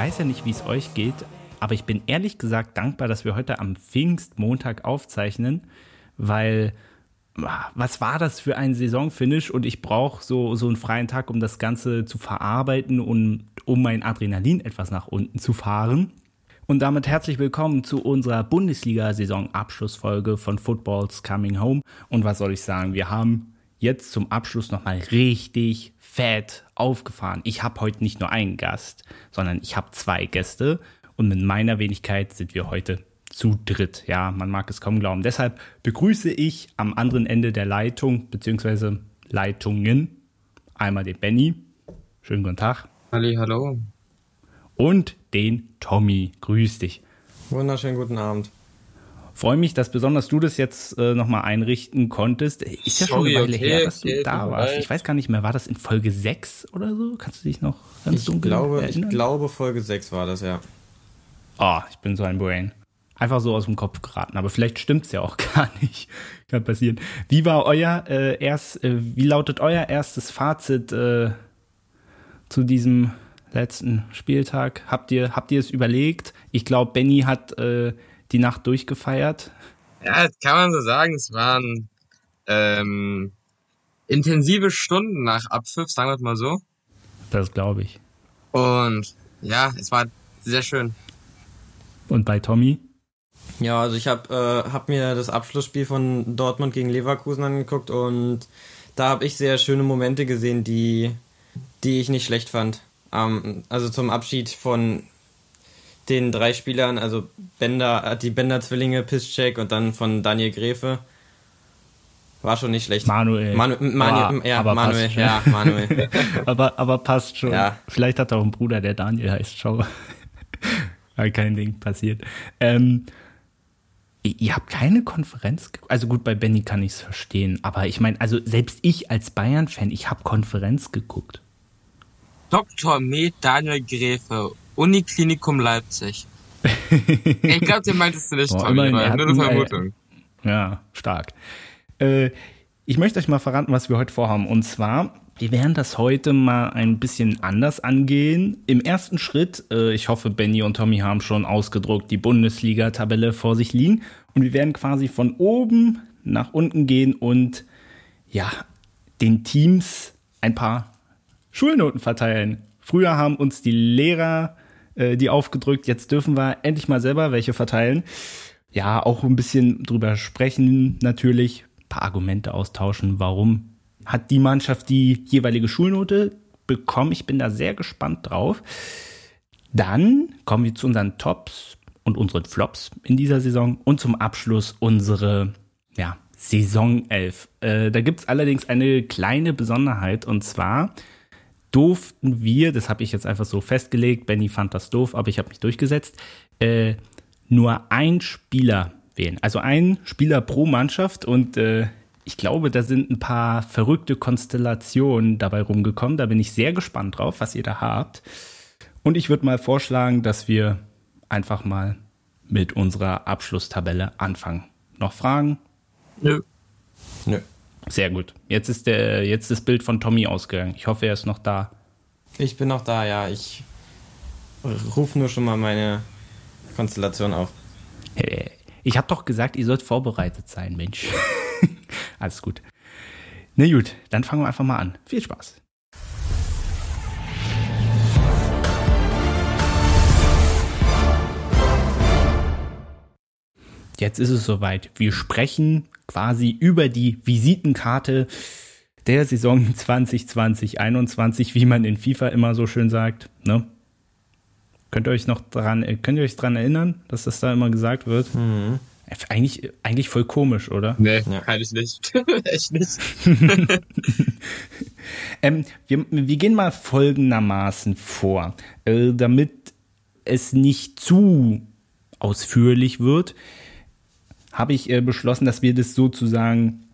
Weiß ja nicht, wie es euch geht, aber ich bin ehrlich gesagt dankbar, dass wir heute am Pfingstmontag aufzeichnen, weil ah, was war das für ein Saisonfinish und ich brauche so, so einen freien Tag, um das Ganze zu verarbeiten und um mein Adrenalin etwas nach unten zu fahren. Und damit herzlich willkommen zu unserer Bundesliga-Saison-Abschlussfolge von Footballs Coming Home. Und was soll ich sagen? Wir haben jetzt zum Abschluss nochmal richtig fett aufgefahren. Ich habe heute nicht nur einen Gast, sondern ich habe zwei Gäste und mit meiner Wenigkeit sind wir heute zu dritt. Ja, man mag es kaum glauben. Deshalb begrüße ich am anderen Ende der Leitung bzw. Leitungen einmal den Benny. Schönen guten Tag. Halli, hallo. Und den Tommy. Grüß dich. Wunderschönen guten Abend freue mich, dass besonders du das jetzt äh, nochmal einrichten konntest. Ist ja schon eine Weile okay, her, dass okay, du da warst. Ich weiß gar nicht mehr, war das in Folge 6 oder so? Kannst du dich noch ganz ich dunkel glaube, erinnern? Ich glaube, Folge 6 war das, ja. Oh, ich bin so ein Brain. Einfach so aus dem Kopf geraten, aber vielleicht stimmt es ja auch gar nicht. Kann passieren. Wie war euer äh, erst, äh, wie lautet euer erstes Fazit äh, zu diesem letzten Spieltag? Habt ihr, habt ihr es überlegt? Ich glaube, Benny hat äh, die Nacht durchgefeiert? Ja, das kann man so sagen. Es waren ähm, intensive Stunden nach Abpfiff, sagen wir es mal so. Das glaube ich. Und ja, es war sehr schön. Und bei Tommy? Ja, also ich habe äh, hab mir das Abschlussspiel von Dortmund gegen Leverkusen angeguckt und da habe ich sehr schöne Momente gesehen, die, die ich nicht schlecht fand. Ähm, also zum Abschied von den drei Spielern, also Bender, äh, die Bender-Zwillinge, Piszczek und dann von Daniel Gräfe. War schon nicht schlecht. Manuel. Manu, Manuel, aber, ja, aber Manuel, ja, Manuel. aber, aber passt schon. Ja. Vielleicht hat er auch einen Bruder, der Daniel heißt. Schau. kein Ding passiert. Ähm, ihr habt keine Konferenz, also gut, bei Benny kann ich es verstehen, aber ich meine, also selbst ich als Bayern-Fan, ich habe Konferenz geguckt. Dr. Med Daniel Gräfe Uniklinikum Leipzig. ich glaube, den meintest du nicht, Boah, Tommy, nur eine Vermutung. ja, stark. Äh, ich möchte euch mal verraten, was wir heute vorhaben. Und zwar, wir werden das heute mal ein bisschen anders angehen. Im ersten Schritt, äh, ich hoffe, Benny und Tommy haben schon ausgedruckt die Bundesliga-Tabelle vor sich liegen. Und wir werden quasi von oben nach unten gehen und ja, den Teams ein paar Schulnoten verteilen. Früher haben uns die Lehrer äh, die aufgedrückt. Jetzt dürfen wir endlich mal selber welche verteilen. Ja, auch ein bisschen drüber sprechen, natürlich, ein paar Argumente austauschen. Warum hat die Mannschaft die jeweilige Schulnote bekommen? Ich bin da sehr gespannt drauf. Dann kommen wir zu unseren Tops und unseren Flops in dieser Saison und zum Abschluss unsere ja, Saison 11. Äh, da gibt es allerdings eine kleine Besonderheit und zwar durften wir, das habe ich jetzt einfach so festgelegt, Benny fand das doof, aber ich habe mich durchgesetzt, äh, nur ein Spieler wählen. Also ein Spieler pro Mannschaft und äh, ich glaube, da sind ein paar verrückte Konstellationen dabei rumgekommen. Da bin ich sehr gespannt drauf, was ihr da habt. Und ich würde mal vorschlagen, dass wir einfach mal mit unserer Abschlusstabelle anfangen. Noch Fragen? Nö. Sehr gut. Jetzt ist der, jetzt das Bild von Tommy ausgegangen. Ich hoffe, er ist noch da. Ich bin noch da, ja. Ich rufe nur schon mal meine Konstellation auf. Ich habe doch gesagt, ihr sollt vorbereitet sein, Mensch. Alles gut. Na gut, dann fangen wir einfach mal an. Viel Spaß. Jetzt ist es soweit. Wir sprechen quasi über die Visitenkarte der Saison 2020-21, wie man in FIFA immer so schön sagt. Ne? Könnt ihr euch noch dran, könnt ihr euch dran erinnern, dass das da immer gesagt wird? Mhm. Eigentlich, eigentlich voll komisch, oder? Nee, ja. kann ich nicht. Echt nicht. ähm, wir, wir gehen mal folgendermaßen vor, äh, damit es nicht zu ausführlich wird habe ich äh, beschlossen, dass wir das sozusagen,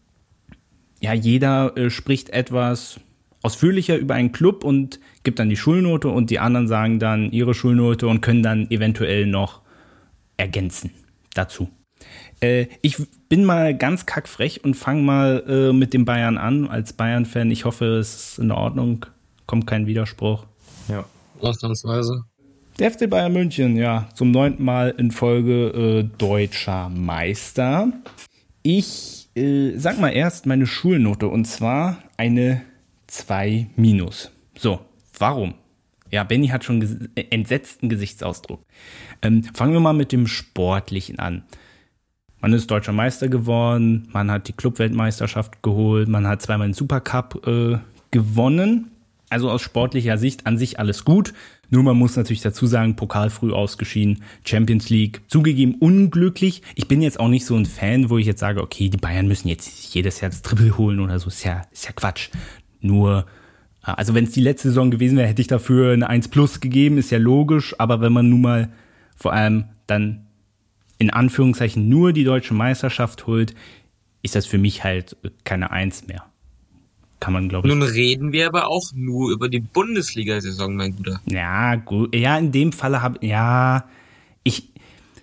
ja, jeder äh, spricht etwas ausführlicher über einen Club und gibt dann die Schulnote und die anderen sagen dann ihre Schulnote und können dann eventuell noch ergänzen dazu. Äh, ich bin mal ganz kackfrech und fange mal äh, mit dem Bayern an als Bayern-Fan. Ich hoffe, es ist in Ordnung, kommt kein Widerspruch. Ja. Ausnahmsweise. Der FC Bayern München, ja, zum neunten Mal in Folge äh, deutscher Meister. Ich äh, sag mal erst meine Schulnote und zwar eine 2 minus. So, warum? Ja, Benny hat schon ges entsetzten Gesichtsausdruck. Ähm, fangen wir mal mit dem Sportlichen an. Man ist deutscher Meister geworden, man hat die Clubweltmeisterschaft geholt, man hat zweimal den Supercup äh, gewonnen. Also aus sportlicher Sicht an sich alles gut. Nur man muss natürlich dazu sagen, Pokal früh ausgeschieden, Champions League zugegeben unglücklich. Ich bin jetzt auch nicht so ein Fan, wo ich jetzt sage, okay, die Bayern müssen jetzt jedes Jahr das Triple holen oder so. Ist ja, ist ja Quatsch. Nur, äh, also wenn es die letzte Saison gewesen wäre, hätte ich dafür eine 1 Plus gegeben, ist ja logisch. Aber wenn man nun mal vor allem dann in Anführungszeichen nur die deutsche Meisterschaft holt, ist das für mich halt keine Eins mehr. Kann man, glaube ich. Nun reden wir aber auch nur über die Bundesliga-Saison, mein Guter. Ja, gut. Ja, in dem Falle habe ja, ich,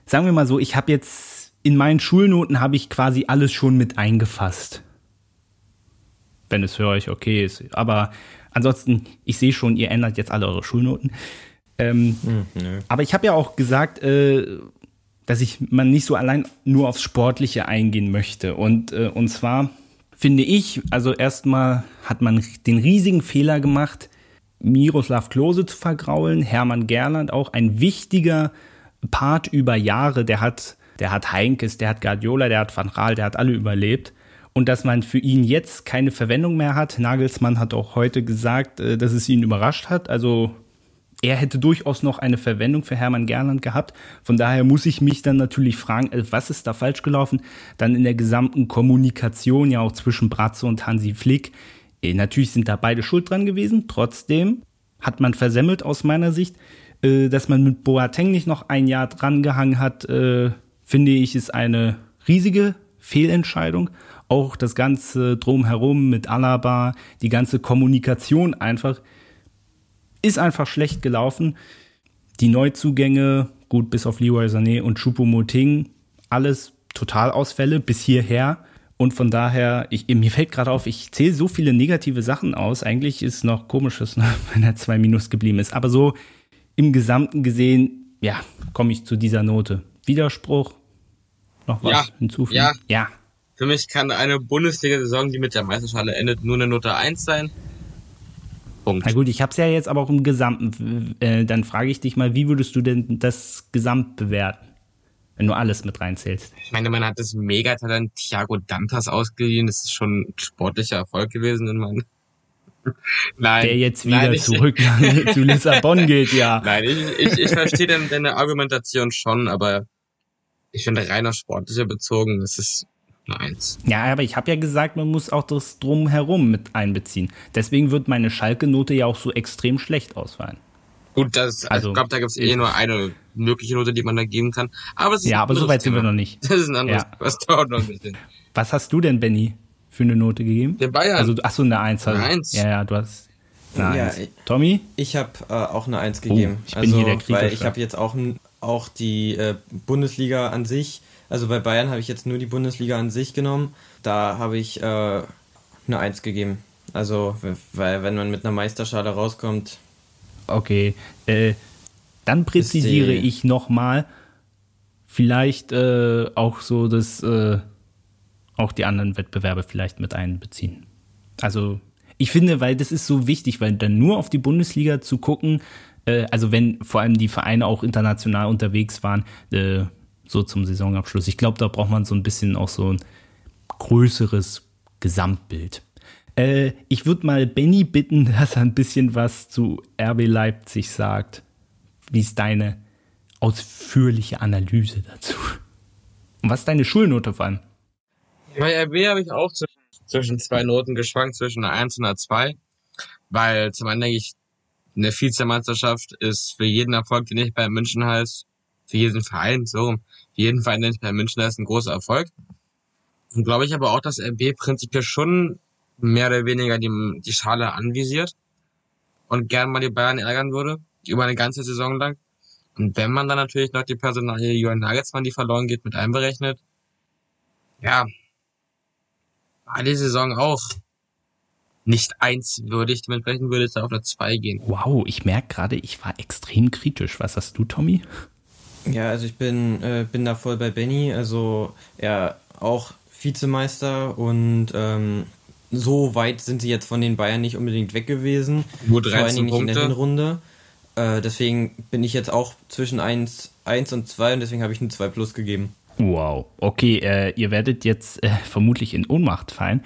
sagen wir mal so, ich habe jetzt in meinen Schulnoten habe ich quasi alles schon mit eingefasst. Wenn es für euch okay ist. Aber ansonsten, ich sehe schon, ihr ändert jetzt alle eure Schulnoten. Ähm, hm, aber ich habe ja auch gesagt, äh, dass ich man nicht so allein nur aufs Sportliche eingehen möchte. Und, äh, und zwar finde ich, also erstmal hat man den riesigen Fehler gemacht, Miroslav Klose zu vergraulen, Hermann Gerland auch ein wichtiger Part über Jahre, der hat, der hat Heinkes, der hat Guardiola, der hat Van Raal, der hat alle überlebt. Und dass man für ihn jetzt keine Verwendung mehr hat. Nagelsmann hat auch heute gesagt, äh, dass es ihn überrascht hat. Also er hätte durchaus noch eine Verwendung für Hermann Gerland gehabt. Von daher muss ich mich dann natürlich fragen, äh, was ist da falsch gelaufen? Dann in der gesamten Kommunikation ja auch zwischen Bratze und Hansi Flick. Äh, natürlich sind da beide schuld dran gewesen. Trotzdem hat man versemmelt aus meiner Sicht. Äh, dass man mit Boateng nicht noch ein Jahr drangehangen hat, finde ich, ist eine riesige Fehlentscheidung. Auch das ganze Drumherum mit Alaba, die ganze Kommunikation einfach ist einfach schlecht gelaufen. Die Neuzugänge, gut, bis auf Leroy Sané und Choupo-Moting, alles Totalausfälle bis hierher. Und von daher, ich, mir fällt gerade auf, ich zähle so viele negative Sachen aus. Eigentlich ist noch komisch, dass noch einer 2 Minus geblieben ist. Aber so im Gesamten gesehen, ja, komme ich zu dieser Note. Widerspruch? Noch was ja, hinzufügen? Ja. ja. Für mich kann eine Bundesliga-Saison, die mit der Meisterschale endet, nur eine Note 1 sein. Punkt. Na gut, ich habe es ja jetzt aber auch im Gesamten. Äh, dann frage ich dich mal, wie würdest du denn das Gesamt bewerten? Wenn du alles mit reinzählst. Ich meine, man hat das Megatalent Thiago Dantas ausgeliehen. Das ist schon ein sportlicher Erfolg gewesen in meinen. Nein. Der jetzt wieder nein, ich, zurück zu Lissabon geht, ja. Nein, ich, ich, ich verstehe deine Argumentation schon, aber ich finde reiner sportlicher bezogen, das ist eine Eins. Ja, aber ich habe ja gesagt, man muss auch das Drumherum mit einbeziehen. Deswegen wird meine Schalke-Note ja auch so extrem schlecht ausfallen. Gut, das, also, ich glaube, da gibt es eh nur eine mögliche Note, die man da geben kann. Aber ja, aber so weit sind wir noch nicht. Das ist ein anderes, ja. was dauert noch ein bisschen. Was hast du denn, Benny, für eine Note gegeben? Der Bayern. Also, ach so, eine Eins. Also. Eine Eins. Ja, ja, du hast eine ja, Eins. Tommy? Ich habe äh, auch eine Eins gegeben. Oh, ich bin also, hier der Kritiker. Weil ich habe jetzt auch, auch die äh, Bundesliga an sich also bei Bayern habe ich jetzt nur die Bundesliga an sich genommen. Da habe ich äh, eine Eins gegeben. Also, weil wenn man mit einer Meisterschale rauskommt. Okay, äh, dann präzisiere ich nochmal, vielleicht äh, auch so, dass äh, auch die anderen Wettbewerbe vielleicht mit einbeziehen. Also, ich finde, weil das ist so wichtig, weil dann nur auf die Bundesliga zu gucken, äh, also wenn vor allem die Vereine auch international unterwegs waren, äh, so zum Saisonabschluss. Ich glaube, da braucht man so ein bisschen auch so ein größeres Gesamtbild. Äh, ich würde mal Benny bitten, dass er ein bisschen was zu RB Leipzig sagt. Wie ist deine ausführliche Analyse dazu? Und was ist deine Schulnote von? Bei RB habe ich auch zwischen, zwischen zwei Noten geschwankt, zwischen einer 1 und einer 2. Weil zum einen denke ich, eine Vizemeisterschaft ist für jeden Erfolg, den ich bei München heißt, für jeden Verein, so, für jeden Verein, den ich bei München heißt, ein großer Erfolg. Und glaube ich aber auch, dass RB prinzipiell schon mehr oder weniger die, die Schale anvisiert und gern mal die Bayern ärgern würde, über eine ganze Saison lang. Und wenn man dann natürlich noch die Personalie Johann Nagelsmann, die verloren geht, mit einberechnet, ja, war die Saison auch nicht eins würdig. Dementsprechend würde es da auf eine zwei gehen. Wow, ich merke gerade, ich war extrem kritisch. Was hast du, Tommy? Ja, also ich bin, äh, bin da voll bei Benny. Also er auch Vizemeister und ähm, so weit sind sie jetzt von den Bayern nicht unbedingt weg gewesen. Nur Vor allen 13 Dingen nicht in der Punkte. Hinrunde. Äh, deswegen bin ich jetzt auch zwischen 1, 1 und 2 und deswegen habe ich eine 2 plus gegeben. Wow. Okay, äh, ihr werdet jetzt äh, vermutlich in Ohnmacht fallen.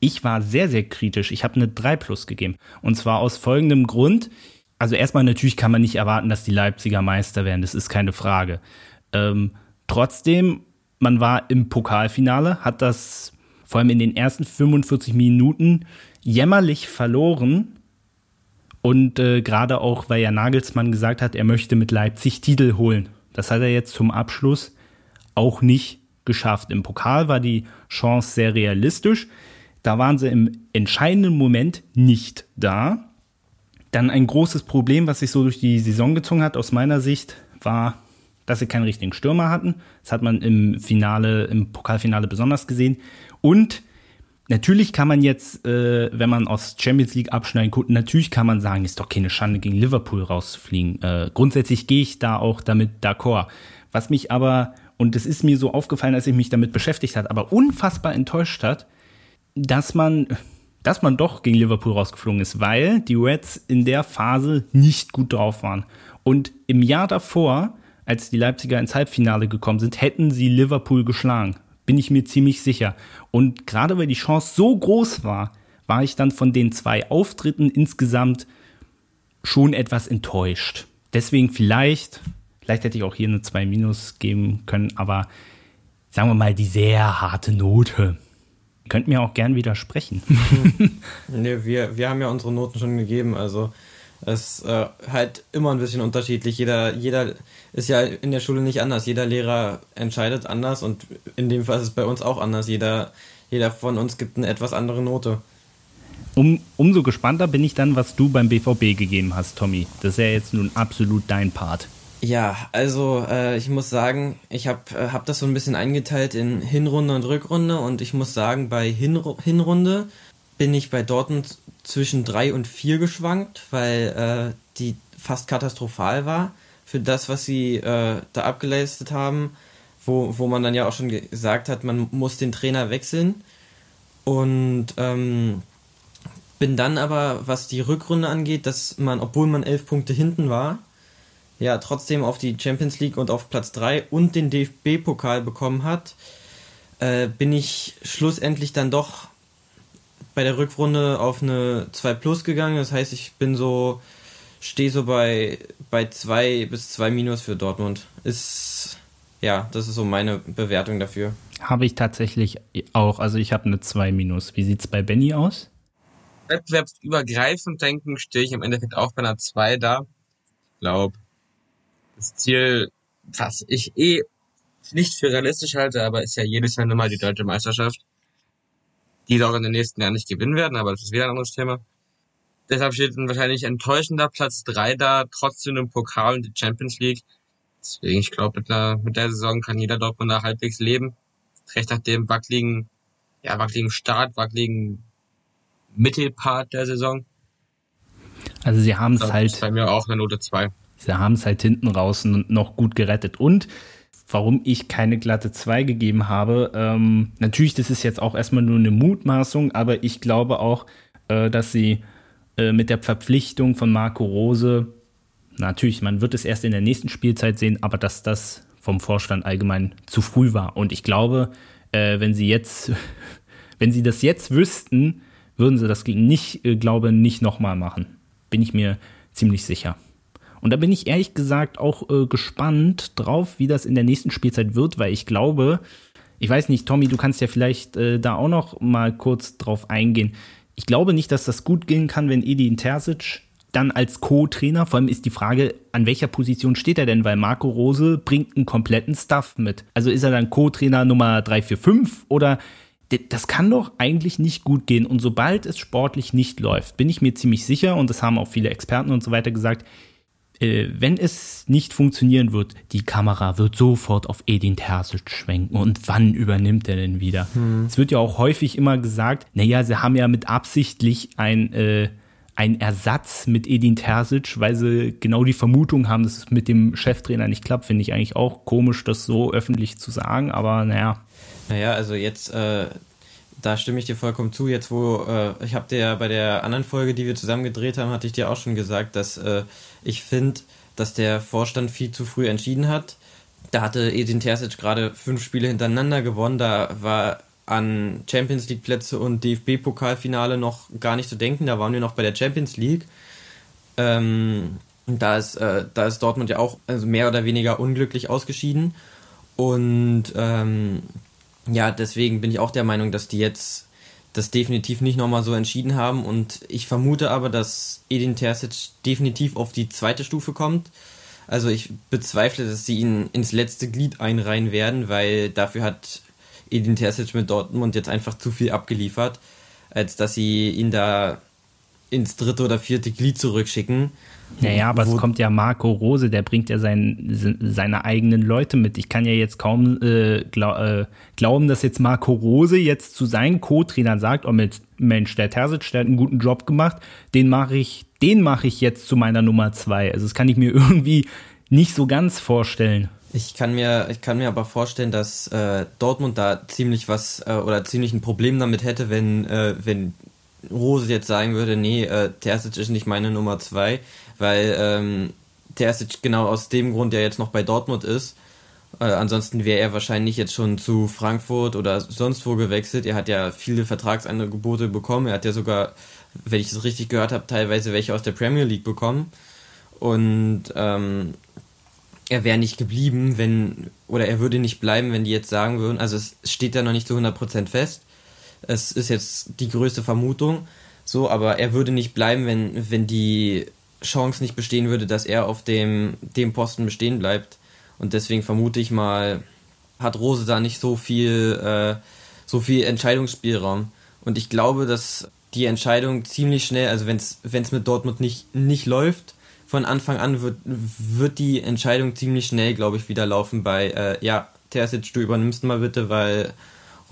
Ich war sehr, sehr kritisch. Ich habe eine 3 plus gegeben. Und zwar aus folgendem Grund. Also erstmal natürlich kann man nicht erwarten, dass die Leipziger Meister werden. Das ist keine Frage. Ähm, trotzdem, man war im Pokalfinale, hat das vor allem in den ersten 45 Minuten jämmerlich verloren. Und äh, gerade auch, weil ja Nagelsmann gesagt hat, er möchte mit Leipzig Titel holen. Das hat er jetzt zum Abschluss auch nicht geschafft. Im Pokal war die Chance sehr realistisch. Da waren sie im entscheidenden Moment nicht da. Dann ein großes Problem, was sich so durch die Saison gezogen hat, aus meiner Sicht, war, dass sie keinen richtigen Stürmer hatten. Das hat man im Finale, im Pokalfinale besonders gesehen. Und natürlich kann man jetzt, äh, wenn man aus Champions League abschneiden guckt, natürlich kann man sagen, ist doch keine Schande, gegen Liverpool rauszufliegen. Äh, grundsätzlich gehe ich da auch damit d'accord. Was mich aber, und das ist mir so aufgefallen, als ich mich damit beschäftigt hat, aber unfassbar enttäuscht hat, dass man, dass man doch gegen Liverpool rausgeflogen ist, weil die Reds in der Phase nicht gut drauf waren. Und im Jahr davor, als die Leipziger ins Halbfinale gekommen sind, hätten sie Liverpool geschlagen. Bin ich mir ziemlich sicher. Und gerade weil die Chance so groß war, war ich dann von den zwei Auftritten insgesamt schon etwas enttäuscht. Deswegen vielleicht, vielleicht hätte ich auch hier eine 2 Minus geben können, aber sagen wir mal die sehr harte Note. Könnt mir auch gern widersprechen. Ne, wir, wir haben ja unsere Noten schon gegeben, also es ist äh, halt immer ein bisschen unterschiedlich. Jeder, jeder ist ja in der Schule nicht anders. Jeder Lehrer entscheidet anders und in dem Fall ist es bei uns auch anders. Jeder, jeder von uns gibt eine etwas andere Note. Um, umso gespannter bin ich dann, was du beim BVB gegeben hast, Tommy. Das ist ja jetzt nun absolut dein Part. Ja, also äh, ich muss sagen, ich habe äh, hab das so ein bisschen eingeteilt in Hinrunde und Rückrunde und ich muss sagen, bei Hinru Hinrunde bin ich bei Dortmund zwischen drei und vier geschwankt, weil äh, die fast katastrophal war für das, was sie äh, da abgeleistet haben, wo, wo man dann ja auch schon gesagt hat, man muss den Trainer wechseln. Und ähm, bin dann aber, was die Rückrunde angeht, dass man, obwohl man elf Punkte hinten war, ja trotzdem auf die Champions League und auf Platz 3 und den DFB-Pokal bekommen hat, äh, bin ich schlussendlich dann doch bei der Rückrunde auf eine 2 Plus gegangen. Das heißt, ich bin so, stehe so bei, bei 2 bis 2 Minus für Dortmund. Ist, ja, das ist so meine Bewertung dafür. Habe ich tatsächlich auch. Also ich habe eine 2 Minus. Wie sieht's bei Benny aus? Wettbewerbsübergreifend denken stehe ich im Endeffekt auch bei einer 2 da. Ich glaube, Ziel, was ich eh nicht für realistisch halte, aber ist ja jedes Jahr nur mal die deutsche Meisterschaft. Die sie auch in den nächsten Jahren nicht gewinnen werden, aber das ist wieder ein anderes Thema. Deshalb steht ein wahrscheinlich enttäuschender Platz 3 da, trotzdem im Pokal und die Champions League. Deswegen, ich glaube, mit, der- mit der Saison kann jeder Dortmunder halbwegs leben. Recht nach dem wackeligen, ja, wackeligen Start, wackeligen Mittelpart der Saison. Also sie haben es halt, bei mir auch eine Note 2. sie haben es halt hinten raus noch gut gerettet. Und warum ich keine glatte 2 gegeben habe, ähm, natürlich, das ist jetzt auch erstmal nur eine Mutmaßung, aber ich glaube auch, äh, dass sie äh, mit der Verpflichtung von Marco Rose, natürlich, man wird es erst in der nächsten Spielzeit sehen, aber dass das vom Vorstand allgemein zu früh war. Und ich glaube, äh, wenn sie jetzt, wenn sie das jetzt wüssten, würden sie das nicht, äh, glaube nicht nochmal machen. Bin ich mir ziemlich sicher. Und da bin ich ehrlich gesagt auch äh, gespannt drauf, wie das in der nächsten Spielzeit wird, weil ich glaube, ich weiß nicht, Tommy, du kannst ja vielleicht äh, da auch noch mal kurz drauf eingehen. Ich glaube nicht, dass das gut gehen kann, wenn Edin Terzic dann als Co-Trainer, vor allem ist die Frage, an welcher Position steht er denn, weil Marco Rose bringt einen kompletten Staff mit. Also ist er dann Co-Trainer Nummer 3, 4, 5 oder das kann doch eigentlich nicht gut gehen. Und sobald es sportlich nicht läuft, bin ich mir ziemlich sicher, und das haben auch viele Experten und so weiter gesagt, äh, wenn es nicht funktionieren wird, die Kamera wird sofort auf Edin Terzic schwenken. Und wann übernimmt er denn wieder? Hm. Es wird ja auch häufig immer gesagt, naja, sie haben ja mit absichtlich ein, äh, ein Ersatz mit Edin Terzic, weil sie genau die Vermutung haben, dass es mit dem Cheftrainer nicht klappt. Finde ich eigentlich auch komisch, das so öffentlich zu sagen, aber naja. Naja, also jetzt, äh, da stimme ich dir vollkommen zu. Jetzt, wo äh, ich habe dir ja bei der anderen Folge, die wir zusammen gedreht haben, hatte ich dir auch schon gesagt, dass äh, ich finde, dass der Vorstand viel zu früh entschieden hat. Da hatte Edin Terzic gerade fünf Spiele hintereinander gewonnen. Da war an Champions League Plätze und DFB-Pokalfinale noch gar nicht zu denken. Da waren wir noch bei der Champions League. Ähm, da ist, äh, da ist Dortmund ja auch also mehr oder weniger unglücklich ausgeschieden. Und ähm, ja, deswegen bin ich auch der Meinung, dass die jetzt das definitiv nicht nochmal so entschieden haben. Und ich vermute aber, dass Edin Terzic definitiv auf die zweite Stufe kommt. Also ich bezweifle, dass sie ihn ins letzte Glied einreihen werden, weil dafür hat Edin Terzic mit Dortmund jetzt einfach zu viel abgeliefert, als dass sie ihn da ins dritte oder vierte Glied zurückschicken. Naja, aber es kommt ja Marco Rose, der bringt ja sein, seine eigenen Leute mit. Ich kann ja jetzt kaum äh, glaub, äh, glauben, dass jetzt Marco Rose jetzt zu seinen Co-Trainern sagt, oh Mensch, der Terzic, der hat einen guten Job gemacht, den mache ich, den mache ich jetzt zu meiner Nummer zwei. Also das kann ich mir irgendwie nicht so ganz vorstellen. Ich kann mir, ich kann mir aber vorstellen, dass äh, Dortmund da ziemlich was äh, oder ziemlich ein Problem damit hätte, wenn, äh, wenn Rose jetzt sagen würde, nee, äh, Terzic ist nicht meine Nummer zwei, weil ähm, Terzic genau aus dem Grund ja jetzt noch bei Dortmund ist. Äh, ansonsten wäre er wahrscheinlich jetzt schon zu Frankfurt oder sonst wo gewechselt. Er hat ja viele Vertragsangebote bekommen. Er hat ja sogar, wenn ich es richtig gehört habe, teilweise welche aus der Premier League bekommen. Und ähm, er wäre nicht geblieben, wenn, oder er würde nicht bleiben, wenn die jetzt sagen würden, also es steht ja noch nicht zu 100% fest. Es ist jetzt die größte Vermutung, so, aber er würde nicht bleiben, wenn, wenn die Chance nicht bestehen würde, dass er auf dem, dem Posten bestehen bleibt. Und deswegen vermute ich mal, hat Rose da nicht so viel, äh, so viel Entscheidungsspielraum. Und ich glaube, dass die Entscheidung ziemlich schnell, also wenn es mit Dortmund nicht, nicht läuft, von Anfang an wird, wird die Entscheidung ziemlich schnell, glaube ich, wieder laufen bei, äh, ja, Terzic, du übernimmst mal bitte, weil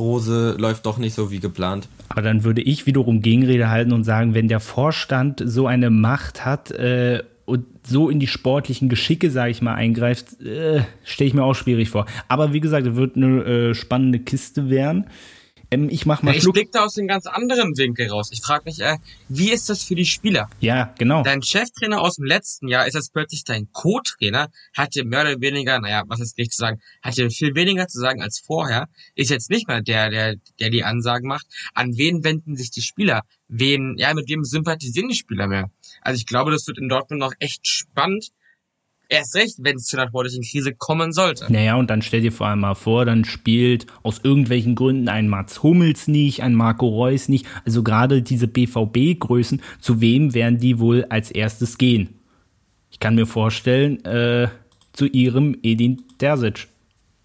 Rose läuft doch nicht so wie geplant. Aber dann würde ich wiederum Gegenrede halten und sagen, wenn der Vorstand so eine Macht hat äh, und so in die sportlichen Geschicke, sage ich mal, eingreift, äh, stelle ich mir auch schwierig vor. Aber wie gesagt, es wird eine äh, spannende Kiste werden. Ähm, ich mach mal ja, Ich blick da aus einem ganz anderen Winkel raus. Ich frage mich, äh, wie ist das für die Spieler? Ja, genau. Dein Cheftrainer aus dem letzten Jahr ist jetzt plötzlich dein Co-Trainer, hat dir mehr oder weniger, naja, was ist nicht zu sagen, hat dir viel weniger zu sagen als vorher, ist jetzt nicht mehr der, der, der die Ansagen macht. An wen wenden sich die Spieler? Wen, ja, mit wem sympathisieren die Spieler mehr? Also ich glaube, das wird in Dortmund noch echt spannend, Erst recht, wenn es zu einer sportlichen Krise kommen sollte. Naja, und dann stell dir vor allem mal vor, dann spielt aus irgendwelchen Gründen ein Mats Hummels nicht, ein Marco Reus nicht. Also gerade diese BVB-Größen, zu wem werden die wohl als erstes gehen? Ich kann mir vorstellen, äh, zu ihrem Edin Terzic.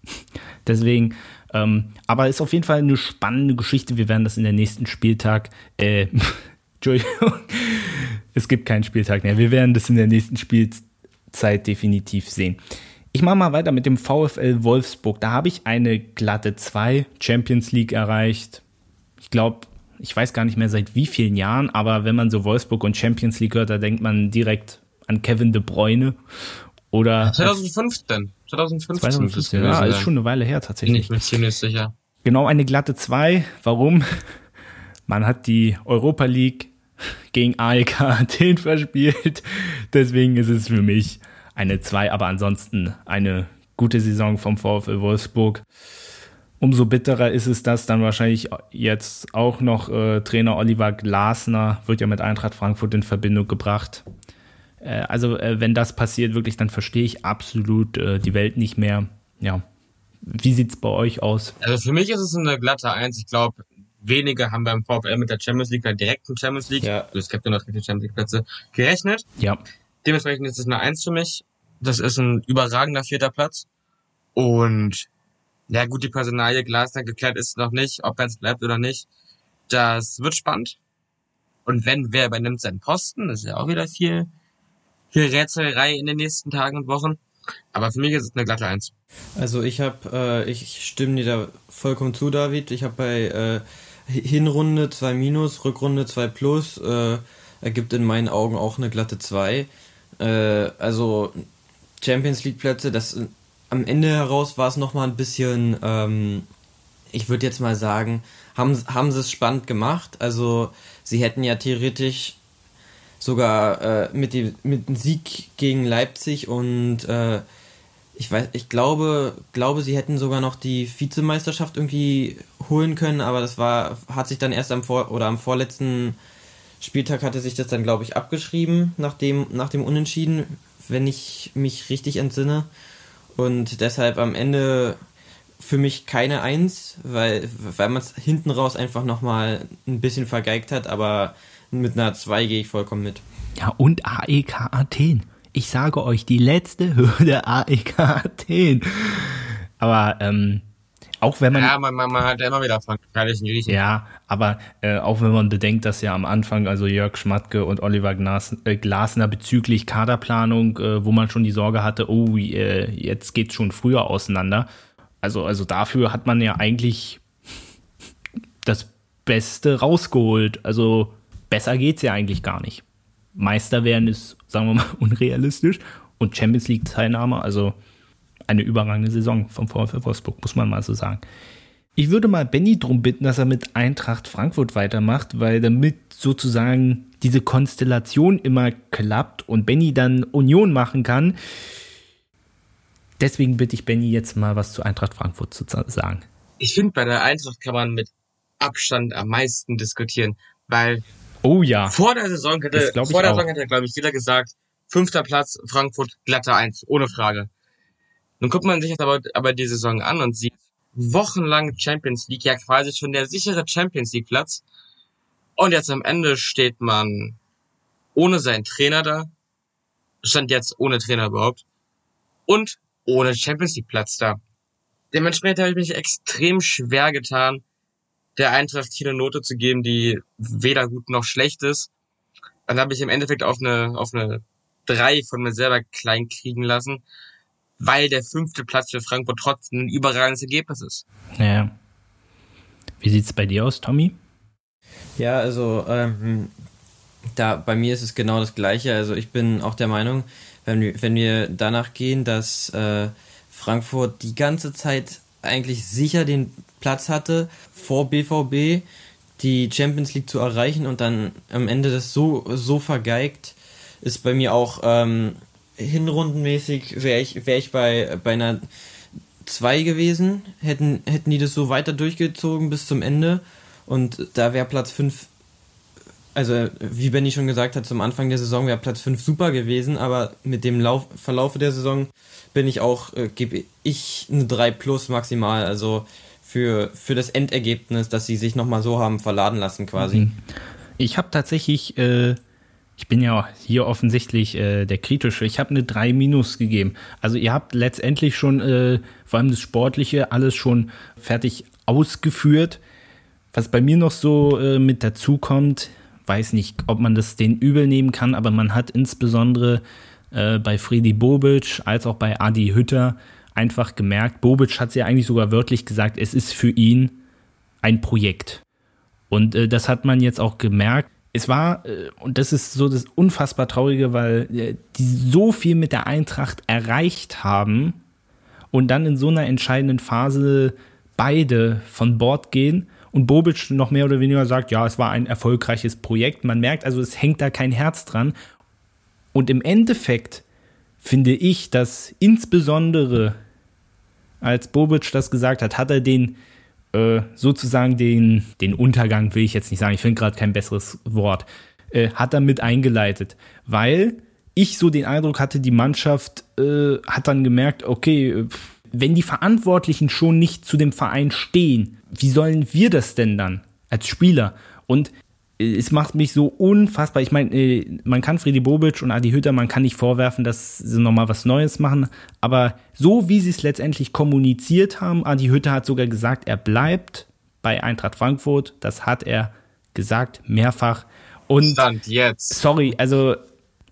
Deswegen, ähm, aber ist auf jeden Fall eine spannende Geschichte. Wir werden das in der nächsten Spieltag, äh, Entschuldigung, es gibt keinen Spieltag mehr. Wir werden das in der nächsten Spieltag Zeit definitiv sehen. Ich mache mal weiter mit dem VfL Wolfsburg. Da habe ich eine glatte 2 Champions League erreicht. Ich glaube, ich weiß gar nicht mehr seit wie vielen Jahren, aber wenn man so Wolfsburg und Champions League hört, da denkt man direkt an Kevin de Bruyne oder 2015. 2015. 2015 ja, ist schon eine Weile her tatsächlich. Ich bin ziemlich sicher. Genau eine glatte 2. Warum? Man hat die Europa League gegen AEK Athen verspielt. Deswegen ist es für mich eine 2, aber ansonsten eine gute Saison vom VfL Wolfsburg. Umso bitterer ist es, dass dann wahrscheinlich jetzt auch noch äh, Trainer Oliver Glasner wird ja mit Eintracht Frankfurt in Verbindung gebracht. Äh, also äh, wenn das passiert, wirklich, dann verstehe ich absolut äh, die Welt nicht mehr. Ja. Wie sieht's bei euch aus? Also für mich ist es eine glatte Eins. Ich glaube, wenige haben beim VfL mit der Champions League, der direkten Champions League, ja. es gibt ja noch die Champions League Plätze, gerechnet. Ja. Dementsprechend ist es eine Eins für mich. Das ist ein überragender vierter Platz. Und ja gut, die Personalie Glasner geklärt ist noch nicht, ob es bleibt oder nicht. Das wird spannend. Und wenn, wer übernimmt seinen Posten? Das ist ja auch wieder viel, viel Rätselei in den nächsten Tagen und Wochen. Aber für mich ist es eine glatte Eins. Also ich habe, äh, ich stimme dir da vollkommen zu, David. Ich habe bei äh, Hinrunde 2 minus, Rückrunde 2 plus, äh, ergibt in meinen Augen auch eine glatte 2. Äh, also Champions League Plätze, das am Ende heraus war es nochmal ein bisschen, ähm, ich würde jetzt mal sagen, haben, haben sie es spannend gemacht. Also sie hätten ja theoretisch sogar äh, mit, dem, mit dem Sieg gegen Leipzig und äh, ich weiß, ich glaube, glaube, sie hätten sogar noch die Vizemeisterschaft irgendwie holen können, aber das war, hat sich dann erst am vor oder am vorletzten Spieltag hatte sich das dann, glaube ich, abgeschrieben nach dem, nach dem Unentschieden, wenn ich mich richtig entsinne. Und deshalb am Ende für mich keine Eins, weil, weil man es hinten raus einfach nochmal ein bisschen vergeigt hat, aber mit einer 2 gehe ich vollkommen mit. Ja, und AEK Athen. Ich sage euch, die letzte Hürde AEK Athen. Aber ähm, auch wenn man. Ja, man, man, man hat ja immer wieder von gefährlichen Griechen. Ja, aber äh, auch wenn man bedenkt, dass ja am Anfang also Jörg Schmatke und Oliver Gnas, äh, Glasner bezüglich Kaderplanung, äh, wo man schon die Sorge hatte, oh, äh, jetzt geht's schon früher auseinander. Also, also dafür hat man ja eigentlich das Beste rausgeholt. Also besser geht's ja eigentlich gar nicht. Meister werden ist, sagen wir mal, unrealistisch. Und Champions League-Teilnahme, also eine überragende Saison vom VfL Wolfsburg, muss man mal so sagen. Ich würde mal Benny darum bitten, dass er mit Eintracht Frankfurt weitermacht, weil damit sozusagen diese Konstellation immer klappt und Benny dann Union machen kann. Deswegen bitte ich Benny jetzt mal was zu Eintracht Frankfurt zu sagen. Ich finde, bei der Eintracht kann man mit Abstand am meisten diskutieren, weil Oh ja. Vor der Saison hätte, vor der Saison hätte, glaube ich, jeder gesagt, fünfter Platz, Frankfurt, glatte Eins, ohne Frage. Nun guckt man sich jetzt aber, aber die Saison an und sieht wochenlang Champions League, ja quasi schon der sichere Champions League Platz. Und jetzt am Ende steht man ohne seinen Trainer da, stand jetzt ohne Trainer überhaupt, und ohne Champions League Platz da. Dementsprechend habe ich mich extrem schwer getan, der Eintracht hier eine Note zu geben, die weder gut noch schlecht ist. Dann habe ich im Endeffekt auf eine, auf eine drei von mir selber klein kriegen lassen, weil der fünfte Platz für Frankfurt trotzdem ein überragendes Ergebnis ist. Ja. Wie sieht's bei dir aus, Tommy? Ja, also ähm, da bei mir ist es genau das Gleiche. Also ich bin auch der Meinung, wenn wir, wenn wir danach gehen, dass äh, Frankfurt die ganze Zeit eigentlich sicher den Platz hatte, vor BVB die Champions League zu erreichen und dann am Ende das so, so vergeigt, ist bei mir auch ähm, hinrundenmäßig, wäre ich, wär ich bei, bei einer 2 gewesen, hätten, hätten die das so weiter durchgezogen bis zum Ende und da wäre Platz 5 also wie Benny schon gesagt hat, zum Anfang der Saison wäre Platz 5 super gewesen, aber mit dem Lauf, Verlaufe der Saison bin ich auch, äh, gebe ich eine 3 plus maximal, also für, für das Endergebnis, dass sie sich nochmal so haben verladen lassen quasi. Mhm. Ich habe tatsächlich, äh, ich bin ja hier offensichtlich äh, der Kritische, ich habe eine 3 minus gegeben. Also ihr habt letztendlich schon, äh, vor allem das Sportliche, alles schon fertig ausgeführt. Was bei mir noch so äh, mit dazu kommt, weiß nicht, ob man das den übel nehmen kann, aber man hat insbesondere äh, bei Friedi Bobic als auch bei Adi Hütter einfach gemerkt, Bobic hat es ja eigentlich sogar wörtlich gesagt, es ist für ihn ein Projekt. Und äh, das hat man jetzt auch gemerkt. Es war, äh, und das ist so das unfassbar Traurige, weil äh, die so viel mit der Eintracht erreicht haben und dann in so einer entscheidenden Phase beide von Bord gehen und Bobic noch mehr oder weniger sagt, ja, es war ein erfolgreiches Projekt. Man merkt also, es hängt da kein Herz dran. Und im Endeffekt finde ich, dass insbesondere als Bobic das gesagt hat, hat er den äh, sozusagen den, den Untergang, will ich jetzt nicht sagen, ich finde gerade kein besseres Wort, äh, hat er mit eingeleitet. Weil ich so den Eindruck hatte, die Mannschaft äh, hat dann gemerkt, okay, wenn die Verantwortlichen schon nicht zu dem Verein stehen, wie sollen wir das denn dann als Spieler? Und es macht mich so unfassbar. Ich meine, äh, man kann Friedi Bobic und Adi Hütter, man kann nicht vorwerfen, dass sie nochmal was Neues machen. Aber so wie sie es letztendlich kommuniziert haben, Adi Hütter hat sogar gesagt, er bleibt bei Eintracht Frankfurt. Das hat er gesagt, mehrfach. Und Stand jetzt. Sorry, also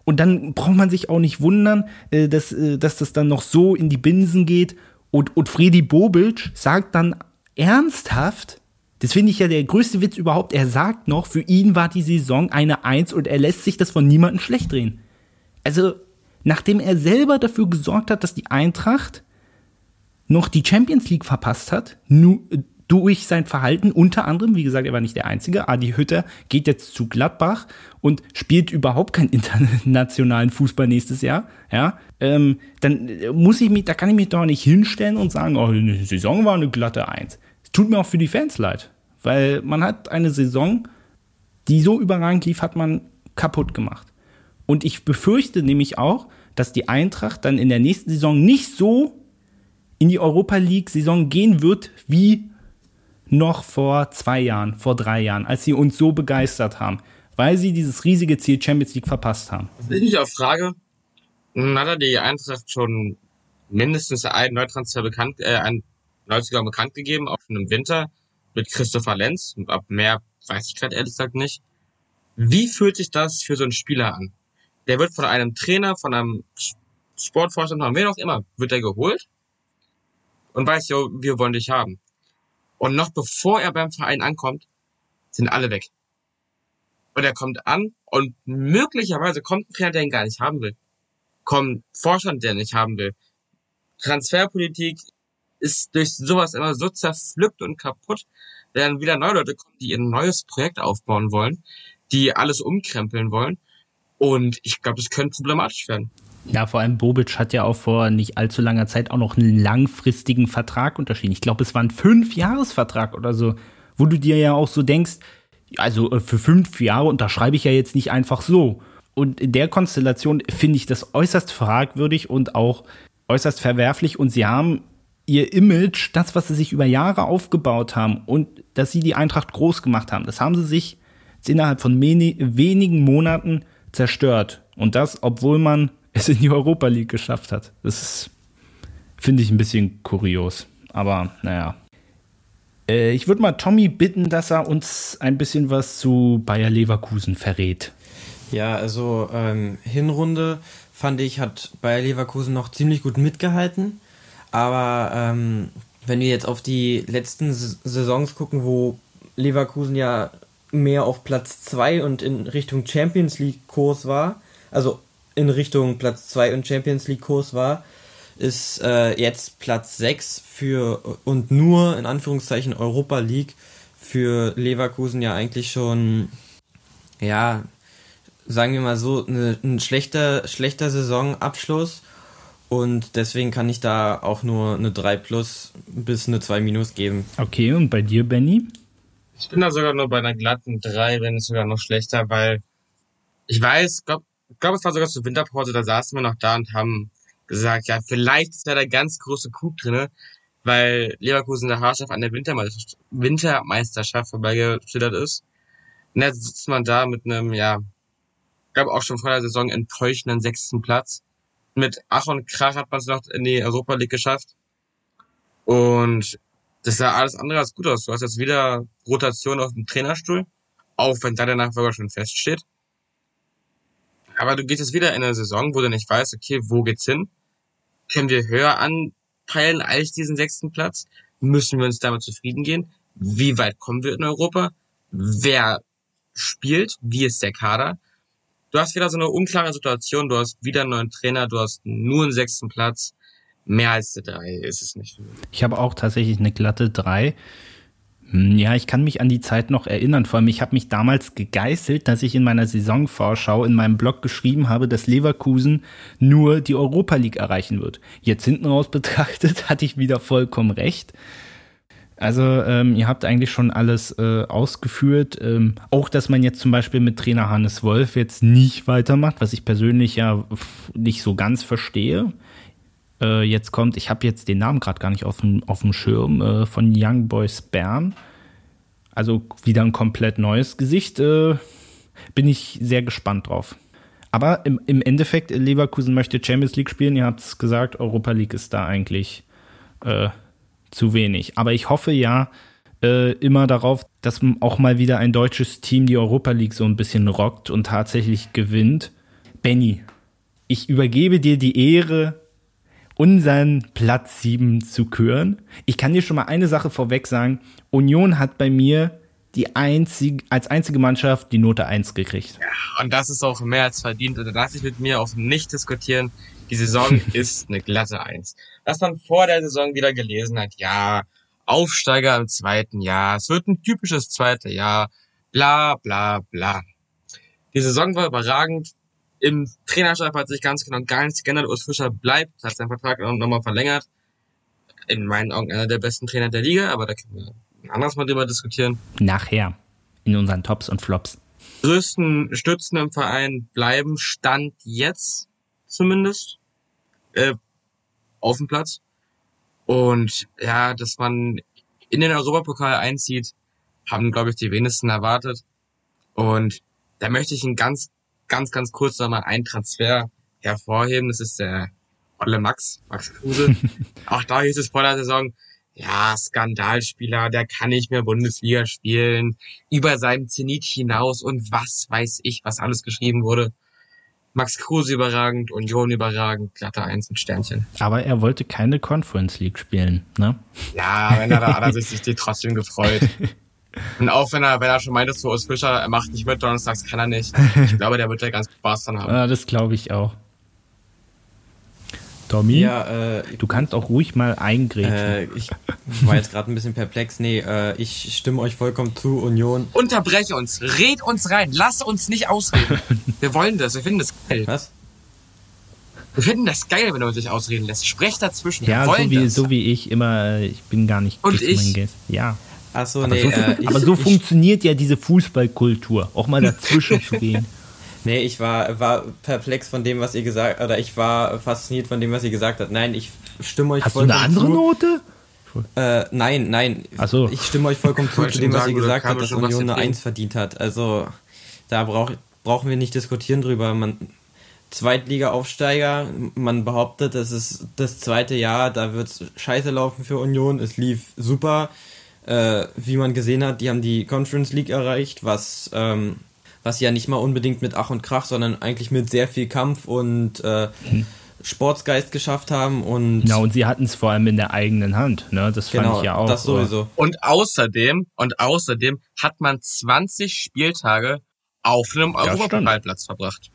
Und dann braucht man sich auch nicht wundern, äh, dass, äh, dass das dann noch so in die Binsen geht. Und, und Fredi Bobic sagt dann ernsthaft, das finde ich ja der größte Witz überhaupt, er sagt noch, für ihn war die Saison eine Eins und er lässt sich das von niemandem schlecht drehen. Also, nachdem er selber dafür gesorgt hat, dass die Eintracht noch die Champions League verpasst hat, nu, durch sein Verhalten, unter anderem, wie gesagt, er war nicht der Einzige, Adi Hütter geht jetzt zu Gladbach und spielt überhaupt keinen internationalen Fußball nächstes Jahr, ja, ähm, dann muss ich mich, da kann ich mich doch nicht hinstellen und sagen, oh, die Saison war eine glatte Eins. Es tut mir auch für die Fans leid, weil man hat eine Saison, die so überragend lief, hat man kaputt gemacht. Und ich befürchte nämlich auch, dass die Eintracht dann in der nächsten Saison nicht so in die Europa League-Saison gehen wird, wie noch vor zwei Jahren, vor drei Jahren, als sie uns so begeistert haben, weil sie dieses riesige Ziel Champions League verpasst haben. Was ich auch frage, hat er die Eintracht schon mindestens einen Neutransfer bekannt, äh, einen Neuzugang bekannt gegeben, auch schon im Winter mit Christopher Lenz. Ab mehr weiß ich gerade ehrlich gesagt nicht. Wie fühlt sich das für so einen Spieler an? Der wird von einem Trainer, von einem Sportvorstand, von wem auch immer, wird er geholt und weiß, jo, wir wollen dich haben. Und noch bevor er beim Verein ankommt, sind alle weg. Und er kommt an und möglicherweise kommt ein Trainer, der ihn gar nicht haben will. Kommt Vorstand, der ihn nicht haben will. Transferpolitik ist durch sowas immer so zerpflückt und kaputt, während wieder neue Leute kommen, die ein neues Projekt aufbauen wollen, die alles umkrempeln wollen. Und ich glaube, das könnte problematisch werden. Ja, vor allem Bobic hat ja auch vor nicht allzu langer Zeit auch noch einen langfristigen Vertrag unterschieden. Ich glaube, es war ein Fünf-Jahres-Vertrag oder so, wo du dir ja auch so denkst, also äh, für fünf Jahre unterschreibe ich ja jetzt nicht einfach so. Und in der Konstellation finde ich das äußerst fragwürdig und auch äußerst verwerflich. Und sie haben ihr Image, das, was sie sich über Jahre aufgebaut haben und dass sie die Eintracht groß gemacht haben, das haben sie sich innerhalb von wenigen Monaten zerstört. Und das, obwohl man es in die Europa League geschafft hat. Das finde ich ein bisschen kurios. Aber naja. Äh, ich würde mal Tommy bitten, dass er uns ein bisschen was zu Bayer Leverkusen verrät. Ja, also ähm, Hinrunde fand ich, hat Bayer Leverkusen noch ziemlich gut mitgehalten. Aber ähm, wenn wir jetzt auf die letzten Saisons gucken, wo Leverkusen ja mehr auf Platz 2 und in Richtung Champions League Kurs war, also in Richtung Platz 2 und Champions League Kurs war, ist äh, jetzt Platz 6 für und nur in Anführungszeichen Europa League für Leverkusen ja eigentlich schon, ja, sagen wir mal so, eine, ein schlechter, schlechter Saisonabschluss. Und deswegen kann ich da auch nur eine 3 plus bis eine 2 minus geben. Okay, und bei dir, Benny? Ich bin da sogar nur bei einer glatten 3, wenn es sogar noch schlechter, weil ich weiß, glaub, ich glaube, es war sogar zur Winterpause, da saßen wir noch da und haben gesagt, ja, vielleicht ist da der ganz große Coup drinne, weil Leverkusen der Haarschaft an der Wintermeisterschaft, Wintermeisterschaft vorbeigeschlittert ist. Und jetzt sitzt man da mit einem, ja, ich glaube auch schon vor der Saison enttäuschenden sechsten Platz. Mit Ach und Krach hat man es noch in die Europa League geschafft. Und das sah alles andere als gut aus. Du hast jetzt wieder Rotation auf dem Trainerstuhl, auch wenn da der Nachfolger schon feststeht. Aber du gehst jetzt wieder in eine Saison, wo du nicht weißt, okay, wo geht's hin? Können wir höher anpeilen als diesen sechsten Platz? Müssen wir uns damit zufrieden gehen? Wie weit kommen wir in Europa? Wer spielt? Wie ist der Kader? Du hast wieder so eine unklare Situation. Du hast wieder einen neuen Trainer. Du hast nur einen sechsten Platz. Mehr als drei ist es nicht. Ich habe auch tatsächlich eine glatte drei. Hm, ja, ich kann mich an die Zeit noch erinnern. Vor allem, ich habe mich damals gegeißelt, dass ich in meiner Saisonvorschau in meinem Blog geschrieben habe, dass Leverkusen nur die Europa League erreichen wird. Jetzt hinten raus betrachtet hatte ich wieder vollkommen recht. Also ähm, ihr habt eigentlich schon alles äh, ausgeführt. Ähm, auch, dass man jetzt zum Beispiel mit Trainer Hannes Wolf jetzt nicht weitermacht, was ich persönlich ja nicht so ganz verstehe. Äh, jetzt kommt, ich habe jetzt den Namen gerade gar nicht auf dem, Schirm, äh, von Young Boys Bern. Also wieder ein komplett neues Gesicht. Äh, bin ich sehr gespannt drauf. Aber im, im Endeffekt, Leverkusen möchte Champions League spielen. Ihr habt es gesagt, Europa League ist da eigentlich äh, zu wenig. Aber ich hoffe ja äh, immer darauf, dass auch mal wieder ein deutsches Team die Europa League so ein bisschen rockt und tatsächlich gewinnt Benny, ich übergebe dir die Ehre, unseren Platz 7 zu küren. Ich kann dir schon mal eine Sache vorweg sagen. Union hat bei mir die einzig, als einzige Mannschaft die Note 1 gekriegt. Ja, und das ist auch mehr als verdient. Und da lasse ich mit mir auch nicht diskutieren. Die Saison ist eine glatte 1. Dass man vor der Saison wieder gelesen hat, ja, Aufsteiger im zweiten Jahr, es wird ein typisches zweite Jahr, bla bla bla. Die Saison war überragend. Im Trainerstab hat sich ganz genau gar nichts geändert. Urs Fischer bleibt, hat seinen Vertrag nochmal verlängert. In meinen Augen einer der besten Trainer der Liga, aber da können wir ein anderes Mal drüber diskutieren. Nachher. In unseren Tops und Flops. Größten Stützen im Verein bleiben Stand jetzt zumindest äh, auf dem Platz. Und ja, dass man in den Europapokal einzieht, haben, glaube ich, die wenigsten erwartet. Und da möchte ich einen ganz, ganz, ganz kurz nochmal einen Transfer hervorheben. Das ist der Olle Max, Max Kruse. Auch da hieß es vor der Saison, ja, Skandalspieler, der kann nicht mehr Bundesliga spielen, über seinem Zenit hinaus und was weiß ich, was alles geschrieben wurde. Max Kruse überragend, Union überragend, glatte Eins und Sternchen. Aber er wollte keine Conference League spielen, ne? Ja, wenn er da hat er sich die trotzdem gefreut. Und auch wenn er, wenn er schon meinte zu Urs Fischer, er macht nicht mit, donnerstags kann er nicht. Ich glaube, der wird ja ganz Spaß dran haben. Ja, das glaube ich auch. Tommy, Ja, äh, du kannst auch ruhig mal eingrätschen. äh, ich war jetzt gerade ein bisschen perplex. Nee, äh, ich stimme euch vollkommen zu, Union. Unterbreche uns, red uns rein, lass uns nicht ausreden. Wir wollen das, wir finden das geil. Was? Wir finden das geil, wenn du uns nicht ausreden lässt. Sprecht dazwischen, ja, wir so wie, das. so wie ich immer, äh, ich bin gar nicht Und ich? mein Guess. Ja. Achso, Aber nee, so, äh, ich, aber so ich, funktioniert ja diese Fußballkultur. Auch mal dazwischen zu gehen. Nee, ich war, war perplex von dem, was ihr gesagt oder ich war fasziniert von dem, was ihr gesagt habt. Nein, ich stimme euch Hast du vollkommen eine andere zu. Note? Äh, nein, nein. Ach so. Ich stimme euch vollkommen zu, zu dem, was ihr gesagt habt, dass Union eine hier drin? 1 verdient hat. Also, da brauch, brauchen wir nicht diskutieren drüber. Man, Zweitliga-Aufsteiger, man behauptet, es ist das zweite Jahr, da wird es scheiße laufen für Union. Es lief super. Äh, wie man gesehen hat, die haben die Conference League erreicht, was, ähm, was ja nicht mal unbedingt mit Ach und Krach, sondern eigentlich mit sehr viel Kampf und äh, Sportsgeist geschafft haben. Und Ja, und sie hatten es vor allem in der eigenen Hand. Ne? Das fand genau, ich ja auch. das sowieso. Und außerdem, und außerdem hat man 20 Spieltage auf einem Ja. Europapokalplatz verbracht.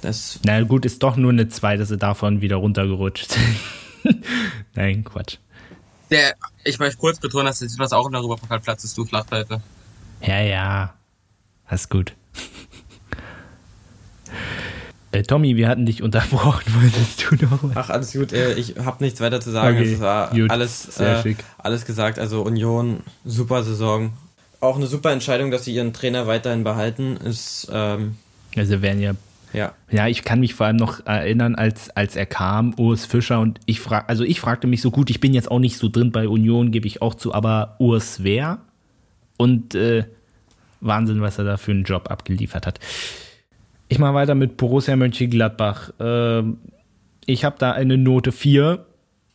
Das Na gut, ist doch nur eine zweite sie davon wieder runtergerutscht. Nein, Quatsch. Der, ich möchte kurz betonen, dass das auch ein Europapokalplatz ist, du Flachseite. Ja, ja. Alles gut. Äh, Tommy, wir hatten dich unterbrochen. Wolltest du noch was? Ach, alles gut. Äh, ich habe nichts weiter zu sagen. Okay, es war gut. alles, äh, alles gesagt. Also Union, super Saison. Auch eine super Entscheidung, dass sie ihren Trainer weiterhin behalten. Ist, ähm, Also werden ja ja. Ja, ich kann mich vor allem noch erinnern, als, als er kam, Urs Fischer, und ich frag, also ich fragte mich so gut, ich bin jetzt auch nicht so drin bei Union, gebe ich auch zu, aber Urs wer? Und äh, Wahnsinn, was er da für einen Job abgeliefert hat. Ich mache weiter mit Borussia Mönchengladbach. Ähm, ich habe da eine Note 4.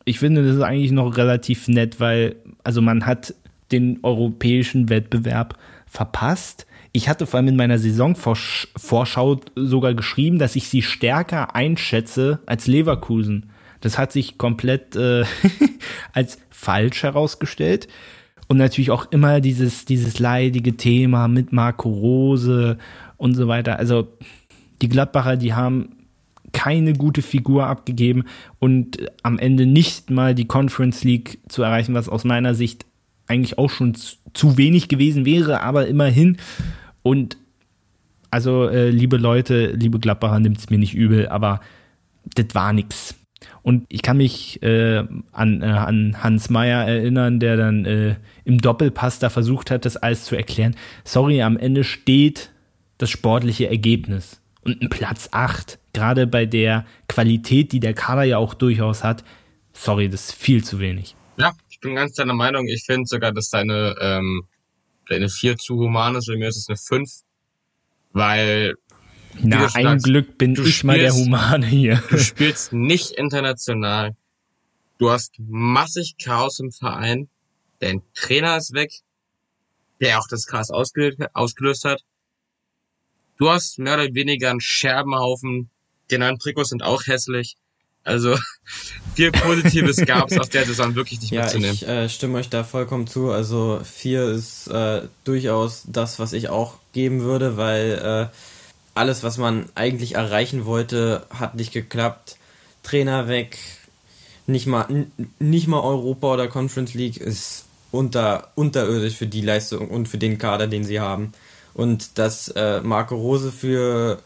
Ich finde, das ist eigentlich noch relativ nett, weil, also man hat den europäischen Wettbewerb verpasst. Ich hatte vor allem in meiner Saisonvorschau sogar geschrieben, dass ich sie stärker einschätze als Leverkusen. Das hat sich komplett äh, als falsch herausgestellt. Und natürlich auch immer dieses, dieses leidige Thema mit Marco Rose und so weiter. Also die Gladbacher, die haben keine gute Figur abgegeben und am Ende nicht mal die Conference League zu erreichen, was aus meiner Sicht eigentlich auch schon zu, wenig gewesen wäre, aber immerhin. Und also, äh, liebe Leute, liebe Gladbacher, nimmt es mir nicht übel, aber das war nix. Und ich kann mich äh, an, äh, an Hans Meyer erinnern, der dann äh, im Doppelpass da versucht hat, das alles zu erklären. Sorry, am Ende steht das sportliche Ergebnis. Und ein Platz 8, gerade bei der Qualität, die der Kader ja auch durchaus hat, sorry, das ist viel zu wenig. Ja, ich bin ganz deiner Meinung. Ich finde sogar, dass deine, ähm, deine 4 zu human ist. Bei mir ist es eine 5. Weil Na, ein sagst, Glück bin du ich mal der spielst- Humane hier. du spielst nicht international. Du hast massig Chaos im Verein. Dein Trainer ist weg, der auch das Chaos ausgelöst, ausgelöst hat. Du hast mehr oder weniger einen Scherbenhaufen. Die neuen Trikots sind auch hässlich. Also viel Positives gab es aus der Saison wirklich nicht ja, mitzunehmen. Ich äh, stimme euch da vollkommen zu. Also vier ist äh, durchaus das, was ich auch geben würde, weil äh, alles, was man eigentlich erreichen wollte, hat nicht geklappt. Trainer weg, nicht mal nicht mal Europa oder Conference League ist unter unterirdisch für die Leistung und für den Kader, den sie haben. Und dass äh, Marco Rose für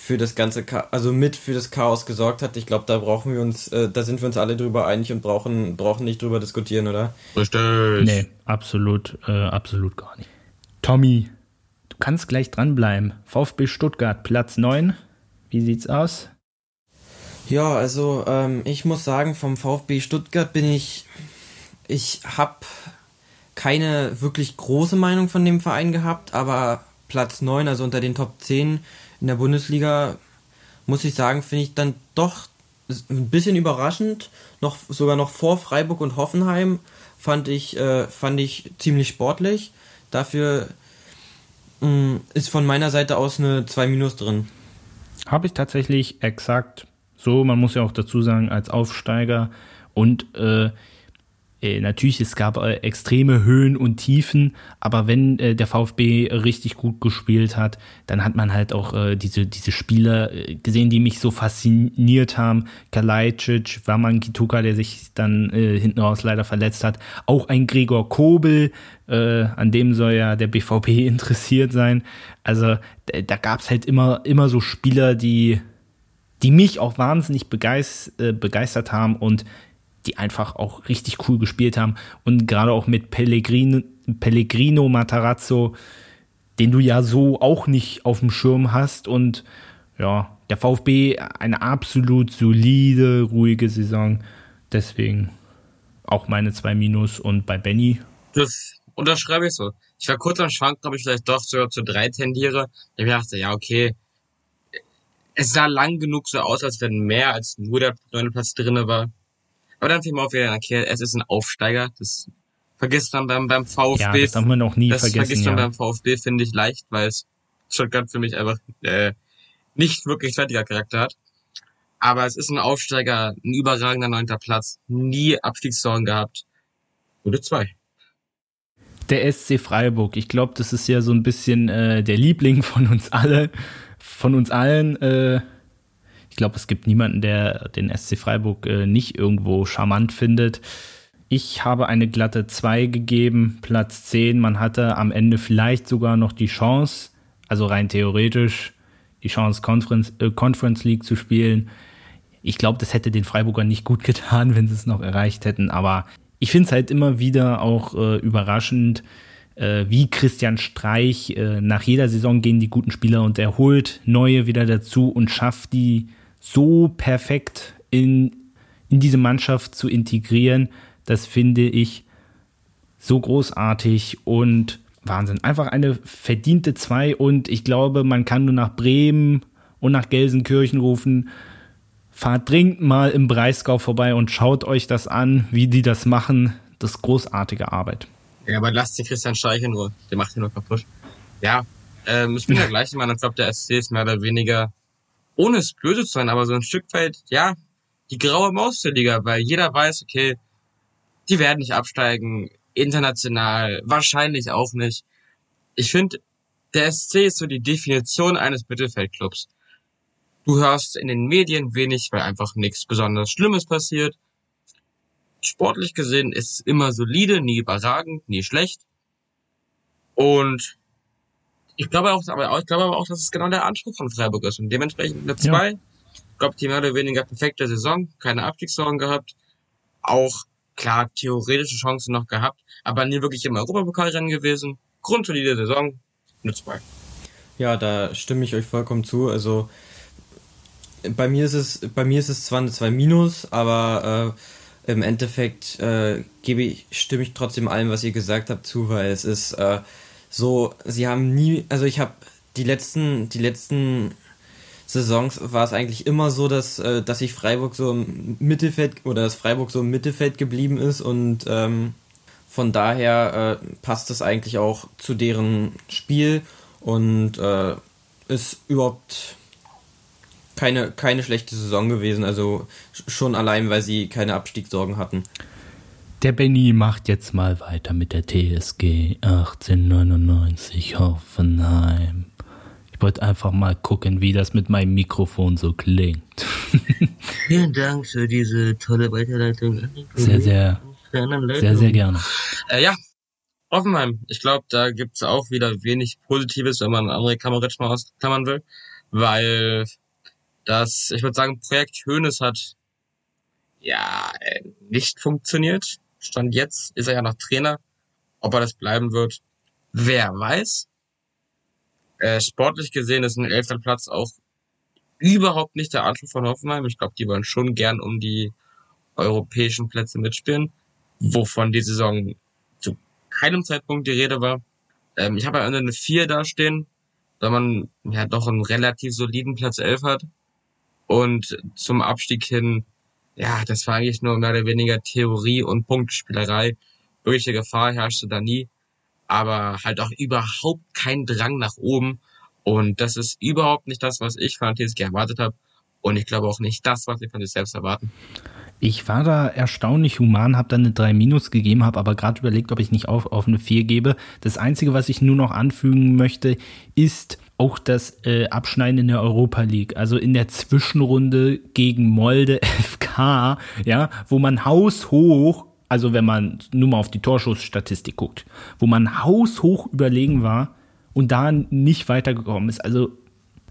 für das ganze, Cha also mit für das Chaos gesorgt hat. Ich glaube, da brauchen wir uns, äh, da sind wir uns alle drüber einig und brauchen, brauchen nicht drüber diskutieren, oder? Richtig. Nee, absolut, äh, absolut gar nicht. Tommy, kannst gleich dranbleiben. VfB Stuttgart, Platz 9. Wie sieht's aus? Ja, also ähm, ich muss sagen, vom VfB Stuttgart bin ich, ich habe keine wirklich große Meinung von dem Verein gehabt, aber Platz 9, also unter den Top 10, in der Bundesliga, muss ich sagen, finde ich dann doch ein bisschen überraschend. Noch, sogar noch vor Freiburg und Hoffenheim fand ich, äh, fand ich ziemlich sportlich. Dafür ist von meiner Seite aus eine 2 Minus drin. Habe ich tatsächlich exakt so. Man muss ja auch dazu sagen, als Aufsteiger und äh, äh, natürlich, es gab äh, extreme Höhen und Tiefen, aber wenn äh, der VfB richtig gut gespielt hat, dann hat man halt auch äh, diese, diese Spieler äh, gesehen, die mich so fasziniert haben. Kalajdzic, Waman Kituka, der sich dann äh, hinten raus leider verletzt hat. Auch ein Gregor Kobel, äh, an dem soll ja der BVB interessiert sein. Also da, gab es halt immer, immer so Spieler, die, die mich auch wahnsinnig äh, begeistert haben und die einfach auch richtig cool gespielt haben. Und gerade auch mit Pellegrino, Pellegrino Matarazzo, den du ja so auch nicht auf dem Schirm hast. Und ja, der VfB eine absolut solide, ruhige Saison. Deswegen auch meine zwei Minus. Und bei Benny? Das unterschreibe ich so. Ich war kurz am Schwanken, ob ich vielleicht doch sogar zu drei tendiere. Ich dachte, ja, okay. Es sah lang genug so aus, als wenn mehr als nur der neunte Platz drinne war. Aber dann fiel mir auf, ja, okay, es ist ein Aufsteiger. Das vergisst man beim, beim VfB. Ja, das darf man auch nie das vergessen. Das vergisst man ja. beim VfB, finde ich, leicht, weil es Stuttgart für mich einfach äh, nicht wirklich fertiger Charakter hat. Aber es ist ein Aufsteiger, ein überragender neunter Platz, nie Abstiegssorgen gehabt. Gute zwei. Der SC Freiburg, ich glaube, das ist ja so ein bisschen äh, der Liebling von uns alle, von uns allen. Äh, glaube, es gibt niemanden, der den SC Freiburg äh, nicht irgendwo charmant findet. Ich habe eine glatte 2 gegeben, Platz 10. Man hatte am Ende vielleicht sogar noch die Chance, also rein theoretisch, die Chance, Conference, äh, Conference League zu spielen. Ich glaube, das hätte den Freiburgern nicht gut getan, wenn sie es noch erreicht hätten. Aber ich finde es halt immer wieder auch äh, überraschend, äh, wie Christian Streich. Äh, nach jeder Saison gehen die guten Spieler und er holt neue wieder dazu und schafft die so perfekt in, in diese Mannschaft zu integrieren, das finde ich so großartig und Wahnsinn. Einfach eine verdiente zwei und ich glaube, man kann nur nach Bremen und nach Gelsenkirchen rufen. Fahrt dringend mal im Breisgau vorbei und schaut euch das an, wie die das machen. Das ist großartige Arbeit. Ja, aber lasst den Christian Streich in Ruhe. Der macht ihn nur kaputt. Ja, ähm, ich bin der gleiche Mann. Ich glaube, der SC ist mehr oder weniger ohne es böse zu sein, aber so ein Stück weit, ja, die graue Maus der Liga, weil jeder weiß, okay, die werden nicht absteigen, international, wahrscheinlich auch nicht. Ich finde, der SC ist so die Definition eines Mittelfeldclubs. Du hörst in den Medien wenig, weil einfach nichts besonders Schlimmes passiert. Sportlich gesehen ist es immer solide, nie überragend, nie schlecht. Und ich glaube auch, aber ich glaube aber auch, dass es genau der Anspruch von Freiburg ist. Und dementsprechend eine 2. Ja. Ich glaube, die mehr oder weniger perfekte Saison, keine Abstiegssorgen gehabt. Auch klar theoretische Chancen noch gehabt, aber nie wirklich im Europapokalrennen gewesen. Grundsolide Saison, eine 2. Ja, da stimme ich euch vollkommen zu. Also bei mir ist es, bei mir ist es zwar eine 2 Minus, aber äh, im Endeffekt äh, gebe ich, stimme ich trotzdem allem, was ihr gesagt habt, zu, weil es ist äh, so, sie haben nie, also ich habe die letzten, die letzten Saisons war es eigentlich immer so, dass, äh, dass sich Freiburg so im Mittelfeld oder dass Freiburg so im Mittelfeld geblieben ist und ähm, von daher äh, passt das eigentlich auch zu deren Spiel und äh, ist überhaupt keine, keine schlechte Saison gewesen. Also schon allein, weil sie keine Abstiegssorgen hatten. Der Benny macht jetzt mal weiter mit der TSG 1899 Hoffenheim. Ich wollte einfach mal gucken, wie das mit meinem Mikrofon so klingt. Vielen Dank für diese tolle Weiterleitung. Sehr, sehr, sehr, sehr gerne. Äh, ja, Offenheim. Ich glaube, da gibt's auch wieder wenig Positives, wenn man André Kamaritsch mal ausklammern will, weil das, ich würde sagen, Projekt Hönes hat ja äh, nicht funktioniert. Stand jetzt ist er ja noch Trainer. Ob er das bleiben wird, wer weiß. Äh, sportlich gesehen ist ein elfter Platz auch überhaupt nicht der Anspruch von Hoffenheim. Ich glaube, die wollen schon gern um die europäischen Plätze mitspielen, wovon die Saison zu keinem Zeitpunkt die Rede war. Ähm, ich habe am Ende eine 4 dastehen, da man ja doch einen relativ soliden Platz 11 hat. Und zum Abstieg hin ja, das war eigentlich nur mehr oder weniger Theorie und Punktspielerei. Wirkliche Gefahr herrschte da nie, aber halt auch überhaupt kein Drang nach oben. Und das ist überhaupt nicht das, was ich von TSG erwartet habe. Und ich glaube auch nicht das, was sie von sich selbst erwarten. Ich war da erstaunlich human, habe dann eine 3 Minus gegeben, habe aber gerade überlegt, ob ich nicht auf, auf eine 4 gebe. Das Einzige, was ich nur noch anfügen möchte, ist, auch das äh, Abschneiden in der Europa League, also in der Zwischenrunde gegen Molde FK, ja, wo man haushoch, also wenn man nur mal auf die Torschussstatistik guckt, wo man haushoch überlegen war und da nicht weitergekommen ist. Also,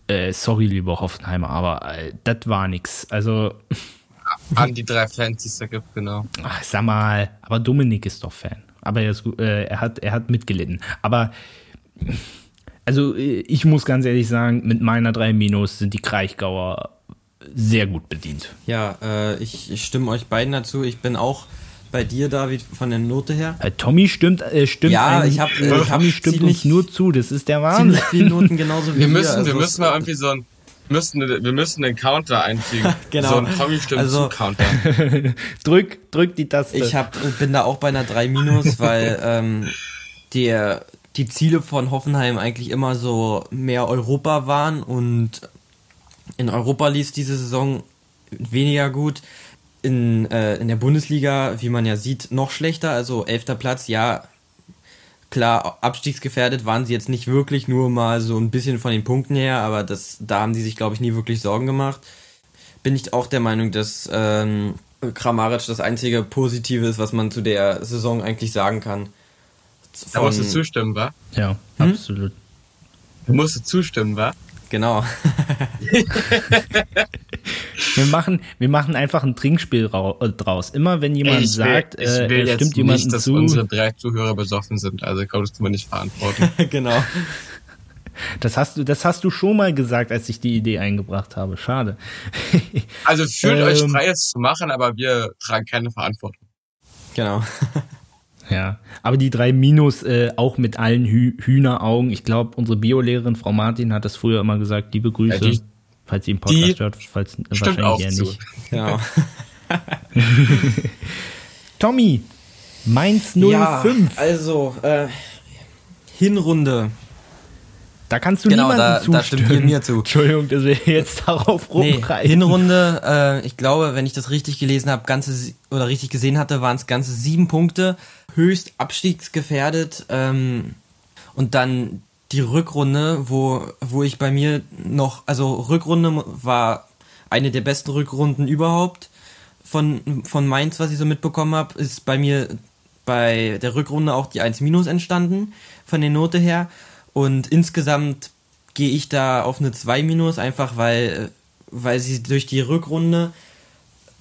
äh, sorry, lieber Hoffenheimer, aber äh, das war nix. Also. An die drei Fans, die es da gibt, genau. Ach, sag mal, aber Dominik ist doch Fan. Aber er, ist, äh, er, hat, er hat mitgelitten. Aber also äh, ich muss ganz ehrlich sagen, mit meiner 3 Minus sind die Kraichgauer sehr gut bedient. Ja, äh, ich, ich, stimme euch beiden dazu. Ich bin auch bei dir, David, von der Note her. Äh, Tommy stimmt, äh, stimmt. Ja, ich habe äh, Tommy stimmt uns nur zu. Das ist der Wahnsinn. Ziemlich viele Noten genauso wie wir müssen. Also wir müssen mal irgendwie so ein müssen, wir müssen einen Counter einfügen. genau. So ein Tommy stimmt also, zu Counter. drück, drück die Taste. Ich hab, bin da auch bei einer 3 minus, weil ähm, der die Ziele von Hoffenheim eigentlich immer so mehr Europa waren und in Europa lief diese Saison weniger gut. In, äh, in der Bundesliga, wie man ja sieht, noch schlechter. Also elfter Platz, ja, klar, abstiegsgefährdet waren sie jetzt nicht wirklich, nur mal so ein bisschen von den Punkten her, aber das, da haben sie sich, glaube ich, nie wirklich Sorgen gemacht. Bin ich auch der Meinung, dass ähm, Kramaric das einzige Positive ist, was man zu der Saison eigentlich sagen kann. Da musst du zustimmen, wa? Ja, hm? absolut. Du musst zustimmen, wa? Genau. wir, machen, wir machen einfach ein Trinkspiel äh, draus. Immer wenn jemand ich sagt, will, ich will äh, stimmt jemand nicht, dass zu. unsere drei Zuhörer besoffen sind. Also konntest du mir nicht verantworten. genau. Das hast du, das hast du schon mal gesagt, als ich die Idee eingebracht habe. Schade. also fühlt ähm, euch frei, es zu machen, aber wir tragen keine Verantwortung. Genau. Ja, aber die drei Minus äh, auch mit allen Hü Hühneraugen. Ich glaube, unsere Biolehrerin Frau Martin hat das früher immer gesagt. Liebe Grüße, ja, die, falls sie im Podcast hört, falls wahrscheinlich auch eher nicht. Genau. Tommy, Mainz 05. Ja, also äh, Hinrunde da kannst du genau, niemandem da, zustimmen. Da stimmt ihr mir zu. Entschuldigung, dass wir jetzt darauf rumreiten. Nee, Hinrunde, äh, ich glaube, wenn ich das richtig gelesen habe, ganze oder richtig gesehen hatte, waren es ganze sieben Punkte, höchst abstiegsgefährdet. Ähm, und dann die Rückrunde, wo, wo ich bei mir noch, also Rückrunde war eine der besten Rückrunden überhaupt von, von Mainz, was ich so mitbekommen habe, ist bei mir bei der Rückrunde auch die 1 Minus entstanden, von der Note her. Und insgesamt gehe ich da auf eine 2 minus, einfach weil, weil sie durch die Rückrunde,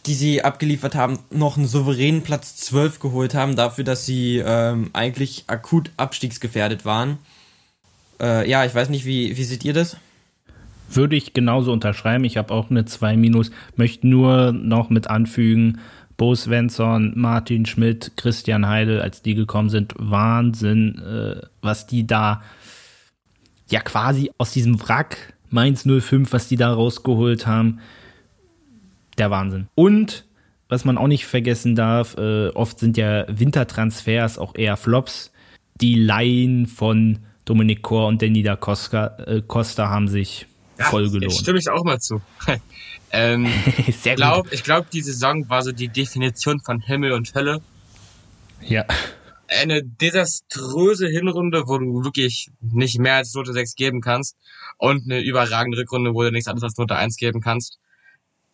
die sie abgeliefert haben, noch einen souveränen Platz 12 geholt haben, dafür, dass sie ähm, eigentlich akut abstiegsgefährdet waren. Äh, ja, ich weiß nicht, wie, wie seht ihr das? Würde ich genauso unterschreiben. Ich habe auch eine 2 minus, möchte nur noch mit anfügen, Bo Svensson, Martin Schmidt, Christian Heidel, als die gekommen sind, Wahnsinn, äh, was die da ja quasi aus diesem Wrack Mainz 05, was die da rausgeholt haben, der Wahnsinn. Und was man auch nicht vergessen darf, äh, oft sind ja Wintertransfers auch eher Flops. Die Laien von Dominik Kor und Danny da Costa, äh, Costa haben sich voll Jetzt gelohnt. stimme ich auch mal zu. ähm, Sehr gut. glaub, ich glaube, die Saison war so die Definition von Himmel und Hölle. Ja. Eine desaströse Hinrunde, wo du wirklich nicht mehr als Note 6 geben kannst. Und eine überragende Rückrunde, wo du nichts anderes als Note 1 geben kannst.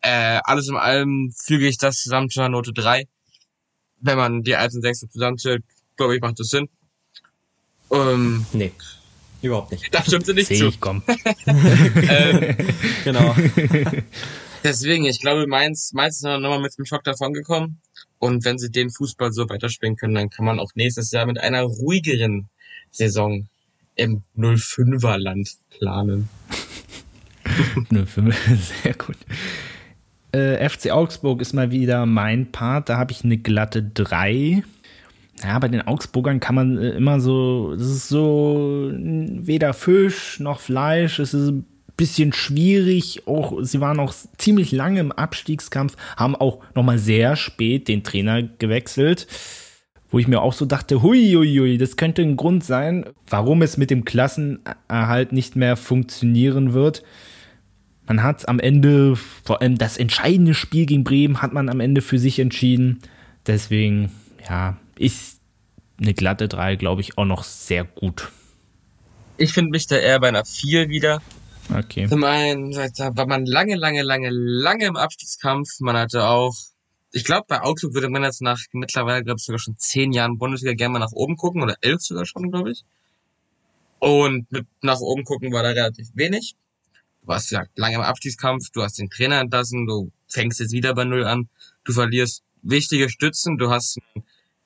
Äh, alles in allem füge ich das zusammen zu einer Note 3. Wenn man die 1 und 6 zusammenzählt, glaube ich, macht das Sinn. Ähm, Nee, überhaupt nicht. da stimmt sie nicht Sehe zu. ich, komm. Ähm, Genau. Deswegen, ich glaube, Mainz, Mainz ist nochmal mit dem Schock davon gekommen. Und wenn sie den Fußball so weiterspielen können, dann kann man auch nächstes Jahr mit einer ruhigeren Saison im 05er Land planen. Nö, für mich sehr gut. Äh, FC Augsburg ist mal wieder mein Part. Da habe ich eine glatte 3. Ja, bei den Augsburgern kann man äh, immer so, das ist so weder Fisch noch Fleisch. Es ist ein bisschen schwierig. Auch sie waren auch ziemlich lange im Abstiegskampf, haben auch nochmal sehr spät den Trainer gewechselt. Wo ich mir auch so dachte, hui, hui, hui, das könnte ein Grund sein, warum es mit dem Klassenerhalt nicht mehr funktionieren wird. Man hat am Ende, vor allem das entscheidende Spiel gegen Bremen, hat man am Ende für sich entschieden. Deswegen, ja, ist eine glatte 3, glaube ich, auch noch sehr gut. Ich finde mich da eher bei einer 4 wieder. Okay. Zum einen da war man lange, lange, lange, lange im Abstiegskampf. Man hatte auch, ich glaube, bei Augsburg würde man jetzt nach mittlerweile, glaube ich, sogar schon zehn Jahren Bundesliga gerne mal nach oben gucken oder elf sogar schon, glaube ich. Und mit nach oben gucken war da relativ wenig. Du warst ja lange im Abstiegskampf, du hast den Trainer entlassen, du fängst jetzt wieder bei Null an, du verlierst wichtige Stützen, du hast einen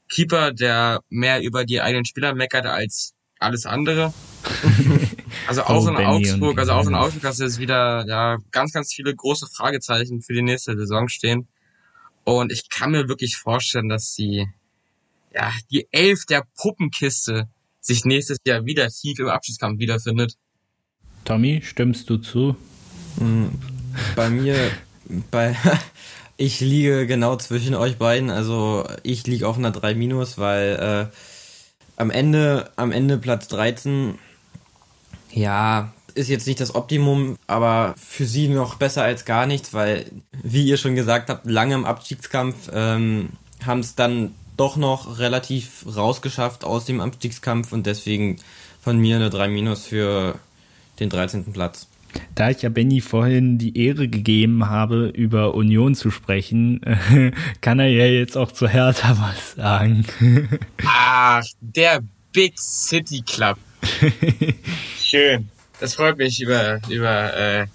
Keeper, der mehr über die eigenen Spieler meckert als alles andere. Also auch Oh, in Benny Augsburg, also auch in. Augsburg hast du jetzt wieder ja ganz, ganz viele große Fragezeichen für die nächste Saison stehen. Und ich kann mir wirklich vorstellen, dass die, ja, die Elf der Puppenkiste sich nächstes Jahr wieder tief im Abschiedskampf wiederfindet. Tommy, stimmst du zu? Bei mir, bei, ich liege genau zwischen euch beiden. Also ich liege auf einer 3 minus, weil äh, am Ende, am Ende Platz 13, ja, ist jetzt nicht das Optimum, aber für sie noch besser als gar nichts, weil, wie ihr schon gesagt habt, lange im Abstiegskampf ähm, haben es dann doch noch relativ rausgeschafft aus dem Abstiegskampf und deswegen von mir eine 3 minus für den 13. Platz. Da ich ja Benny vorhin die Ehre gegeben habe, über Union zu sprechen, kann er ja jetzt auch zu Hertha was sagen. Ach, der Big City Club. Schön. Das freut mich, über, über äh,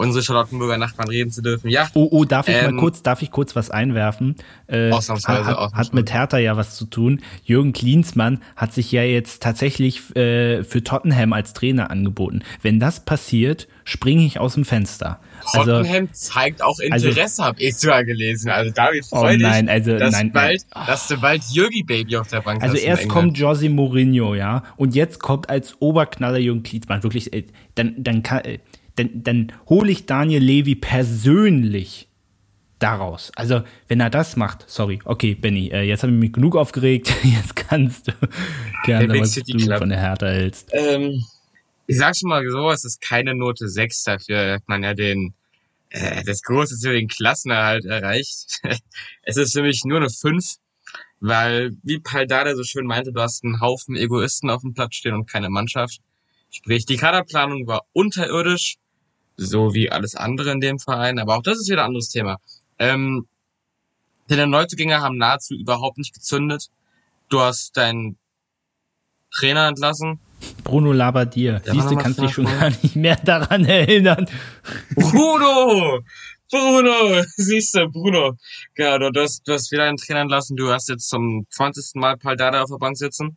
unsere Charlottenburger Nachbarn reden zu dürfen. Ja, Oh, oh, darf ich Ähm, mal kurz, darf ich kurz was einwerfen? Äh, Ausnahmsweise, hat, ausnahmsweise. hat mit Hertha ja was zu tun. Jürgen Klinsmann hat sich ja jetzt tatsächlich äh, für Tottenham als Trainer angeboten. Wenn das passiert, springe ich aus dem Fenster. Also, Tottenham zeigt auch Interesse, hab ich sogar gelesen. Also David, Oh freu dich, nein, also dass, nein, bald, nein. dass du bald Jürgi Baby auf der Bank also hast in erst kommt Jose Mourinho, ja, und jetzt kommt als Oberknaller Jürgen Klinsmann. Wirklich, äh, dann, dann, kann, äh, dann, dann hole ich Daniel Levy persönlich daraus. Also, wenn er das macht, sorry, okay, Benny, äh, jetzt habe ich mich genug aufgeregt, jetzt kannst du gerne was du Club. von der Hertha hältst. Ähm, ich sag schon mal so, es ist keine Note 6, dafür hat man ja den, äh, das große Ziel, den Klassenerhalt erreicht. es ist für mich nur eine 5, weil, wie Paldada so schön meinte, du hast einen Haufen Egoisten auf dem Platz stehen und keine Mannschaft. Sprich, die Kaderplanung war unterirdisch, so wie alles andere in dem Verein, aber auch das ist wieder ein anderes Thema. Ähm, deine Neuzugänge haben nahezu überhaupt nicht gezündet. Du hast deinen Trainer entlassen, Bruno Labbadia, Der siehst du, kannst dich schon gar nicht mehr daran erinnern. Bruno! Bruno! Siehst du, Bruno. Ja, du hast, du hast wieder einen Trainer entlassen. Du hast jetzt zum 20. Mal Paldada auf der Bank sitzen.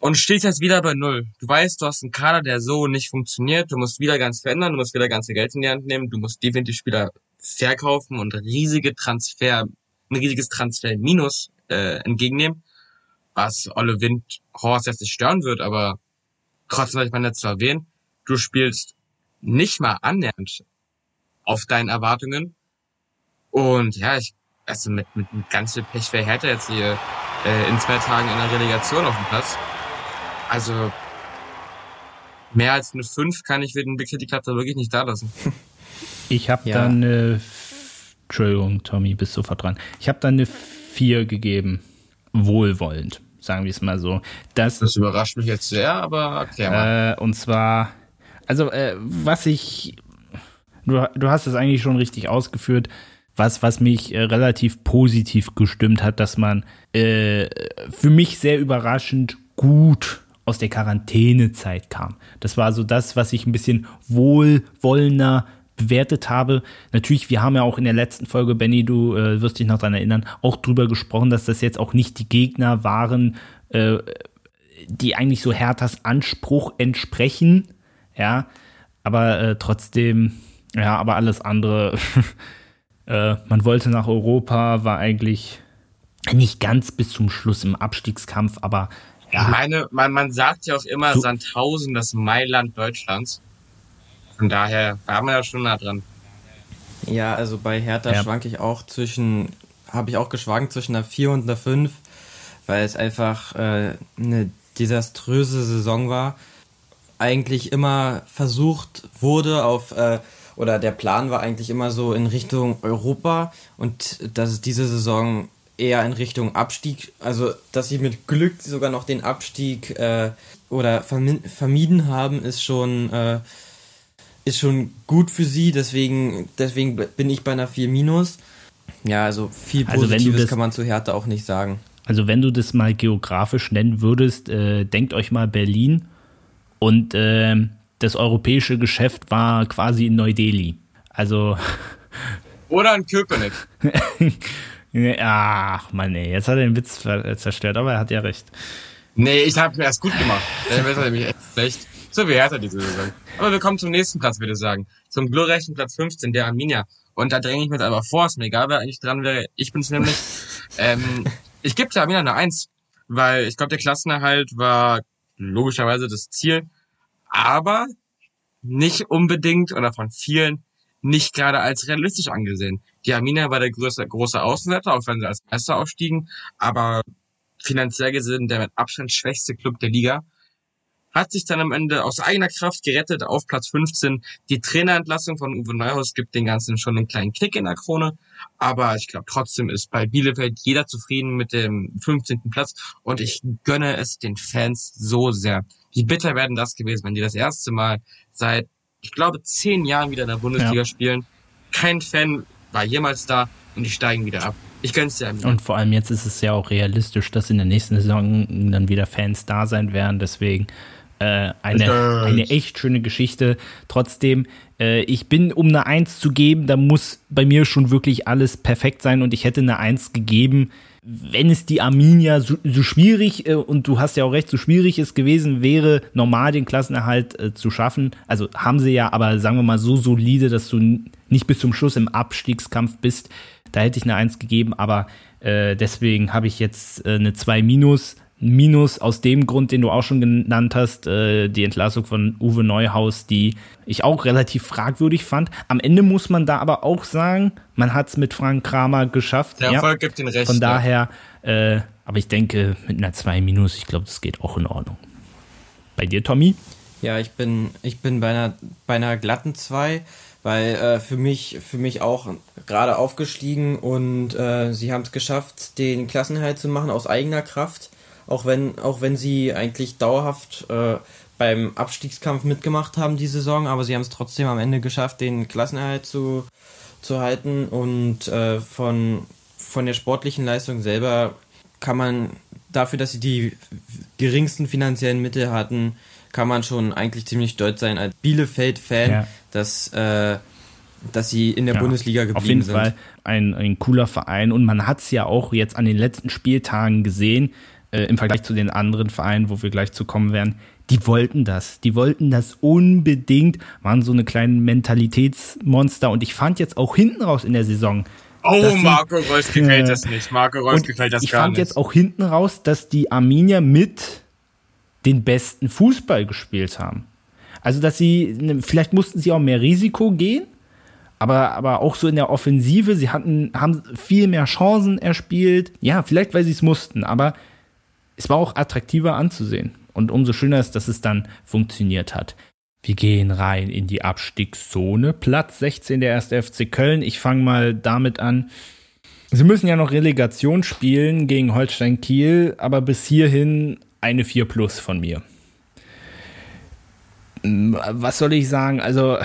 Und stehst jetzt wieder bei Null. Du weißt, du hast einen Kader, der so nicht funktioniert. Du musst wieder ganz verändern. Du musst wieder ganze Geld in die Hand nehmen. Du musst definitiv Spieler verkaufen und riesige Transfer, ein riesiges Transfer-Minus äh, entgegennehmen. Was Olle Wind Horst jetzt nicht stören wird, aber trotzdem sollte man jetzt zu erwähnen. Du spielst nicht mal annähernd auf deinen Erwartungen. Und ja, ich, also mit, mit, mit ganz viel Pech Hertha jetzt hier äh, in zwei Tagen in der Relegation auf dem Platz. Also mehr als eine 5 kann ich für den Big City Club da wirklich nicht da lassen. Ich habe Ja. da eine. Entschuldigung, Tommy, bist sofort dran. Ich habe da eine 4 gegeben. Wohlwollend, sagen wir es mal so. Das, Das überrascht mich jetzt sehr, aber erklär mal. äh, und zwar, also, äh, was ich. Du, du hast es eigentlich schon richtig ausgeführt. Was, was mich äh, relativ positiv gestimmt hat, dass man äh, für mich sehr überraschend gut aus der Quarantänezeit kam. Das war so das, was ich ein bisschen wohlwollender bewertet habe. Natürlich, wir haben ja auch in der letzten Folge, Benny, du äh, wirst dich noch daran erinnern, auch drüber gesprochen, dass das jetzt auch nicht die Gegner waren, äh, die eigentlich so Herthas Anspruch entsprechen. Ja, aber äh, trotzdem, ja, aber alles andere, äh, man wollte nach Europa, war eigentlich nicht ganz bis zum Schluss im Abstiegskampf, aber Ich ja, meine, man, man sagt ja auch immer So- Sandhausen, das Mailand Deutschlands. Von daher war man ja schon nah dran. Ja, also bei Hertha Ja. schwank ich auch zwischen, habe ich auch geschwankt zwischen einer 4 und einer 5, weil es einfach äh, eine desaströse Saison war. Eigentlich immer versucht wurde auf, äh, oder der Plan war eigentlich immer so in Richtung Europa und dass es diese Saison eher in Richtung Abstieg, also dass sie mit Glück sogar noch den Abstieg äh, oder vermi vermieden haben, ist schon äh, ist schon gut für sie, deswegen, deswegen bin ich bei einer 4 minus. Ja, also viel Also Positives das- kann man zu Hertha auch nicht sagen. Also wenn du das mal geografisch nennen würdest, äh, denkt euch mal Berlin und ähm, das europäische Geschäft war quasi in Neu-Delhi. Also, Oder in Köpenick. ach Mann, ey, jetzt hat er den Witz ver- zerstört, aber er hat ja recht. Nee, ich habe mir erst gut gemacht. Der wird nämlich echt schlecht. So wie Hertha diese Saison. Aber wir kommen zum nächsten Platz, würde ich sagen. Zum glorreichen Platz 15, der Arminia. Und da dränge ich mir jetzt einfach vor, ist mir egal, wer eigentlich dran wäre. Ich bin's nämlich. ähm, ich gebe der Arminia eine Eins, weil ich glaube, der Klassenerhalt war logischerweise das Ziel, aber nicht unbedingt oder von vielen nicht gerade als realistisch angesehen. Die Arminia war der größte, große Außenseiter, auch wenn sie als Meister aufstiegen, aber finanziell gesehen der mit Abstand schwächste Club der Liga, hat sich dann am Ende aus eigener Kraft gerettet auf Platz 15. Die Trainerentlassung von Uwe Neuhaus gibt den Ganzen schon einen kleinen Kick in der Krone, aber ich glaube trotzdem ist bei Bielefeld jeder zufrieden mit dem 15. Platz und ich gönne es den Fans so sehr. Wie bitter werden das gewesen, wenn die das erste Mal seit, ich glaube, zehn Jahren wieder in der Bundesliga Ja. spielen. Kein Fan war jemals da und die steigen wieder ab. Ich gönn's dir. Arminia. Und vor allem jetzt ist es ja auch realistisch, dass in der nächsten Saison dann wieder Fans da sein werden. Deswegen äh, eine, eine echt schöne Geschichte. Trotzdem, äh, ich bin, um eine Eins zu geben, da muss bei mir schon wirklich alles perfekt sein und ich hätte eine Eins gegeben, wenn es die Arminia so, so schwierig, äh, und du hast ja auch recht, so schwierig es gewesen wäre, normal den Klassenerhalt äh, zu schaffen. Also haben sie ja, aber sagen wir mal so solide, dass du nicht bis zum Schluss im Abstiegskampf bist. Da hätte ich eine Eins gegeben, aber äh, deswegen habe ich jetzt äh, eine 2 minus. Minus aus dem Grund, den du auch schon genannt hast, äh, die Entlassung von Uwe Neuhaus, die ich auch relativ fragwürdig fand. Am Ende muss man da aber auch sagen, man hat es mit Frank Kramer geschafft. Der Ja. Erfolg gibt den Recht. Von ja. daher, äh, aber ich denke, mit einer 2 Minus, ich glaube, das geht auch in Ordnung. Bei dir, Tommy? Ja, ich bin, ich bin bei einer, bei einer glatten 2, weil äh, für mich, für mich auch gerade aufgestiegen und äh, sie haben es geschafft, den Klassenhalt zu machen aus eigener Kraft, auch wenn, auch wenn sie eigentlich dauerhaft äh, beim Abstiegskampf mitgemacht haben die Saison, aber sie haben es trotzdem am Ende geschafft, den Klassenerhalt zu, zu halten und äh, von, von der sportlichen Leistung selber kann man dafür, dass sie die geringsten finanziellen Mittel hatten, kann man schon eigentlich ziemlich stolz sein als Bielefeld-Fan, Ja. dass, äh, dass sie in der Ja, Bundesliga geblieben Auf jeden sind. Fall ein, ein cooler Verein und man hat es ja auch jetzt an den letzten Spieltagen gesehen, äh, im Vergleich zu den anderen Vereinen, wo wir gleich zu kommen werden. Die wollten das. Die wollten das unbedingt, waren so eine kleinen Mentalitätsmonster und ich fand jetzt auch hinten raus in der Saison, Oh, Marco Reus gefällt das nicht. Marco Reus gefällt das ich gar fand nicht. jetzt auch hinten raus, dass die Arminia mit den besten Fußball gespielt haben. Also, dass sie, ne, vielleicht mussten sie auch mehr Risiko gehen, aber, aber auch so in der Offensive, sie hatten, haben viel mehr Chancen erspielt. Ja, vielleicht, weil sie es mussten, aber es war auch attraktiver anzusehen. Und umso schöner ist, dass es dann funktioniert hat. Wir gehen rein in die Abstiegszone. Platz 16 der erste FC Köln. Ich fange mal damit an. Sie müssen ja noch Relegation spielen gegen Holstein Kiel, aber bis hierhin eine 4 plus von mir. Was soll ich sagen? Also,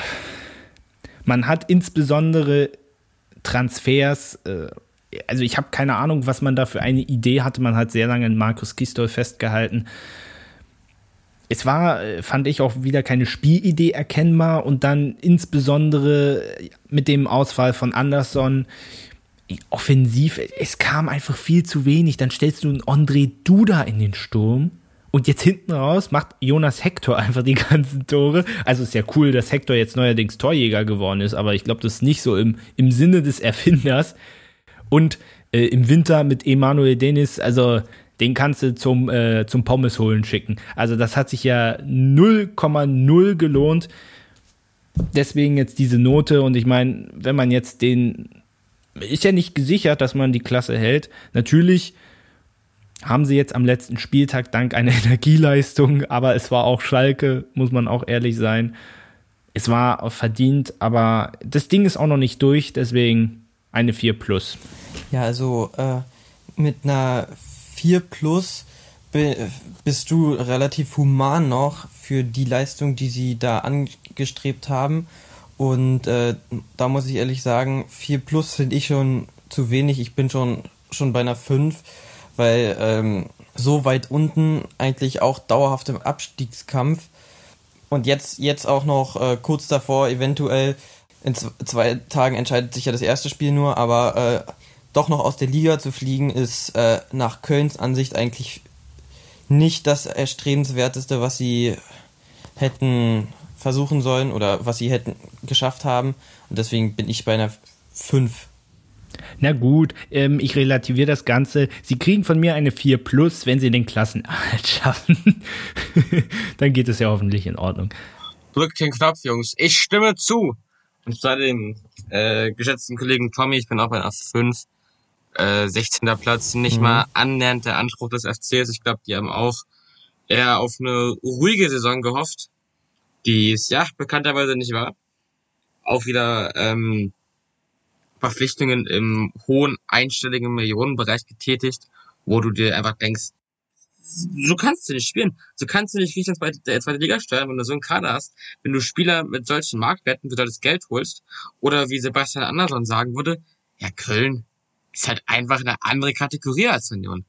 man hat insbesondere Transfers, äh, also ich habe keine Ahnung, was man da für eine Idee hatte. Man hat sehr lange in Markus Gistol festgehalten es war, äh, fand ich, auch wieder keine Spielidee erkennbar und dann insbesondere mit dem Ausfall von Anderson offensiv, es kam einfach viel zu wenig. Dann stellst du einen André Duda in den Sturm und jetzt hinten raus macht Jonas Hector einfach die ganzen Tore. Also ist ja cool, dass Hector jetzt neuerdings Torjäger geworden ist, aber ich glaube, das ist nicht so im, im Sinne des Erfinders. Und äh, im Winter mit Emanuel Dennis, also den kannst du zum, äh, zum Pommes holen schicken. Also das hat sich ja 0,0 gelohnt. Deswegen jetzt diese Note und ich meine, wenn man jetzt den, ist ja nicht gesichert, dass man die Klasse hält. Natürlich haben sie jetzt am letzten Spieltag dank einer Energieleistung, aber es war auch Schalke, muss man auch ehrlich sein. Es war verdient, aber das Ding ist auch noch nicht durch, deswegen eine 4 plus. Ja, also äh, mit einer 4 plus bist du relativ human noch für die Leistung, die sie da angestrebt haben. Und äh, da muss ich ehrlich sagen, 4 plus finde ich schon zu wenig. Ich bin schon, schon bei einer 5, weil ähm, so weit unten eigentlich auch dauerhaft im Abstiegskampf. Und jetzt, jetzt auch noch äh, kurz davor, eventuell in zwei Tagen entscheidet sich ja das erste Spiel nur, aber äh, doch noch aus der Liga zu fliegen, ist äh, nach Kölns Ansicht eigentlich nicht das erstrebenswerteste, was sie hätten versuchen sollen oder was sie hätten geschafft haben. Und deswegen bin ich bei einer 5. Na gut, ähm, ich relativiere das Ganze. Sie kriegen von mir eine 4 plus, wenn sie den Klassenerhalt schaffen. Dann geht es ja hoffentlich in Ordnung. Drückt den Knopf, Jungs. Ich stimme zu. Und zwar dem äh, geschätzten Kollegen Tommy, ich bin auch bei einer 5 äh, 16. Platz, nicht mhm. mal annähernd der Anspruch des FCs. Ich glaube, die haben auch eher auf eine ruhige Saison gehofft, die es ja bekannterweise nicht war. Auch wieder ähm, Verpflichtungen im hohen einstelligen Millionenbereich getätigt, wo du dir einfach denkst, so kannst du nicht spielen. So kannst du nicht Griechenland zweite, zweite Liga steuern, wenn du so einen Kader hast. Wenn du Spieler mit solchen Marktwerten für das Geld holst, oder wie Sebastian Andersson sagen würde, ja, Köln, ist halt einfach eine andere Kategorie als Union.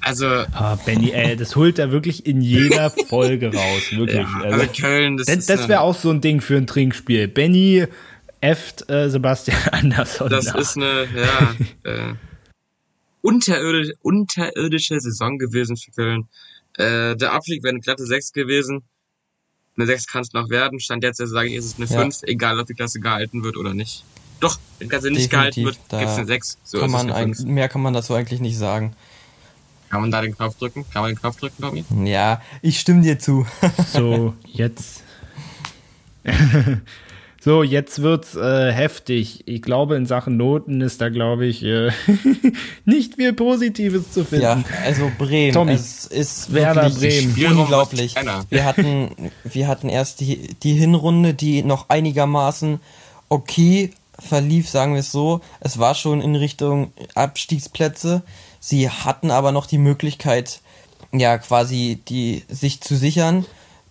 Also. Ah, Benny, ey, das holt er wirklich in jeder Folge raus, wirklich. Ja, also, also, Köln, das, das, das wäre auch so ein Ding für ein Trinkspiel. Benny äfft äh, Sebastian Andersson. Das nach. ist eine, ja, äh, unterirdisch, unterirdische Saison gewesen für Köln. Äh, der Abstieg wäre eine glatte 6 gewesen. Eine 6 kann es noch werden. Stand jetzt, also sage ich, ist es eine 5, ja. egal ob die Klasse gehalten wird oder nicht. Doch, wenn Ganze nicht gehalten wird, gibt's eine 6. So kann man ein, mehr kann man dazu eigentlich nicht sagen. Kann man da den Knopf drücken? Kann man den Knopf drücken, Tommy? Ja, ich stimme dir zu. so, jetzt. so, jetzt wird's äh, heftig. Ich glaube, in Sachen Noten ist da, glaube ich, äh, nicht viel Positives zu finden. Ja, also Bremen. Tommy, es ist Werder Bremen. Unglaublich. Wir hatten, wir hatten erst die, die Hinrunde, die noch einigermaßen okay verlief, sagen wir es so. Es war schon in Richtung Abstiegsplätze. Sie hatten aber noch die Möglichkeit, ja, quasi die, sich zu sichern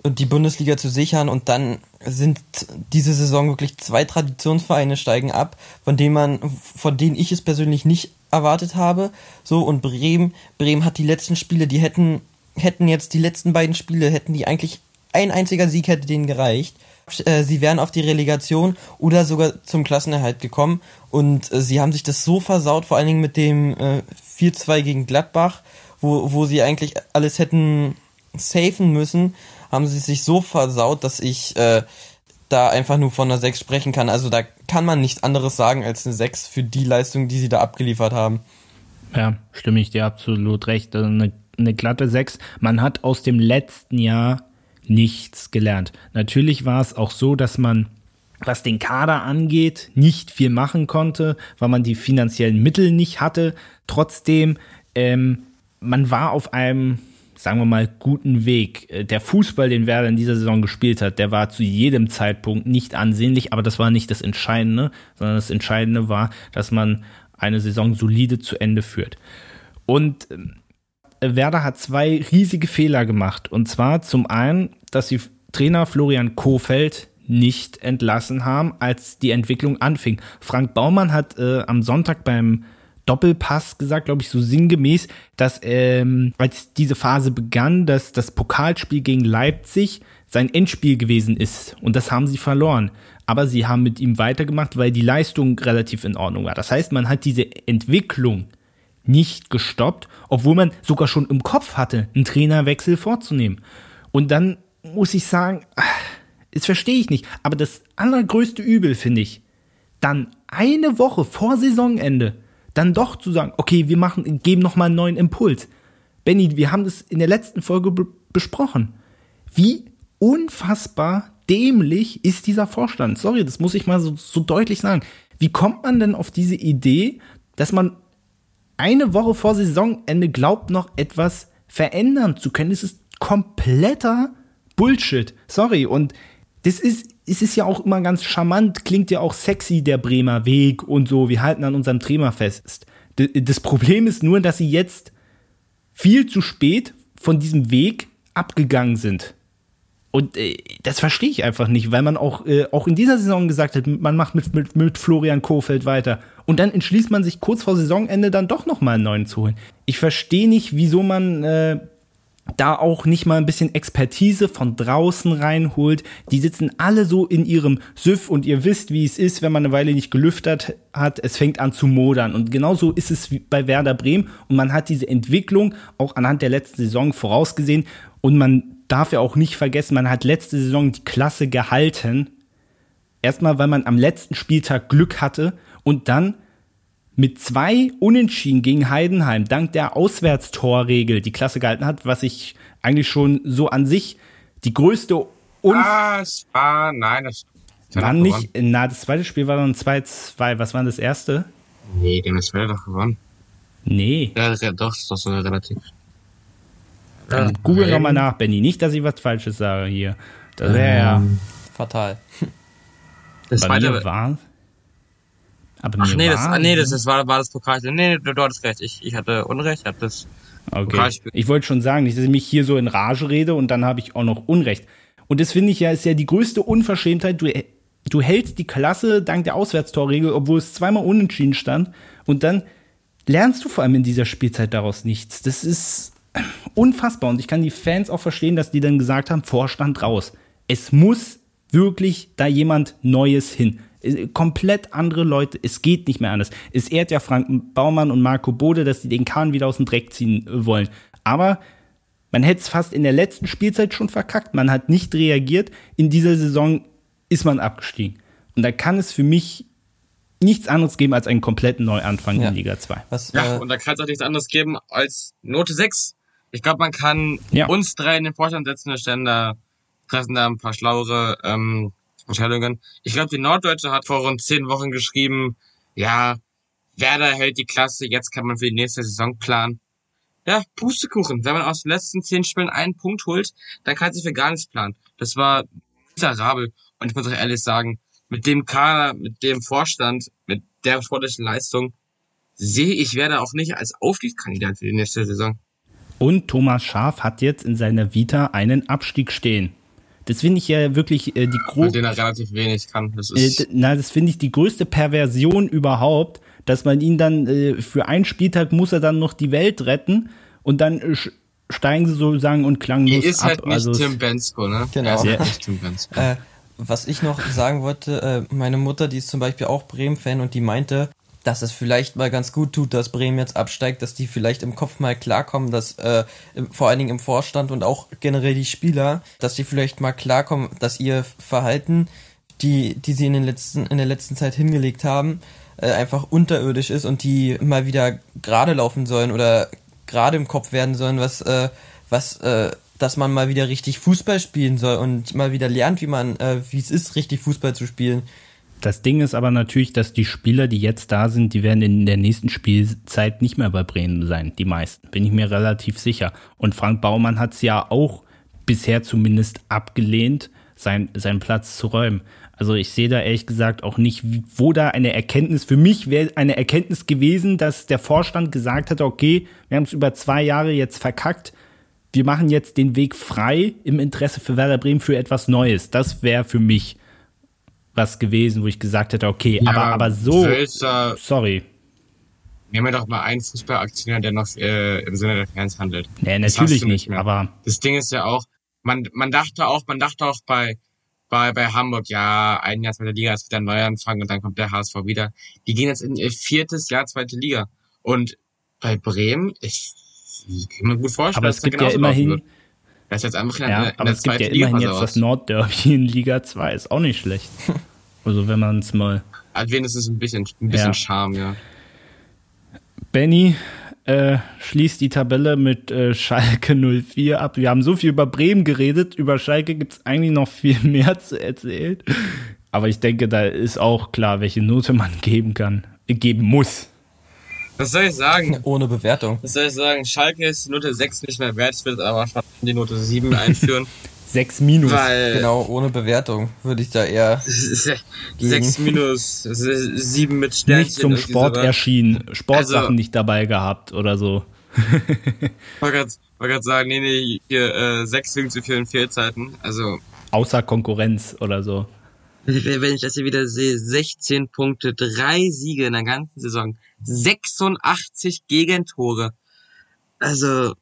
die Bundesliga zu sichern und dann sind diese Saison wirklich zwei Traditionsvereine steigen ab, von denen man, von denen ich es persönlich nicht erwartet habe. So, und Bremen, Bremen hat die letzten Spiele, die hätten, hätten jetzt die letzten beiden Spiele, hätten die eigentlich ein einziger Sieg hätte denen gereicht. Äh, sie wären auf die Relegation oder sogar zum Klassenerhalt gekommen. Und äh, sie haben sich das so versaut, vor allen Dingen mit dem äh, 4-2 gegen Gladbach, wo, wo sie eigentlich alles hätten safen müssen, haben sie sich so versaut, dass ich äh, da einfach nur von einer 6 sprechen kann. Also da kann man nichts anderes sagen als eine 6 für die Leistung, die sie da abgeliefert haben. Ja, stimme ich dir absolut recht. Also eine, eine glatte 6. Man hat aus dem letzten Jahr nichts gelernt. Natürlich war es auch so, dass man, was den Kader angeht, nicht viel machen konnte, weil man die finanziellen Mittel nicht hatte. Trotzdem, ähm, man war auf einem sagen wir mal, guten Weg. Äh, der Fußball, den Werder in dieser Saison gespielt hat, der war zu jedem Zeitpunkt nicht ansehnlich, aber das war nicht das Entscheidende, sondern das Entscheidende war, dass man eine Saison solide zu Ende führt. Und ähm, Werder hat zwei riesige Fehler gemacht. Und zwar zum einen, dass sie Trainer Florian Kofeld nicht entlassen haben, als die Entwicklung anfing. Frank Baumann hat äh, am Sonntag beim Doppelpass gesagt, glaube ich, so sinngemäß, dass ähm, als diese Phase begann, dass das Pokalspiel gegen Leipzig sein Endspiel gewesen ist und das haben sie verloren. Aber sie haben mit ihm weitergemacht, weil die Leistung relativ in Ordnung war. Das heißt, man hat diese Entwicklung nicht gestoppt, obwohl man sogar schon im Kopf hatte, einen Trainerwechsel vorzunehmen. Und dann muss ich sagen, das verstehe ich nicht. Aber das allergrößte Übel finde ich, dann eine Woche vor Saisonende dann doch zu sagen, okay, wir machen, geben noch mal einen neuen Impuls. Benny, wir haben das in der letzten Folge besprochen. Wie unfassbar dämlich ist dieser Vorstand? Sorry, das muss ich mal so, so deutlich sagen. Wie kommt man denn auf diese Idee, dass man eine Woche vor Saisonende glaubt, noch etwas verändern zu können? Das ist kompletter Bullshit. Sorry. Und das ist, es ist ja auch immer ganz charmant, klingt ja auch sexy, der Bremer Weg und so. Wir halten an unserem Thema fest. Das Problem ist nur, dass sie jetzt viel zu spät von diesem Weg abgegangen sind. Und äh, das verstehe ich einfach nicht, weil man auch, äh, auch in dieser Saison gesagt hat, man macht mit, mit, mit Florian Kofeld weiter. Und dann entschließt man sich kurz vor Saisonende dann doch nochmal einen neuen zu holen. Ich verstehe nicht, wieso man äh, da auch nicht mal ein bisschen Expertise von draußen reinholt. Die sitzen alle so in ihrem Süff und ihr wisst, wie es ist, wenn man eine Weile nicht gelüftet hat. Es fängt an zu modern. Und genauso ist es bei Werder Bremen. Und man hat diese Entwicklung auch anhand der letzten Saison vorausgesehen. Und man darf ja auch nicht vergessen, man hat letzte Saison die Klasse gehalten. Erstmal, weil man am letzten Spieltag Glück hatte und dann mit zwei Unentschieden gegen Heidenheim dank der Auswärtstorregel die Klasse gehalten hat, was ich eigentlich schon so an sich die größte Un ah, es war, nein, das war nicht, na, das zweite Spiel war dann 2-2. Was war das erste? Nee, dem ist doch gewonnen. Nee. Ja, doch, das ist doch so relativ. Dann ja, google nochmal nach, Benny. Nicht, dass ich was Falsches sage hier. Das wäre ähm, ja. Fatal. Das zweite war. Aber Ach nee, das, nee, das, das war, war das Pokalspiel. Nee, du, du hattest recht. Ich, ich hatte Unrecht, ich hatte das okay. Pokalspiel. Ich wollte schon sagen, nicht, dass ich mich hier so in Rage rede und dann habe ich auch noch Unrecht. Und das finde ich ja, ist ja die größte Unverschämtheit. Du, du hältst die Klasse dank der Auswärtstorregel, obwohl es zweimal unentschieden stand. Und dann lernst du vor allem in dieser Spielzeit daraus nichts. Das ist unfassbar. Und ich kann die Fans auch verstehen, dass die dann gesagt haben, Vorstand raus. Es muss wirklich da jemand Neues hin. Äh, komplett andere Leute. Es geht nicht mehr anders. Es ehrt ja Frank Baumann und Marco Bode, dass sie den Kahn wieder aus dem Dreck ziehen äh, wollen. Aber man hätte es fast in der letzten Spielzeit schon verkackt. Man hat nicht reagiert. In dieser Saison ist man abgestiegen. Und da kann es für mich nichts anderes geben als einen kompletten Neuanfang ja. in Liga 2. Was, ja, äh, und da kann es auch nichts anderes geben als Note 6. Ich glaube, man kann ja. uns drei in den Vorstand setzen, wir stellen da, treffen da ein paar schlauere ähm, Entscheidungen. Ich glaube, die Norddeutsche hat vor rund zehn Wochen geschrieben, ja, Werder hält die Klasse, jetzt kann man für die nächste Saison planen. Ja, Pustekuchen. Wenn man aus den letzten zehn Spielen einen Punkt holt, dann kann sich für gar nichts planen. Das war miserabel. Und ich muss auch ehrlich sagen, mit dem Kader, mit dem Vorstand, mit der sportlichen Leistung, sehe ich Werder auch nicht als Aufstiegskandidat für die nächste Saison. Und Thomas Schaf hat jetzt in seiner Vita einen Abstieg stehen. Das finde ich ja wirklich äh, die größte. Den er relativ wenig kann. Das ist äh, na, das finde ich die größte Perversion überhaupt, dass man ihn dann äh, für einen Spieltag muss er dann noch die Welt retten und dann äh, steigen sie sozusagen und klanglos er ist ab. Halt nicht also Tim Bensko, ne? Genau. Er ist halt nicht Tim Bensko. Äh, was ich noch sagen wollte, äh, meine Mutter, die ist zum Beispiel auch Bremen-Fan und die meinte, dass es vielleicht mal ganz gut tut, dass Bremen jetzt absteigt, dass die vielleicht im Kopf mal klarkommen, dass äh, vor allen Dingen im Vorstand und auch generell die Spieler, dass die vielleicht mal klarkommen, dass ihr Verhalten, die, die sie in, den letzten, in der letzten Zeit hingelegt haben, äh, einfach unterirdisch ist und die mal wieder gerade laufen sollen oder gerade im Kopf werden sollen, was, äh, was, äh, dass man mal wieder richtig Fußball spielen soll und mal wieder lernt, wie man, äh, wie es ist, richtig Fußball zu spielen. Das Ding ist aber natürlich, dass die Spieler, die jetzt da sind, die werden in der nächsten Spielzeit nicht mehr bei Bremen sein, die meisten, bin ich mir relativ sicher. Und Frank Baumann hat es ja auch bisher zumindest abgelehnt, sein, seinen Platz zu räumen. Also ich sehe da ehrlich gesagt auch nicht, wo da eine Erkenntnis, für mich wäre eine Erkenntnis gewesen, dass der Vorstand gesagt hat, okay, wir haben es über zwei Jahre jetzt verkackt, wir machen jetzt den Weg frei im Interesse für Werder Bremen für etwas Neues. Das wäre für mich was gewesen, wo ich gesagt hätte, okay, Ja, aber, aber so, Wölzer, sorry. nehmen wir doch mal einen Fußballaktionär, der noch äh, im Sinne der Fans handelt. Nee, Das natürlich nicht, mehr. aber Das Ding ist ja auch, man, man dachte auch, man dachte auch bei, bei, bei Hamburg, ja, ein Jahr zweite Liga ist wieder ein Neuanfang und dann kommt der HSV wieder. Die gehen jetzt in ihr viertes Jahr zweite Liga. Und bei Bremen, ich, ich kann mir gut vorstellen, aber dass es da gibt ja immerhin, wird. Das ist jetzt einfach in, ja, der- in aber der es gibt ja immerhin Liga jetzt das Nordderby in Liga 2, ist auch nicht schlecht. Also wenn man es mal Also wenigstens ein bisschen, ein bisschen Ja. Charme, ja. Benny äh, schließt die Tabelle mit äh, Schalke 04 ab. Wir haben so viel über Bremen geredet. Über Schalke gibt es eigentlich noch viel mehr zu erzählen. Aber ich denke, da ist auch klar, welche Note man geben kann, geben muss. Was soll ich sagen? Ohne Bewertung. Was soll ich sagen? Schalke ist die Note 6 nicht mehr wert, ich will aber schon die Note 7 einführen, Sechs Minus. weil Genau, ohne Bewertung würde ich da eher. 6 minus 7 mit Sternchen. nicht zum Sport erschienen, Sportsachen Also- nicht dabei gehabt oder so. Ich wollte grad- wollte gerade sagen, nee, nee, hier äh, 6 wegen zu vielen Fehlzeiten. Also, Außer Konkurrenz oder so. Wenn ich das hier wieder sehe, 16 Punkte, 3 Siege in der ganzen Saison, 86 Gegentore. Also,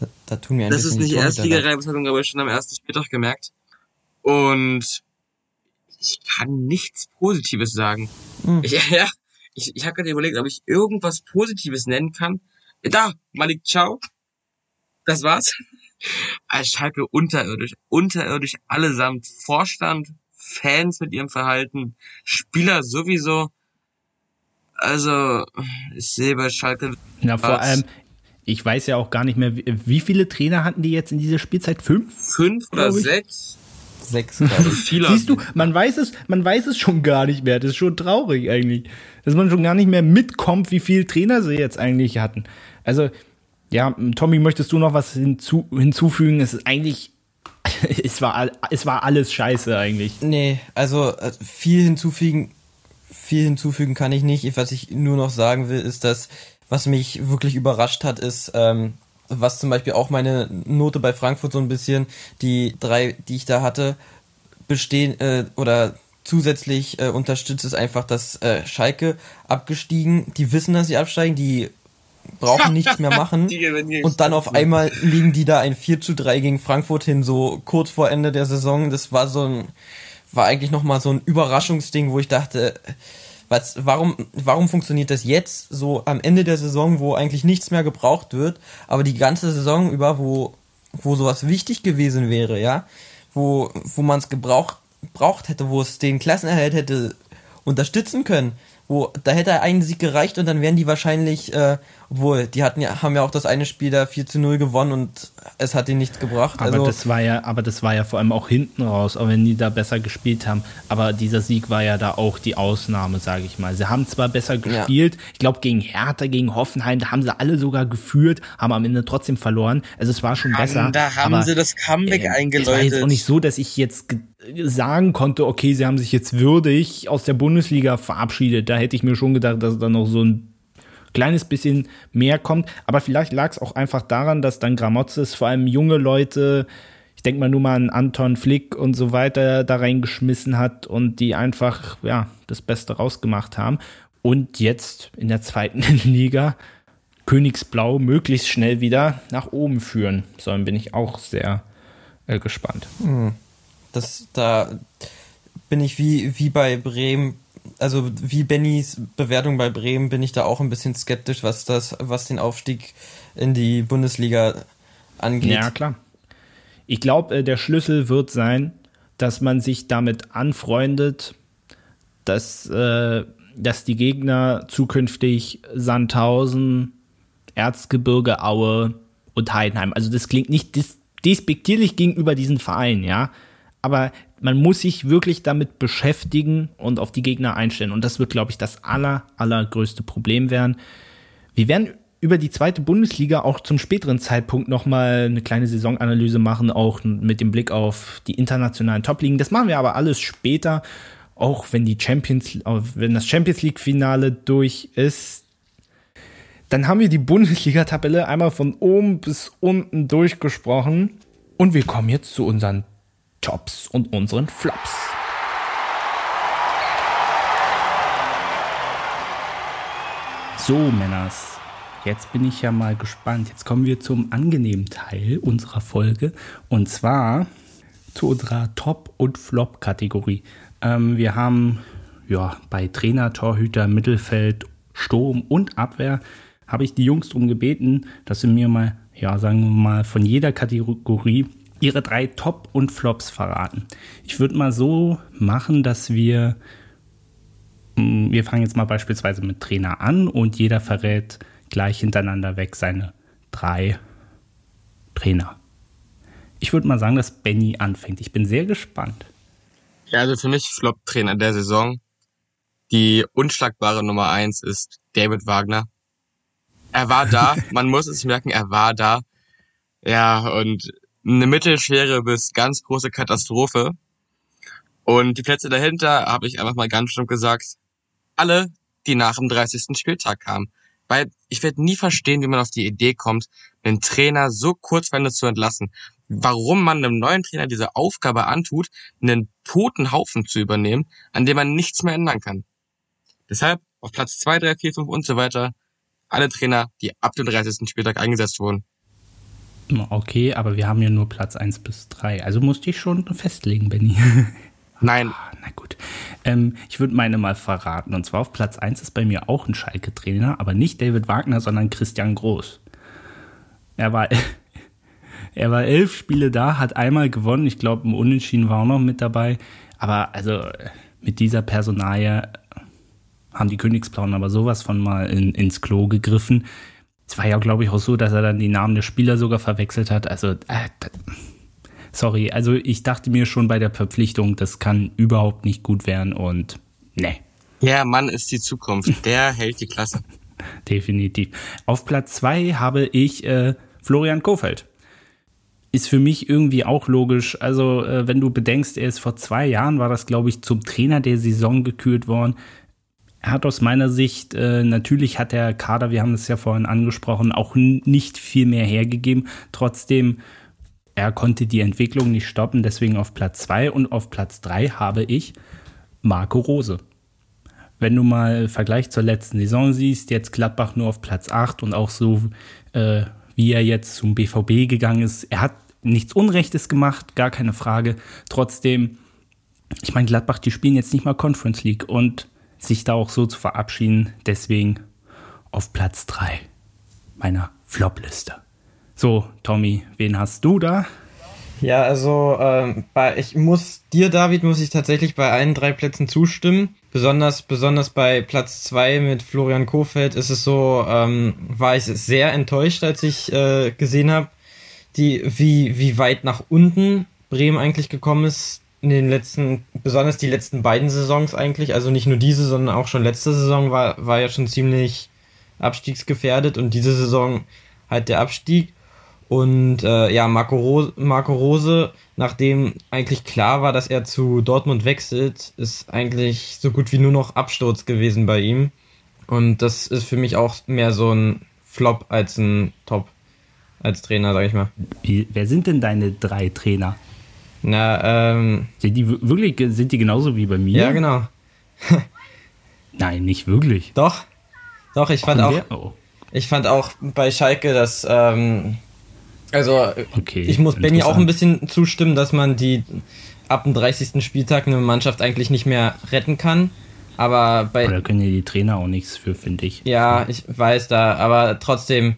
Da, da tun mir ein Das ist nicht die Torhüter leid. Erstligareibung, aber schon am ersten Spieltag gemerkt. Und ich kann nichts Positives sagen. Hm. Ich, ja, ich, ich habe gerade überlegt, ob ich irgendwas Positives nennen kann. Da, Malik Ciao. Das war's. Als Schalke unterirdisch, unterirdisch allesamt. Vorstand, Fans mit ihrem Verhalten, Spieler sowieso. Also, ich sehe bei Schalke Na, vor Was? allem, ich weiß ja auch gar nicht mehr, wie, viele Trainer hatten die jetzt in dieser Spielzeit? Fünf? fünf oder sechs. Sechs, glaube Siehst du, man weiß es, man weiß es schon gar nicht mehr. Das ist schon traurig eigentlich. Dass man schon gar nicht mehr mitkommt, wie viele Trainer sie jetzt eigentlich hatten. Also, ja, Tommy, möchtest du noch was hinzu, hinzufügen? Es ist eigentlich, es war, es war alles scheiße eigentlich. Nee, also äh, viel hinzufügen, viel hinzufügen kann ich nicht. Was ich nur noch sagen will, ist, dass was mich wirklich überrascht hat, ist, ähm, was zum Beispiel auch meine Note bei Frankfurt so ein bisschen, die drei, die ich da hatte, bestehen äh, oder zusätzlich äh, unterstützt ist einfach, dass äh, Schalke abgestiegen, die wissen, dass sie absteigen, die brauchen nichts mehr machen. Und dann auf einmal liegen die da ein 4 zu 3 gegen Frankfurt hin, so kurz vor Ende der Saison. Das war so ein, war eigentlich nochmal so ein Überraschungsding, wo ich dachte, was, warum, warum funktioniert das jetzt so am Ende der Saison, wo eigentlich nichts mehr gebraucht wird, aber die ganze Saison über, wo, wo sowas wichtig gewesen wäre, ja, wo, wo man es gebraucht, braucht hätte, wo es den Klassenerhalt hätte unterstützen können, wo, da hätte ein Sieg gereicht und dann wären die wahrscheinlich, äh, obwohl, die hatten ja, haben ja auch das eine Spiel da 4 zu 0 gewonnen und es hat ihnen nichts gebracht. Aber also, das war ja, aber das war ja vor allem auch hinten raus, auch wenn die da besser gespielt haben. Aber dieser Sieg war ja da auch die Ausnahme, sage ich mal. Sie haben zwar besser gespielt, ich glaube gegen Hertha, gegen Hoffenheim, da haben sie alle sogar geführt, haben am Ende trotzdem verloren. Also es war schon besser. Da haben aber, sie das Comeback äh, Es war eingeläutet. jetzt auch nicht so, dass ich jetzt ge- sagen konnte, okay, sie haben sich jetzt würdig aus der Bundesliga verabschiedet. Da hätte ich mir schon gedacht, dass da noch so ein kleines bisschen mehr kommt. Aber vielleicht lag es auch einfach daran, dass dann Gramozis vor allem junge Leute, ich denke mal nur mal an Anton Flick und so weiter, da reingeschmissen hat und die einfach, ja, das Beste rausgemacht haben. Und jetzt in der zweiten Liga Königsblau möglichst schnell wieder nach oben führen sollen, bin ich auch sehr äh, gespannt. das, da bin ich wie, wie bei Bremen, also wie Bennys Bewertung bei Bremen, bin ich da auch ein bisschen skeptisch, was das, was den Aufstieg in die Bundesliga angeht. Ja, klar. Ich glaube, äh, der Schlüssel wird sein, dass man sich damit anfreundet, dass, äh, dass die Gegner zukünftig Sandhausen, Erzgebirge, Aue und Heidenheim, also das klingt nicht dis despektierlich gegenüber diesen Vereinen, ja, aber man muss sich wirklich damit beschäftigen und auf die Gegner einstellen. Und das wird, glaube ich, das aller, allergrößte Problem werden. Wir werden über die zweite Bundesliga auch zum späteren Zeitpunkt nochmal eine kleine Saisonanalyse machen, auch mit dem Blick auf die internationalen Top-Ligen. Das machen wir aber alles später, auch wenn die Champions, wenn das Champions League-Finale durch ist. Dann haben wir die Bundesliga-Tabelle einmal von oben bis unten durchgesprochen. Und wir kommen jetzt zu unseren Tops und unseren Flops. So, Männers, jetzt bin ich ja mal gespannt. Jetzt kommen wir zum angenehmen Teil unserer Folge und zwar zu unserer Top- und Flop-Kategorie. Ähm, wir haben ja bei Trainer, Torhüter, Mittelfeld, Sturm und Abwehr habe ich die Jungs darum gebeten, dass sie mir mal, ja, sagen wir mal, von jeder Kategorie ihre drei Top und Flops verraten. Ich würde mal so machen, dass wir, mm, wir fangen jetzt mal beispielsweise mit Trainer an und jeder verrät gleich hintereinander weg seine drei Trainer. Ich würde mal sagen, dass Benny anfängt. Ich bin sehr gespannt. Ja, also für mich Flop-Trainer der Saison. Die unschlagbare Nummer eins ist David Wagner. Er war da, man muss es merken, er war da. Ja, und eine mittelschwere bis ganz große Katastrophe. Und die Plätze dahinter habe ich einfach mal ganz stumpf gesagt, alle, die nach dem 30. Spieltag kamen. Weil ich werde nie verstehen, wie man auf die Idee kommt, einen Trainer so kurzweilig zu entlassen. Warum man einem neuen Trainer diese Aufgabe antut, einen toten Haufen zu übernehmen, an dem man nichts mehr ändern kann. Deshalb auf Platz 2, 3, 4, 5 und so weiter alle Trainer, die ab dem 30. Spieltag eingesetzt wurden. Okay, aber wir haben ja nur Platz 1 bis 3. Also musste ich schon festlegen, Benny. Nein. Ah, na gut. Ähm, ich würde meine mal verraten. Und zwar auf Platz 1 ist bei mir auch ein Schalke-Trainer, aber nicht David Wagner, sondern Christian Groß. Er war, er war elf Spiele da, hat einmal gewonnen. Ich glaube, ein Unentschieden war auch noch mit dabei. Aber also mit dieser Personalie haben die Königsblauen aber sowas von mal in, ins Klo gegriffen. Es war ja, glaube ich, auch so, dass er dann die Namen der Spieler sogar verwechselt hat. Also, äh, sorry, also ich dachte mir schon bei der Verpflichtung, das kann überhaupt nicht gut werden und ne. Ja, Mann ist die Zukunft. Der hält die Klasse. Definitiv. Auf Platz zwei habe ich äh, Florian Kofeld. Ist für mich irgendwie auch logisch. Also, äh, wenn du bedenkst, er ist vor zwei Jahren, war das, glaube ich, zum Trainer der Saison gekürt worden. Er hat aus meiner Sicht, äh, natürlich hat der Kader, wir haben es ja vorhin angesprochen, auch nicht viel mehr hergegeben. Trotzdem, er konnte die Entwicklung nicht stoppen, deswegen auf Platz zwei und auf Platz drei habe ich Marco Rose. Wenn du mal Vergleich zur letzten Saison siehst, jetzt Gladbach nur auf Platz 8 und auch so, äh, wie er jetzt zum BVB gegangen ist, er hat nichts Unrechtes gemacht, gar keine Frage. Trotzdem, ich meine, Gladbach, die spielen jetzt nicht mal Conference League und sich da auch so zu verabschieden. Deswegen auf Platz 3 meiner Flop-Liste. So, Tommy, wen hast du da? Ja, also ähm, bei, ich muss dir, David, muss ich tatsächlich bei allen drei Plätzen zustimmen. Besonders, besonders bei Platz 2 mit Florian Kofeld ist es so, ähm, war ich sehr enttäuscht, als ich äh, gesehen habe, die, wie, wie weit nach unten Bremen eigentlich gekommen ist in den letzten, besonders die letzten beiden Saisons eigentlich, also nicht nur diese, sondern auch schon letzte Saison war, war ja schon ziemlich abstiegsgefährdet und diese Saison halt der Abstieg. Und äh, ja, Marco Rose, Marco Rose, nachdem eigentlich klar war, dass er zu Dortmund wechselt, ist eigentlich so gut wie nur noch Absturz gewesen bei ihm. Und das ist für mich auch mehr so ein Flop als ein Top als Trainer, sag ich mal. Wie, wer sind denn deine drei Trainer? Na, ähm. Sind die wirklich, sind die genauso wie bei mir? Ja, genau. Nein, nicht wirklich. Doch. Doch, ich fand auch. Oh. Ich fand auch bei Schalke, dass, ähm, also, okay, ich muss Benny auch ein bisschen zustimmen, dass man die ab dem 30. Spieltag eine Mannschaft eigentlich nicht mehr retten kann. Aber bei. Aber da können ja die Trainer auch nichts für, finde ich. Ja, ich weiß da, aber trotzdem.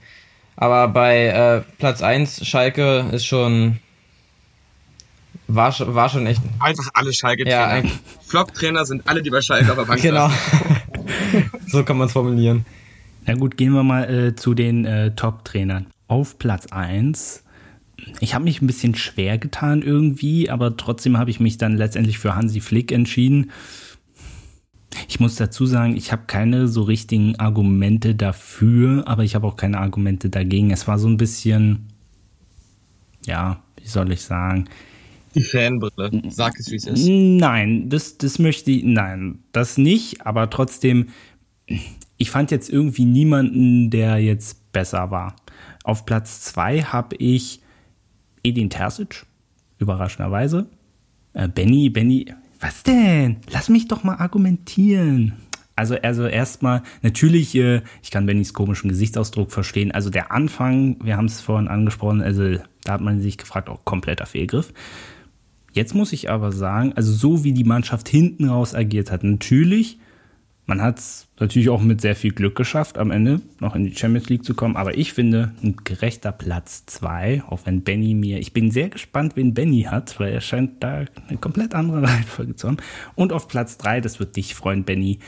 Aber bei äh, Platz 1 Schalke ist schon war, schon, war schon echt. Einfach alle Schalke-Trainer. Ja, Flop-Trainer sind alle, die bei Schalke auf der Bank Genau. so kann man es formulieren. Na gut, gehen wir mal äh, zu den äh, Top-Trainern. Auf Platz 1 ich habe mich ein bisschen schwer getan irgendwie, aber trotzdem habe ich mich dann letztendlich für Hansi Flick entschieden. Ich muss dazu sagen, ich habe keine so richtigen Argumente dafür, aber ich habe auch keine Argumente dagegen. Es war so ein bisschen, ja, wie soll ich sagen? Die Fanbrille. Sag es, wie es ist. Nein, das, das möchte ich, nein, das nicht, aber trotzdem, ich fand jetzt irgendwie niemanden, der jetzt besser war. Auf Platz zwei habe ich Edin Terzic, überraschenderweise. Äh, Benny, Benny, was denn? Lass mich doch mal argumentieren. Also, also erstmal, natürlich, äh, ich kann Bennys komischen Gesichtsausdruck verstehen. Also der Anfang, wir haben es vorhin angesprochen, also da hat man sich gefragt, auch kompletter Fehlgriff. Jetzt muss ich aber sagen, also so wie die Mannschaft hinten raus agiert hat, natürlich man hat es natürlich auch mit sehr viel Glück geschafft, am Ende noch in die Champions League zu kommen. Aber ich finde, ein gerechter Platz zwei, auch wenn Benny mir, ich bin sehr gespannt, wen Benny hat, weil er scheint da eine komplett andere Reihenfolge zu haben. Und auf Platz drei, das wird dich freuen, Benny,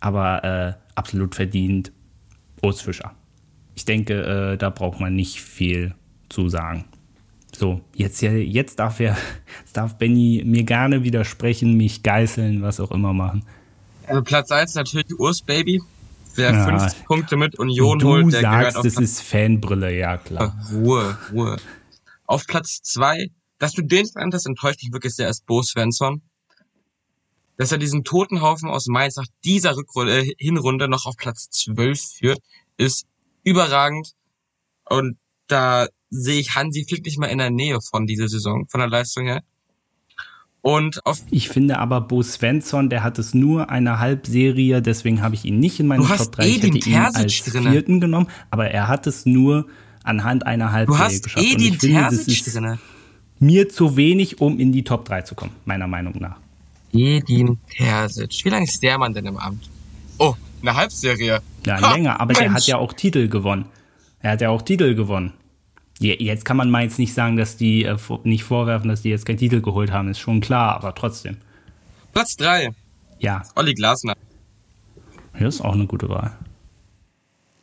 aber äh, absolut verdient, Urs Fischer. Ich denke, äh, da braucht man nicht viel zu sagen. So, jetzt, jetzt darf er, jetzt darf Benny mir gerne widersprechen, mich geißeln, was auch immer machen. Also Platz 1 natürlich Urs Baby. Wer ja. 50 Punkte mit Union du holt, der sagst, gehört auf das ist Fanbrille, ja klar. Ruhe, Ruhe. Auf Platz 2, dass du den genannt hast, enttäuscht mich wirklich sehr, ist Bo Svensson. Dass er diesen Totenhaufen aus Mainz nach dieser Rückrunde, äh, Hinrunde noch auf Platz 12 führt, ist überragend. Und da sehe ich Hansi Flick nicht mal in der Nähe von dieser Saison, von der Leistung her. Und auf ich finde aber Bo Svensson, der hat es nur eine Halbserie, deswegen habe ich ihn nicht in meinen Top 3. Eh ich hätte ihn als drinne. vierten genommen, aber er hat es nur anhand einer Halbserie du hast geschafft. Eh das ist drinne. mir zu wenig, um in die Top 3 zu kommen, meiner Meinung nach. Edin Terzic. Wie lange ist der Mann denn im Amt? Oh, eine Halbserie. Ja, ha, länger, aber Mensch. der hat ja auch Titel gewonnen. Er hat ja auch Titel gewonnen. Jetzt kann man Mainz nicht sagen, dass die äh, nicht vorwerfen, dass die jetzt keinen Titel geholt haben, ist schon klar, aber trotzdem. Platz 3. Ja. Olli Glasner. Ja, ist auch eine gute Wahl.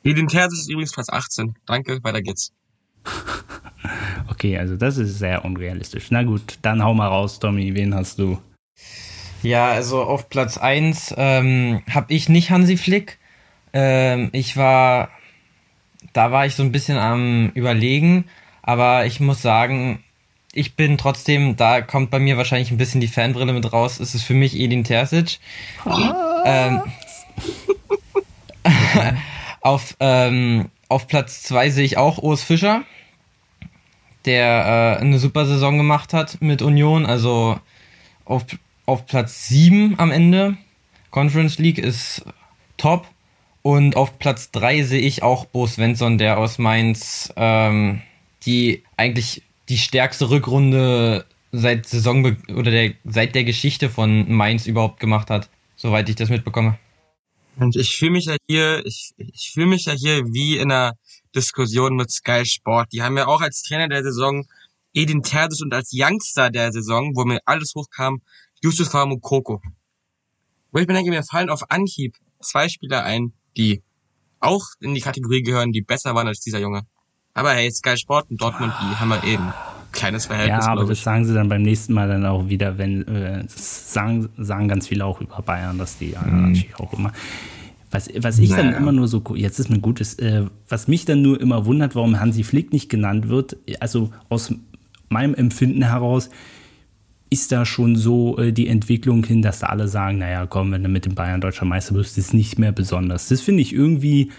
Edin Terzic ist übrigens Platz 18. Danke, weiter geht's. okay, also das ist sehr unrealistisch. Na gut, dann hau mal raus, Tommy. Wen hast du? Ja, also auf Platz 1 ähm, habe ich nicht Hansi Flick. Ähm, ich war da war ich so ein bisschen am Überlegen, aber ich muss sagen, ich bin trotzdem, da kommt bei mir wahrscheinlich ein bisschen die Fanbrille mit raus, ist es für mich Edin Terzic. Ähm, auf, ähm, auf Platz 2 sehe ich auch Urs Fischer, der äh, eine super Saison gemacht hat mit Union, also auf, auf Platz 7 am Ende. Conference League ist top. Und auf Platz 3 sehe ich auch Bo Svensson, der aus Mainz ähm, die eigentlich die stärkste Rückrunde seit Saison oder der, seit der Geschichte von Mainz überhaupt gemacht hat, soweit ich das mitbekomme. Und ich fühle mich ja hier, ich, ich fühle mich ja hier wie in einer Diskussion mit Sky Sport. Die haben ja auch als Trainer der Saison Edin Terzic und als Youngster der Saison, wo mir alles hochkam, Yusuf Mukoko. Wo ich mir denke, mir fallen auf Anhieb zwei Spieler ein, die auch in die Kategorie gehören, die besser waren als dieser Junge. Aber hey, Sky Sport und Dortmund, die haben wir eben kleines Verhältnis. Ja, aber das sagen sie dann beim nächsten Mal dann auch wieder, wenn äh, sagen, sagen ganz viele auch über Bayern, dass die ja, mhm. natürlich auch immer. Was, was ich naja. dann immer nur so, jetzt ist ein gutes, äh, was mich dann nur immer wundert, warum Hansi Flick nicht genannt wird, also aus meinem Empfinden heraus, ist da schon so äh, die Entwicklung hin, dass da alle sagen, naja, komm, wenn du mit dem Bayern deutscher Meister wirst, ist nicht mehr besonders. Das finde ich irgendwie,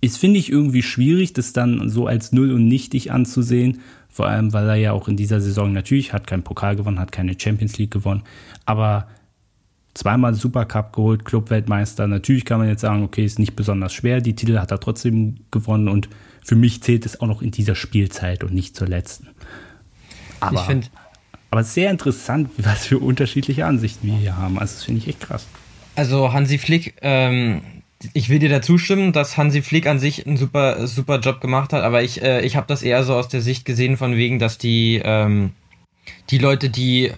ist finde ich irgendwie schwierig, das dann so als null und nichtig anzusehen. Vor allem, weil er ja auch in dieser Saison natürlich hat keinen Pokal gewonnen, hat keine Champions League gewonnen, aber zweimal Supercup geholt, Clubweltmeister. Natürlich kann man jetzt sagen, okay, ist nicht besonders schwer. Die Titel hat er trotzdem gewonnen und für mich zählt es auch noch in dieser Spielzeit und nicht zur letzten. Aber ich finde aber sehr interessant, was für unterschiedliche Ansichten wir hier haben. Also das finde ich echt krass. Also Hansi Flick, ähm, ich will dir dazu stimmen, dass Hansi Flick an sich einen super, super Job gemacht hat, aber ich, äh, ich habe das eher so aus der Sicht gesehen von wegen, dass die, ähm, die Leute, die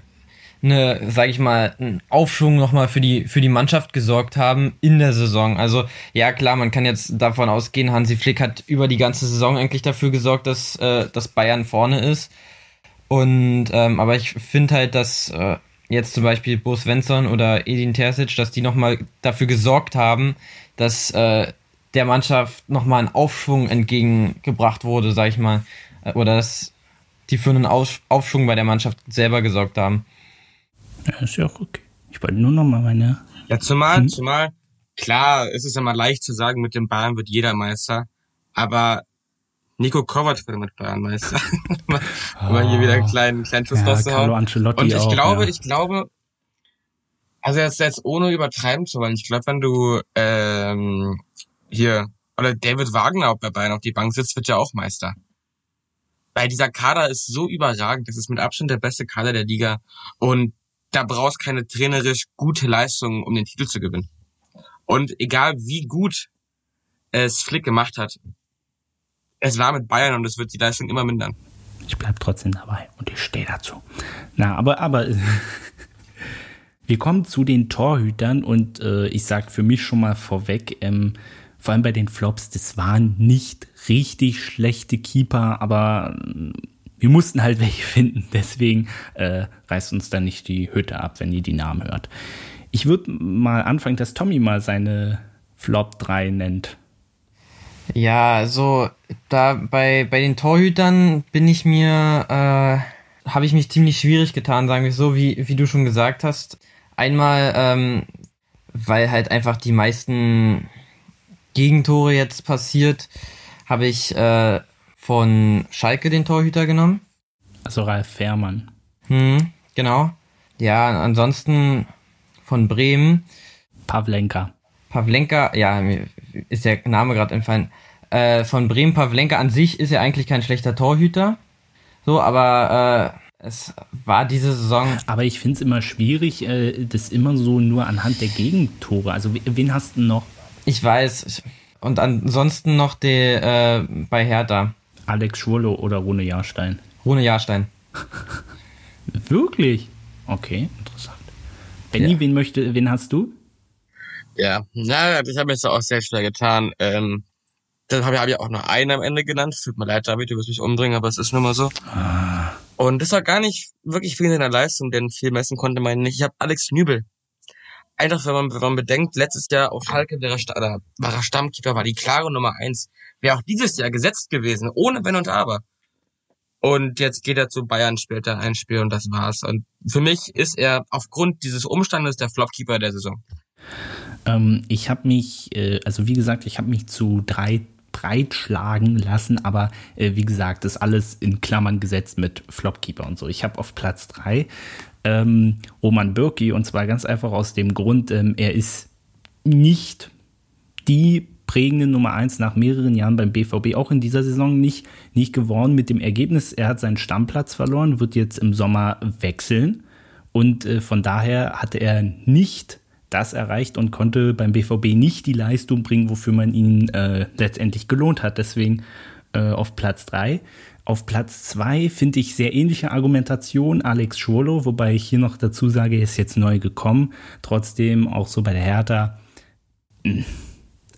eine, sag ich mal, einen Aufschwung nochmal für die, für die Mannschaft gesorgt haben in der Saison. Also, ja klar, man kann jetzt davon ausgehen, Hansi Flick hat über die ganze Saison eigentlich dafür gesorgt, dass, äh, dass Bayern vorne ist. Und, ähm, aber ich finde halt, dass äh, jetzt zum Beispiel Bo Svensson oder Edin Terzic, dass die nochmal dafür gesorgt haben, dass äh, der Mannschaft nochmal ein Aufschwung entgegengebracht wurde, sag ich mal. Äh, oder dass die für einen Aufschwung bei der Mannschaft selber gesorgt haben. Ja, ist ja auch okay. Ich wollte nur noch mal meine. Ja, zumal, hm? zumal, klar, es ist immer leicht zu sagen, mit dem Bayern wird jeder Meister, aber Nico Kovac wird mit Bayern Meister. um oh. hier wieder einen kleinen, kleinen Schuss ja, rauszuhauen. Und ich auch, glaube, ja. ich glaube, also jetzt, jetzt ohne übertreiben zu wollen, ich glaube, wenn du ähm, hier, oder David Wagner auch bei Bayern auf die Bank sitzt, wird ja auch Meister. Weil dieser Kader ist so überragend, das ist mit Abstand der beste Kader der Liga. Und da brauchst keine trainerisch gute Leistung, um den Titel zu gewinnen. Und egal wie gut es Flick gemacht hat, es war mit Bayern und es wird die Leistung immer mindern. Ich bleib trotzdem dabei und ich stehe dazu. Na, aber, aber wir kommen zu den Torhütern und äh, ich sag für mich schon mal vorweg, ähm, vor allem bei den Flops, das waren nicht richtig schlechte Keeper, aber wir mussten halt welche finden. Deswegen äh, reißt uns dann nicht die Hütte ab, wenn ihr die Namen hört. Ich würde mal anfangen, dass Tommy mal seine Flop 3 nennt. Ja, also da bei, bei den Torhütern bin ich mir, äh, habe ich mich ziemlich schwierig getan, sagen wir so, wie, wie du schon gesagt hast. Einmal, ähm, weil halt einfach die meisten Gegentore jetzt passiert, habe ich äh, von Schalke den Torhüter genommen. Also Ralf Fährmann. Hm, genau. Ja, ansonsten von Bremen. Pavlenka. Pavlenka, ja, ist der Name gerade entfallen. Äh, von Bremen Pavlenka an sich ist er eigentlich kein schlechter Torhüter. So, aber äh, es war diese Saison. Aber ich finde es immer schwierig, äh, das immer so nur anhand der Gegentore. Also wen hast du noch? Ich weiß. Und ansonsten noch der äh, bei Hertha. Alex Schwurlo oder Rune Jahrstein? Rune Jahrstein. Wirklich? Okay, interessant. Benny, ja. wen möchte, wen hast du? Ja, na, ich habe mich auch sehr schwer getan. Ähm, dann habe ich, hab ich auch noch einen am Ende genannt. Tut mir leid, David, du wirst mich umbringen, aber es ist nun mal so. Ah. Und das war gar nicht wirklich viel in der Leistung, denn viel messen konnte man nicht. Ich habe Alex Nübel einfach, wenn man, wenn man bedenkt, letztes Jahr auf Schalke wäre er, war er Stammkeeper, war die klare Nummer eins. Wäre auch dieses Jahr gesetzt gewesen, ohne Wenn und Aber. Und jetzt geht er zu Bayern, spielt er ein Spiel und das war's. Und für mich ist er aufgrund dieses Umstandes der Flopkeeper der Saison. Ähm, ich habe mich, äh, also wie gesagt, ich habe mich zu drei breitschlagen lassen, aber äh, wie gesagt, ist alles in Klammern gesetzt mit Flopkeeper und so. Ich habe auf Platz drei ähm, Roman Birki und zwar ganz einfach aus dem Grund, ähm, er ist nicht die prägende Nummer eins nach mehreren Jahren beim BVB, auch in dieser Saison nicht, nicht geworden mit dem Ergebnis, er hat seinen Stammplatz verloren, wird jetzt im Sommer wechseln und äh, von daher hatte er nicht das erreicht und konnte beim BVB nicht die Leistung bringen, wofür man ihn äh, letztendlich gelohnt hat. Deswegen äh, auf Platz drei. Auf Platz 2 finde ich sehr ähnliche Argumentation Alex Schwolo, wobei ich hier noch dazu sage, er ist jetzt neu gekommen. Trotzdem auch so bei der Hertha hm,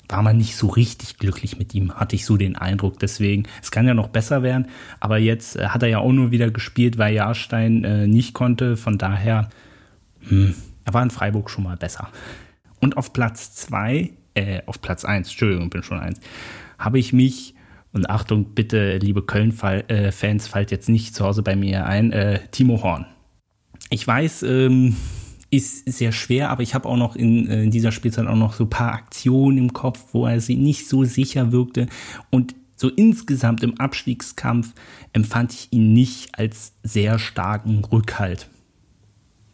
war man nicht so richtig glücklich mit ihm, hatte ich so den Eindruck. Deswegen, es kann ja noch besser werden, aber jetzt äh, hat er ja auch nur wieder gespielt, weil Jahrstein äh, nicht konnte. Von daher, hm, er war in Freiburg schon mal besser. Und auf Platz 2, äh, auf Platz 1, Entschuldigung, bin schon 1, habe ich mich und Achtung, bitte, liebe Köln-Fans, fallt jetzt nicht zu Hause bei mir ein. Äh, Timo Horn. Ich weiß, ähm, ist sehr schwer, aber ich habe auch noch in, äh, in, dieser Spielzeit auch noch so ein paar Aktionen im Kopf, wo er sie nicht so sicher wirkte. Und so insgesamt im Abstiegskampf empfand ich ihn nicht als sehr starken Rückhalt.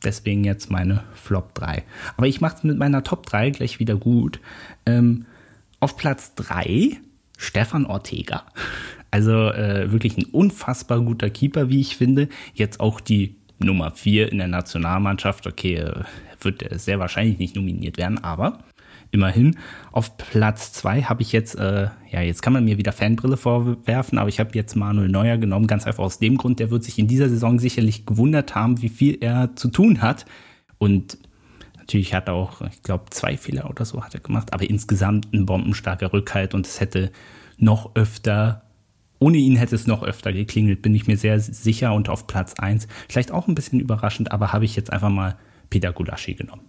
Deswegen jetzt meine Flop 3. Aber ich mache es mit meiner Top 3 gleich wieder gut. Ähm, auf Platz 3 Stefan Ortega. Also äh, wirklich ein unfassbar guter Keeper, wie ich finde. Jetzt auch die Nummer 4 in der Nationalmannschaft. Okay, äh, wird sehr wahrscheinlich nicht nominiert werden, aber immerhin. Auf Platz zwei habe ich jetzt, äh, ja, jetzt kann man mir wieder Fanbrille vorwerfen, aber ich habe jetzt Manuel Neuer genommen, ganz einfach aus dem Grund, der wird sich in dieser Saison sicherlich gewundert haben, wie viel er zu tun hat. Und natürlich hat er auch, ich glaube, zwei Fehler oder so hat er gemacht, aber insgesamt ein bombenstarker Rückhalt und es hätte noch öfter ohne ihn hätte es noch öfter geklingelt, bin ich mir sehr sicher. Und auf Platz eins vielleicht auch ein bisschen überraschend, aber habe ich jetzt einfach mal Peter Gulaschi genommen.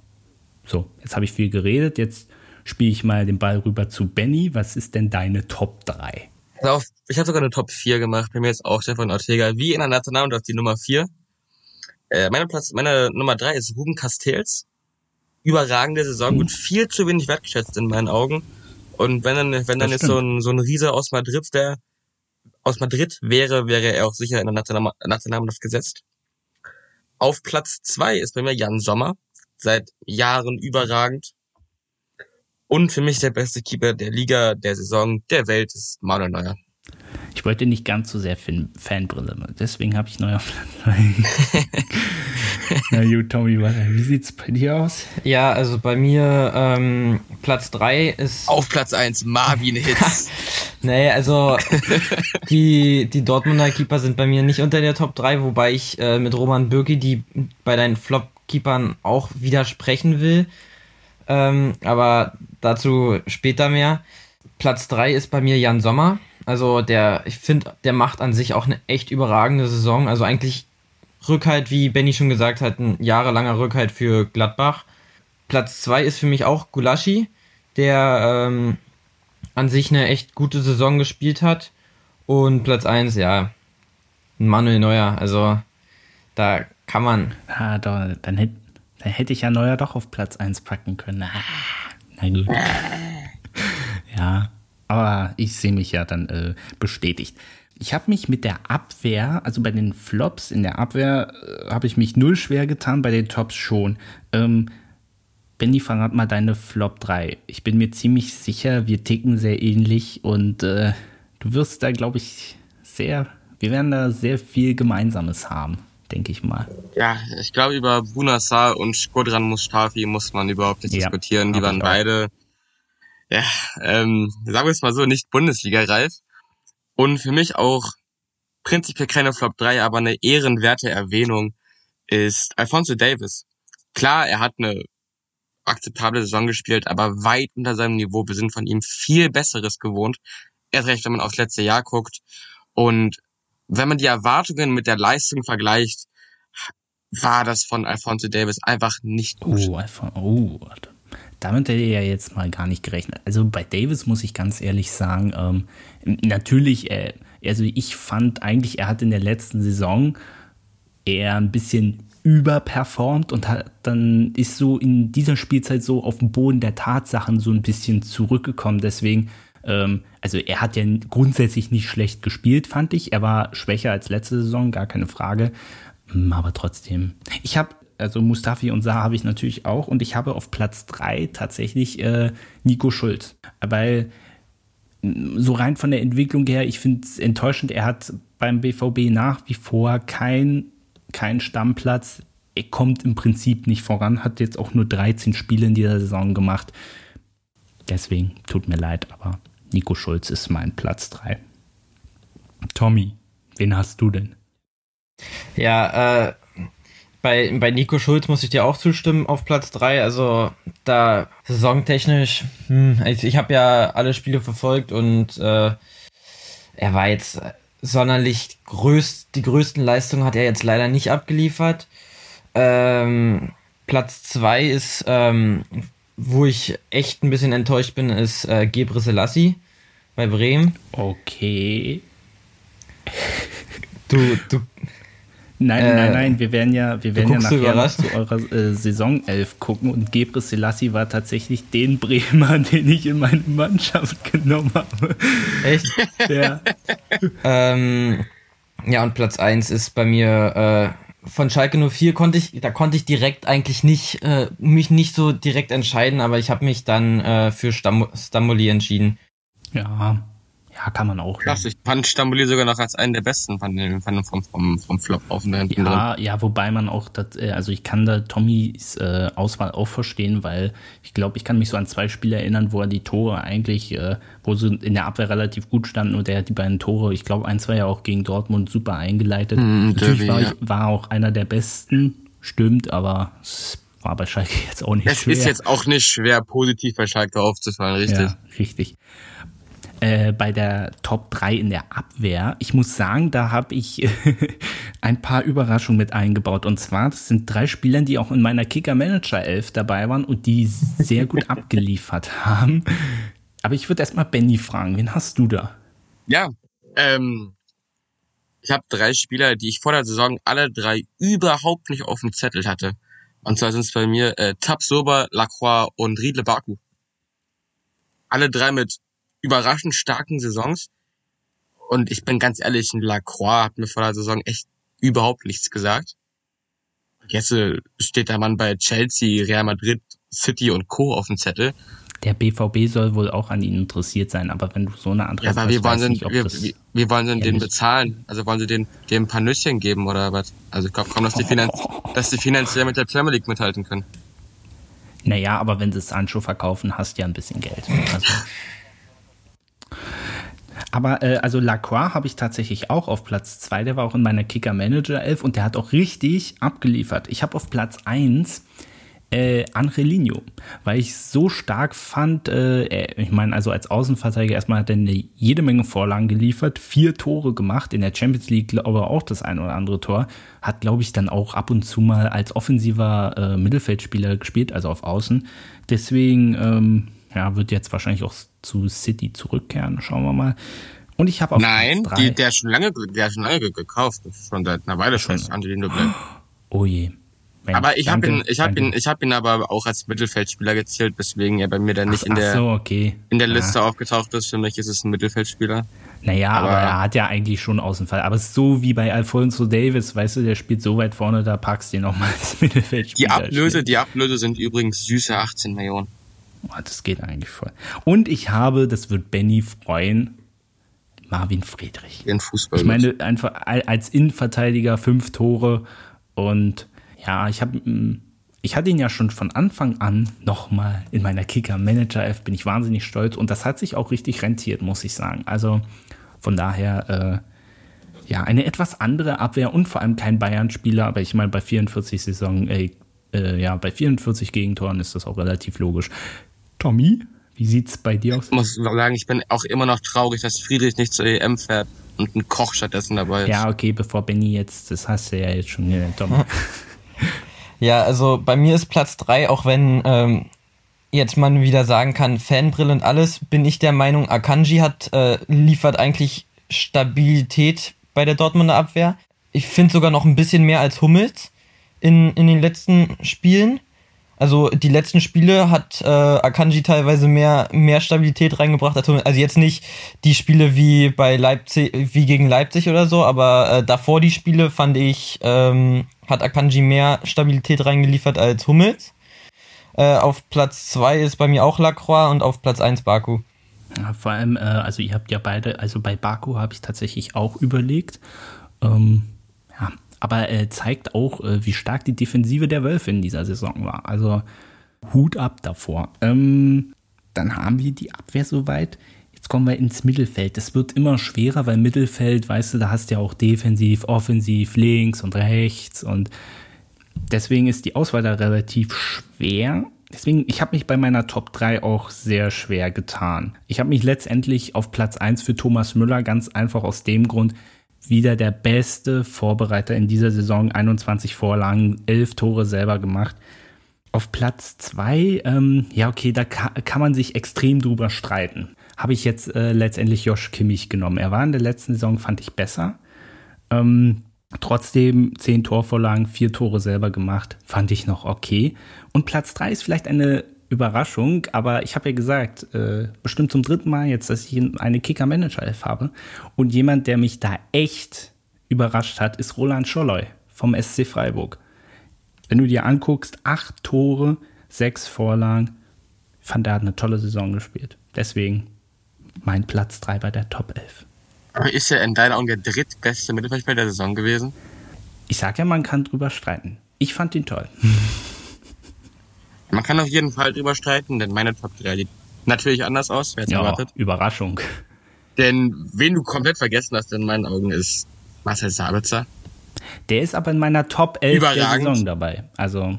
So, jetzt habe ich viel geredet, jetzt spiele ich mal den Ball rüber zu Benny. Was ist denn deine Top 3? Also ich habe sogar eine Top 4 gemacht, bei mir ist auch Stefan Ortega, wie in der Nationalmannschaft die Nummer 4. Äh, meine, Platz, meine Nummer 3 ist Ruben Castells. Überragende Saison mhm. und viel zu wenig wertgeschätzt in meinen Augen. Und wenn dann, wenn dann jetzt so ein, so ein Riese aus Madrid, der aus Madrid wäre, wäre er auch sicher in der Nationalmannschaft gesetzt. Auf Platz 2 ist bei mir Jan Sommer seit Jahren überragend. Und für mich der beste Keeper der Liga, der Saison, der Welt ist Manuel Neuer. Ich wollte nicht ganz so sehr Fan Fanbrille, deswegen habe ich Neuer Na gut, Tommy, wie sieht's bei dir aus? Ja, also bei mir ähm, Platz 3 ist. Auf Platz 1 Marvin Hitz. nee, also die, die Dortmunder Keeper sind bei mir nicht unter der Top 3, wobei ich äh, mit Roman Bürki die bei deinen Flop Keepern auch widersprechen will. Ähm, aber dazu später mehr. Platz 3 ist bei mir Jan Sommer. Also der, ich finde, der macht an sich auch eine echt überragende Saison. Also eigentlich Rückhalt, wie Benny schon gesagt hat, ein jahrelanger Rückhalt für Gladbach. Platz 2 ist für mich auch Gulaschi, der ähm, an sich eine echt gute Saison gespielt hat. Und Platz 1, ja, Manuel Neuer. Also da kann man. Ah, doch, dann, hätte, dann hätte ich ja Neuer doch auf Platz 1 packen können. Ah, na gut. ja, aber ich sehe mich ja dann äh, bestätigt. Ich habe mich mit der Abwehr, also bei den Flops in der Abwehr, äh, habe ich mich null schwer getan, bei den Tops schon. Ähm, Benny, verrat mal deine Flop 3. Ich bin mir ziemlich sicher, wir ticken sehr ähnlich und äh, du wirst da, glaube ich, sehr, wir werden da sehr viel Gemeinsames haben denke ich mal. Ja, ich glaube, über Bunassar und Skodran Mustafi muss man überhaupt nicht ja, diskutieren. Die waren beide, ja, ähm, sagen wir es mal so, nicht Bundesliga-reif. Und für mich auch prinzipiell keine Flop 3, aber eine ehrenwerte Erwähnung ist Alfonso Davis. Klar, er hat eine akzeptable Saison gespielt, aber weit unter seinem Niveau. Wir sind von ihm viel Besseres gewohnt. Erst recht, wenn man aufs letzte Jahr guckt. Und wenn man die Erwartungen mit der Leistung vergleicht, war das von Alfonso Davis einfach nicht gut. Oh, Alfon oh damit hätte ich ja jetzt mal gar nicht gerechnet. Also bei Davis muss ich ganz ehrlich sagen, ähm, natürlich, äh, also ich fand eigentlich, er hat in der letzten Saison eher ein bisschen überperformt und hat dann ist so in dieser Spielzeit so auf den Boden der Tatsachen so ein bisschen zurückgekommen. Deswegen ähm, also er hat ja grundsätzlich nicht schlecht gespielt, fand ich. Er war schwächer als letzte Saison, gar keine Frage. Hm, aber trotzdem. Ich habe, also Mustafi und Saar habe ich natürlich auch und ich habe auf Platz 3 tatsächlich äh, Nico Schulz. Weil hm, so rein von der Entwicklung her, ich finde es enttäuschend, er hat beim BVB nach wie vor keinen kein Stammplatz. Er kommt im Prinzip nicht voran, hat jetzt auch nur 13 Spiele in dieser Saison gemacht. Deswegen tut mir leid, aber Nico Schulz ist mein Platz 3. Tommy, wen hast du denn? Ja, äh, bei, bei Nico Schulz muss ich dir auch zustimmen auf Platz 3. Also da saisontechnisch, hm, also ich habe ja alle Spiele verfolgt und äh, er war jetzt sonderlich größt, die größten Leistungen hat er jetzt leider nicht abgeliefert. Ähm, Platz 2 ist ähm, wo ich echt ein bisschen enttäuscht bin, ist äh, Gebre Selassie bei Bremen. Okay. Du, du. Nein, äh, nein, nein, wir werden ja, wir werden ja nachher zu eurer äh, Saison 11 gucken und Gebre Selassie war tatsächlich den Bremer, den ich in meine Mannschaft genommen habe. Echt? ja. ähm, ja, und Platz 1 ist bei mir äh, von Schalke 04 konnte ich, da konnte ich direkt eigentlich nicht, äh, mich nicht so direkt entscheiden, aber ich habe mich dann äh, für Stam Stamboli entschieden. Ja, Ja, kann man auch. Krass, ich fand Stamboli sogar noch als einen der besten von dem, vom, vom, vom Flop auf und da hinten Ja, drin. ja, wobei man auch, das, äh, also ich kann da Tommys äh, Auswahl auch verstehen, weil ich glaube, ich kann mich so an zwei Spiele erinnern, wo er die Tore eigentlich, äh, wo sie in der Abwehr relativ gut standen und er hat die beiden Tore, ich glaube, eins war ja auch gegen Dortmund super eingeleitet. Hm, Natürlich Derby, war, ja. ich, war auch einer der besten, stimmt, aber es war bei Schalke jetzt auch nicht Es schwer. ist jetzt auch nicht schwer, positiv bei Schalke aufzufallen, richtig? Ja, richtig. Äh, bei der Top 3 in der Abwehr, ich muss sagen, da habe ich ein paar Überraschungen mit eingebaut. Und zwar, das sind drei Spieler, die auch in meiner Kicker-Manager-Elf dabei waren und die sehr gut abgeliefert haben. Aber ich würde erstmal Benny fragen, wen hast du da? Ja, ähm, ich habe drei Spieler, die ich vor der Saison alle drei überhaupt nicht auf dem Zettel hatte. Und zwar sind es bei mir äh, Tabsoba, Lacroix und Riedle Baku. Alle drei mit überraschend starken Saisons. Und ich bin ganz ehrlich, ein Lacroix hat mir vor der Saison echt überhaupt nichts gesagt. Jetzt äh, steht der Mann bei Chelsea, Real Madrid, City und Co. auf dem Zettel. Der BVB soll wohl auch an ihn interessiert sein, aber wenn du so eine Antwort Ja, aber wie wollen nicht, das wie, wie wollen sie den bezahlen? Also wollen sie den, dem ein paar Nüsschen geben oder was? Also ich glaube kaum, dass die, Finanz, dass die finanziell mit der Premier League mithalten können. Naja, aber wenn sie Sancho verkaufen, hast du ja ein bisschen Geld. Also. Aber äh, also Lacroix habe ich tatsächlich auch auf Platz 2, der war auch in meiner Kicker-Manager 11 und der hat auch richtig abgeliefert. Ich habe auf Platz 1 äh, Angelino, weil ich so stark fand, äh, ich meine, also als Außenverteidiger erstmal hat er eine jede Menge Vorlagen geliefert, vier Tore gemacht, in der Champions League glaube ich auch das ein oder andere Tor, hat glaube ich dann auch ab und zu mal als offensiver äh, Mittelfeldspieler gespielt, also auf Außen. Deswegen, ähm, ja, wird jetzt wahrscheinlich auch zu City zurückkehren, schauen wir mal. Und ich habe auf Nein, Platz 3, die, der ist schon lange, der ist schon lange ge- gekauft. Schon seit einer Weile fest, Angelino bleibt. oh je. Mensch, Aber ich habe ihn, ich habe ihn, ich habe ihn aber auch als Mittelfeldspieler gezählt, weswegen er bei mir dann nicht in Ach der, so, okay. in der Ja. Liste aufgetaucht ist. Für mich ist es ein Mittelfeldspieler. Naja, aber, Aber- er hat ja eigentlich schon Außenfall. Aber es ist so wie bei Alfonso Davis, weißt du, der spielt so weit vorne, da packst du ihn nochmal ins Die Mittelfeldspieler. Ablöse, die Ablöse sind übrigens süße 18 Millionen. Das geht eigentlich voll. Und ich habe, das wird Benny freuen, Marvin Friedrich. Den Fußball. Ich meine, einfach als Innenverteidiger fünf Tore und ja, ich habe, ich hatte ihn ja schon von Anfang an nochmal in meiner Kicker-Manager-F, bin ich wahnsinnig stolz und das hat sich auch richtig rentiert, muss ich sagen. Also von daher, äh, ja, eine etwas andere Abwehr und vor allem kein Bayern-Spieler, aber ich meine, bei 44 Saison, äh, äh, ja, bei 44 Gegentoren ist das auch relativ logisch. Tommy, wie sieht's bei dir aus? Ich muss sagen, ich bin auch immer noch traurig, dass Friedrich nicht zur EM fährt und ein Koch stattdessen dabei ist. Ja, okay, bevor Benny jetzt, das hast du ja jetzt schon genannt, Tommy. Ja, also bei mir ist Platz drei, auch wenn ähm, jetzt man wieder sagen kann, Fanbrille und alles, bin ich der Meinung, Akanji hat äh, liefert eigentlich Stabilität bei der Dortmunder Abwehr. Ich finde sogar noch ein bisschen mehr als Hummels in, in den letzten Spielen. Also die letzten Spiele hat äh, Akanji teilweise mehr, mehr Stabilität reingebracht. Also jetzt nicht die Spiele wie bei Leipzig, wie gegen Leipzig oder so, aber äh, davor die Spiele fand ich, ähm, hat Akanji mehr Stabilität reingeliefert als Hummels. Äh, auf Platz zwei ist bei mir auch Lacroix und auf Platz eins Baku. Ja, vor allem, äh, also ihr habt ja beide, also bei Baku habe ich tatsächlich auch überlegt. Ähm, aber er zeigt auch, äh, wie stark die Defensive der Wölfe in dieser Saison war. Also Hut ab davor. Ähm, dann haben wir die Abwehr soweit. Jetzt kommen wir ins Mittelfeld. Das wird immer schwerer, weil Mittelfeld, weißt du, da hast du ja auch defensiv, offensiv, links und rechts und deswegen ist die Auswahl da relativ schwer. Deswegen, ich habe mich bei meiner Top 3 auch sehr schwer getan. Ich habe mich letztendlich auf Platz 1 für Thomas Müller ganz einfach aus dem Grund, wieder der beste Vorbereiter in dieser Saison, 21 Vorlagen, 11 Tore selber gemacht. Auf Platz 2, ähm, ja okay, da ka kann man sich extrem drüber streiten. Habe ich jetzt äh, letztendlich Josh Kimmich genommen. Er war in der letzten Saison, fand ich besser. Ähm, trotzdem 10 Torvorlagen, 4 Tore selber gemacht, fand ich noch okay. Und Platz 3 ist vielleicht eine Überraschung, aber ich habe ja gesagt, äh, bestimmt zum dritten Mal jetzt, dass ich eine Kicker-Manager-Elf habe. Und jemand, der mich da echt überrascht hat, ist Roland Scholloy vom SC Freiburg. Wenn du dir anguckst, acht Tore, sechs Vorlagen, fand er hat eine tolle Saison gespielt. Deswegen mein Platz 3 bei der Top 11. Aber ist er in deinen Augen der drittbeste Mittelfeldspieler der Saison gewesen? Ich sag ja, man kann drüber streiten. Ich fand ihn toll. Man kann auf jeden Fall drüber streiten, denn meine Top 3 sieht natürlich anders aus, wer es Ja, erwartet. Überraschung. Denn wen du komplett vergessen hast in meinen Augen ist Marcel Sabitzer. Der ist aber in meiner Top 11 der Überragend. Saison dabei. Also,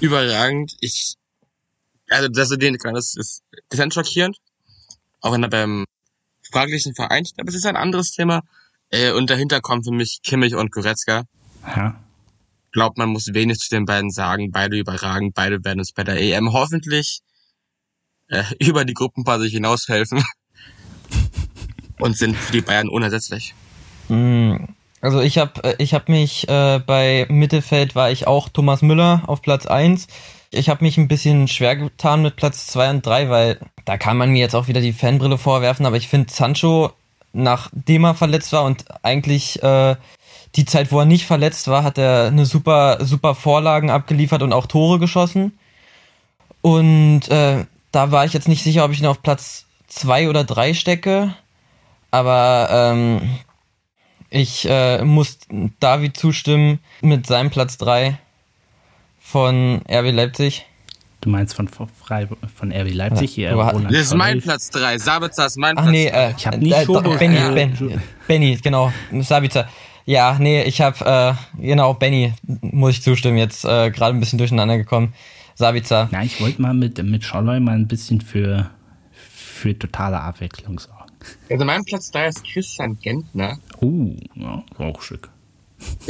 Überragend. Ich, also, dass er den kann, das ist dezent schockierend. Auch wenn er beim fraglichen Verein steht, aber es ist ein anderes Thema. Äh, und dahinter kommen für mich Kimmich und Goretzka. ja. Glaubt, man muss wenig zu den beiden sagen. Beide überragend. Beide werden uns bei der EM hoffentlich äh, über die Gruppenphase hinaus helfen. und sind für die Bayern unersetzlich. Mm, Also ich habe ich hab mich äh, bei Mittelfeld war ich auch Thomas Müller auf Platz 1. Ich habe mich ein bisschen schwer getan mit Platz 2 und 3, weil da kann man mir jetzt auch wieder die Fanbrille vorwerfen, aber ich finde Sancho, nachdem er verletzt war und eigentlich äh, die Zeit, wo er nicht verletzt war, hat er eine super, super Vorlagen abgeliefert und auch Tore geschossen. Und äh, da war ich jetzt nicht sicher, ob ich ihn auf Platz 2 oder 3 stecke. Aber ähm, ich äh, muss David zustimmen mit seinem Platz 3 von RB Leipzig. Du meinst von, Freiburg, von RB Leipzig hier? Roland Das ist mein. Platz 3. Sabitzer ist mein Ach Platz nee, drei. äh, Ich hab nicht äh, Benny, äh, ben, Benny, genau, Sabica. Ja, nee, ich habe äh, genau Benny muss ich zustimmen. Jetzt äh, gerade ein bisschen durcheinander gekommen. Sabica. Na, ich wollte mal mit, mit Scholloy mal ein bisschen für, für totale Abwechslung sorgen. Also mein Platz 3 ist Christian Gentner. Uh, ja, auch schick.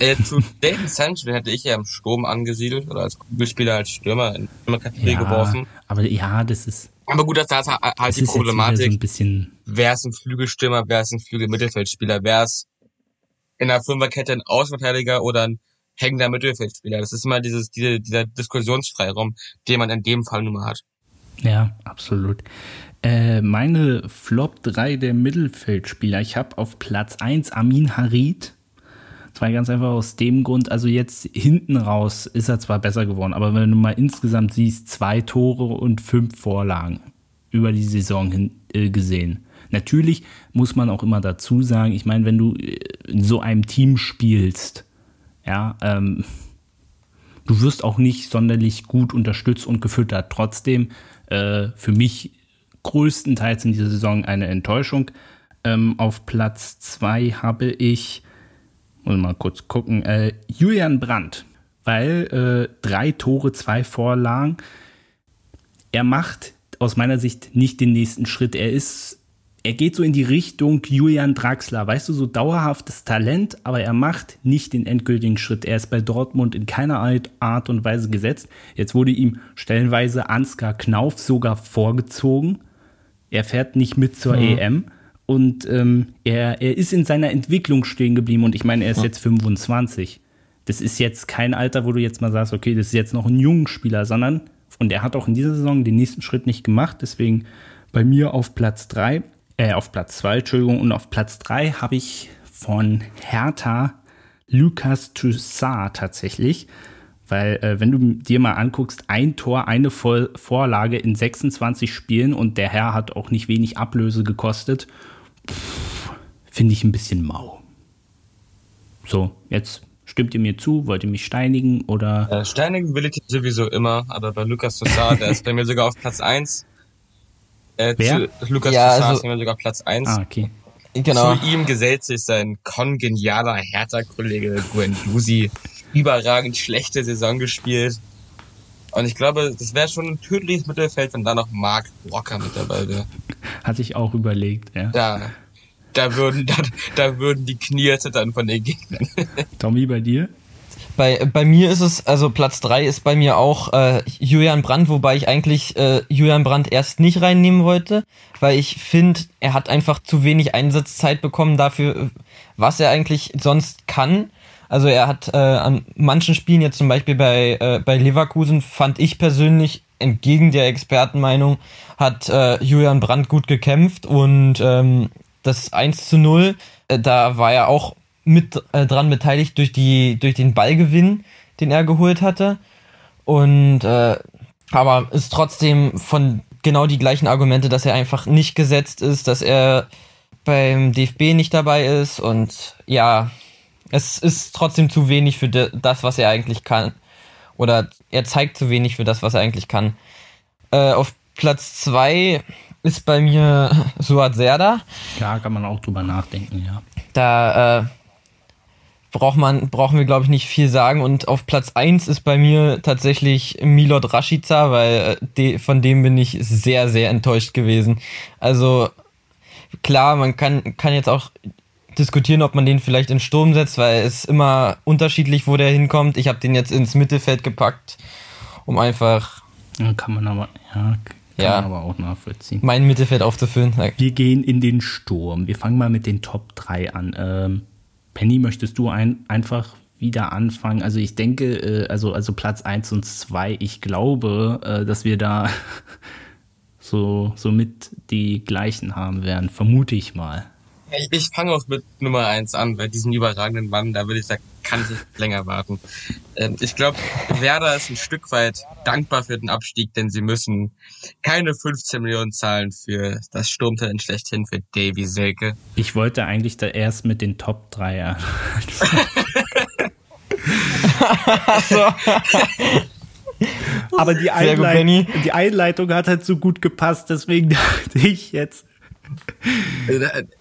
Äh, zu David Sancho, den hätte ich ja im Sturm angesiedelt oder als Kugelspieler, als Stürmer in die Kategorie Ja, geworfen. aber ja, das ist, Aber gut, das ist halt das die ist jetzt wieder so Problematik. ein bisschen, wer ist ein Flügelstürmer, wer ist ein Flügelmittelfeldspieler, wer ist in der Fünferkette ein Außenverteidiger oder ein hängender Mittelfeldspieler. Das ist immer dieses, diese, dieser Diskussionsfreiraum, den man in dem Fall nun mal hat. ja, absolut. Äh, meine Flop 3 der Mittelfeldspieler. Ich habe auf Platz 1 Amin Harid. Zwar ganz einfach aus dem Grund, also jetzt hinten raus ist er zwar besser geworden, aber wenn du mal insgesamt siehst, zwei Tore und fünf Vorlagen über die Saison hin äh, gesehen. Natürlich muss man auch immer dazu sagen, ich meine, wenn du äh, in so einem Team spielst, ja, ähm, du wirst auch nicht sonderlich gut unterstützt und gefüttert. Trotzdem äh, für mich größtenteils in dieser Saison eine Enttäuschung. Ähm, auf Platz 2 habe ich, muss mal kurz gucken, äh, Julian Brandt, weil äh, drei Tore, zwei Vorlagen. Er macht aus meiner Sicht nicht den nächsten Schritt. Er ist, er geht so in die Richtung Julian Draxler, weißt du, so dauerhaftes Talent, aber er macht nicht den endgültigen Schritt. Er ist bei Dortmund in keiner Art- und Weise gesetzt. Jetzt wurde ihm stellenweise Ansgar Knauf sogar vorgezogen. Er fährt nicht mit zur EM und ähm, er, er ist in seiner Entwicklung stehen geblieben und ich meine, er ist jetzt 25. Das ist jetzt kein Alter, wo du jetzt mal sagst, okay, das ist jetzt noch ein junger Spieler, sondern und er hat auch in dieser Saison den nächsten Schritt nicht gemacht, deswegen bei mir auf Platz 3, äh, auf Platz 2, Entschuldigung, und auf Platz 3 habe ich von Hertha Lucas Toussaint tatsächlich. Weil, äh, wenn du dir mal anguckst, ein Tor, eine Voll Vorlage in 26 Spielen und der Herr hat auch nicht wenig Ablöse gekostet, finde ich ein bisschen mau. So, jetzt stimmt ihr mir zu, wollt ihr mich steinigen oder. Äh, Steinigen will ich sowieso immer, aber bei Lukas Tossard, der ist bei mir sogar auf Platz 1. Äh, Wer? Zu, Lukas Ja, Tossard also- mir sogar Platz 1. Ah, okay. Genau. Zu ihm gesellt sich sein kongenialer Hertha-Kollege Guendouzi. Überragend schlechte Saison gespielt. Und ich glaube, das wäre schon ein tödliches Mittelfeld, wenn da noch Mark Rocker mit dabei wäre. Hatte ich auch überlegt, ja. Da, da würden, da, da würden die Knie zittern von den Gegnern. Tommy, bei dir? Bei, bei mir ist es, also Platz 3 ist bei mir auch äh, Julian Brandt, wobei ich eigentlich äh, Julian Brandt erst nicht reinnehmen wollte, weil ich finde, er hat einfach zu wenig Einsatzzeit bekommen dafür, was er eigentlich sonst kann. Also er hat äh, an manchen Spielen, jetzt zum Beispiel bei, äh, bei Leverkusen, fand ich persönlich, entgegen der Expertenmeinung, hat äh, Julian Brandt gut gekämpft und ähm, das 1 zu 0, äh, da war er auch mit äh, dran beteiligt durch die durch den Ballgewinn, den er geholt hatte. Und äh, aber ist trotzdem von genau die gleichen Argumente, dass er einfach nicht gesetzt ist, dass er beim DFB nicht dabei ist und ja, es ist trotzdem zu wenig für das, was er eigentlich kann. Oder er zeigt zu wenig für das, was er eigentlich kann. Äh, auf Platz 2 ist bei mir Suat Serda. Ja, kann man auch drüber nachdenken, ja. Da äh, braucht man, brauchen wir, glaube ich, nicht viel sagen. Und auf Platz 1 ist bei mir tatsächlich Milot Rashica, weil äh, de, von dem bin ich sehr, sehr enttäuscht gewesen. Also klar, man kann, kann jetzt auch diskutieren, ob man den vielleicht in Sturm setzt, weil es immer unterschiedlich, wo der hinkommt. Ich habe den jetzt ins Mittelfeld gepackt, um einfach. Kann man aber, ja, kann ja, man aber auch nachvollziehen. Mein Mittelfeld aufzufüllen. Wir gehen in den Sturm. Wir fangen mal mit den Top 3 an. Ähm, Penny, möchtest du ein, einfach wieder anfangen? Also ich denke, äh, also, also Platz 1 und 2, ich glaube, äh, dass wir da so, so mit die gleichen haben werden, vermute ich mal. Ich, ich fange auch mit Nummer 1 an, bei diesem überragenden Mann, da würde ich sagen, kann ich nicht länger warten. Ähm, ich glaube, Werder ist ein Stück weit dankbar für den Abstieg, denn sie müssen keine 15 Millionen zahlen für das Sturmtalent schlechthin für Davy Selke. Ich wollte eigentlich da erst mit den Top 3 an. so. Aber die, Einleit gut, die Einleitung hat halt so gut gepasst, deswegen dachte ich jetzt.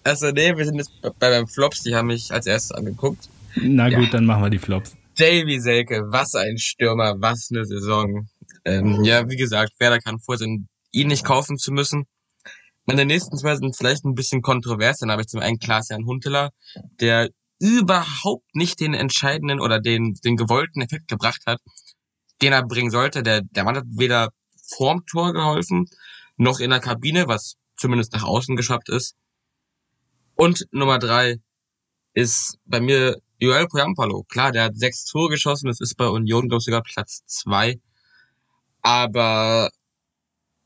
Also nee, wir sind jetzt bei meinen Flops, die haben mich als erstes angeguckt. Na gut, ja. dann machen wir die Flops. Davy Selke, was ein Stürmer, was eine Saison. Ähm, ja, wie gesagt, Werder kann froh sein, ihn nicht kaufen zu müssen. Meine nächsten zwei sind vielleicht ein bisschen kontrovers. Dann habe ich zum einen Klaas-Jan Hunteler, der überhaupt nicht den entscheidenden oder den, den gewollten Effekt gebracht hat, den er bringen sollte. Der, der Mann hat weder vorm Tor geholfen, noch in der Kabine, was zumindest nach außen geschafft ist. Und Nummer drei ist bei mir Joel Poyampalo. Klar, der hat sechs Tore geschossen, das ist bei Union, glaube ich, sogar Platz zwei. Aber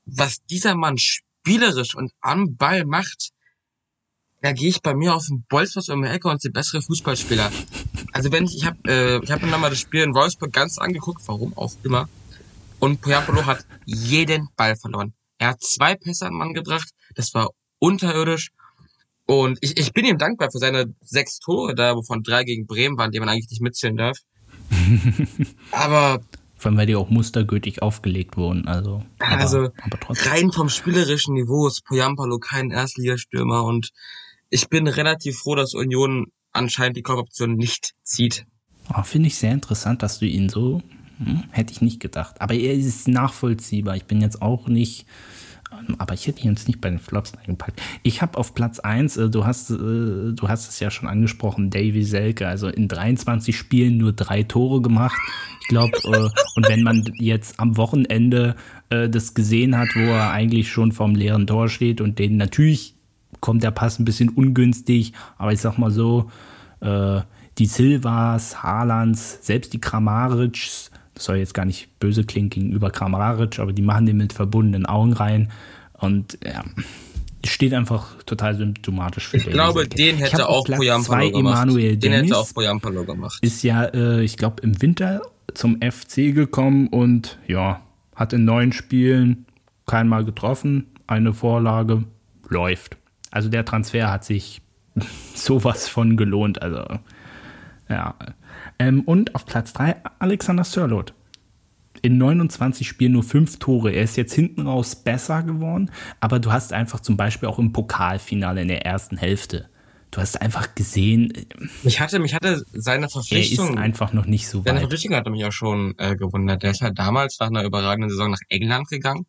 was dieser Mann spielerisch und am Ball macht, da gehe ich bei mir auf den Bolzplatz um die Ecke und sehe bessere Fußballspieler. Also wenn ich, ich habe äh, ich hab mir nochmal das Spiel in Wolfsburg ganz angeguckt, warum auch immer. Und Poyampalo hat jeden Ball verloren. Er hat zwei Pässe an Mann gebracht, das war unterirdisch. Und ich, ich bin ihm dankbar für seine sechs Tore da, wovon drei gegen Bremen waren, die man eigentlich nicht mitzählen darf. Aber. Vor allem, weil die auch mustergültig aufgelegt wurden, also. Aber, also, aber rein vom spielerischen Niveau ist Poyampalo kein Erstligastürmer und ich bin relativ froh, dass Union anscheinend die Kaufoption nicht zieht. Oh, Finde ich sehr interessant, dass du ihn so, hm, hätte ich nicht gedacht. Aber er ist nachvollziehbar. Ich bin jetzt auch nicht aber ich hätte ihn jetzt nicht bei den Flops eingepackt. Ich habe auf Platz 1, äh, du hast, äh, du hast es ja schon angesprochen, Davy Selke, also in 23 Spielen nur drei Tore gemacht. Ich glaube, äh, und wenn man jetzt am Wochenende das gesehen hat, wo er eigentlich schon vorm leeren Tor steht und den natürlich kommt der Pass ein bisschen ungünstig, aber ich sag mal so, die Silvas, Haalands, selbst die Kramarics, das soll jetzt gar nicht böse klingen gegenüber Kramaric, aber die machen den mit verbundenen Augen rein und ja, steht einfach total symptomatisch für Ich glaube, den hätte auch Poyampalo gemacht. Emanuel den hätte auch Poyampalo gemacht. Ist ja, äh, ich glaube, im Winter zum FC gekommen und ja, hat in neun Spielen keinmal getroffen, eine Vorlage, läuft. Also der Transfer hat sich sowas von gelohnt. Also ja, ähm, und auf Platz 3 Alexander Sörlot. In 29 Spielen nur 5 Tore. Er ist jetzt hinten raus besser geworden, aber du hast einfach zum Beispiel auch im Pokalfinale in der ersten Hälfte. Du hast einfach gesehen. Mich hatte, mich hatte seine Verpflichtung. Er ist einfach noch nicht so weit. Seine Verpflichtung hatte mich auch schon äh, gewundert. Der ist halt damals nach einer überragenden Saison nach England gegangen,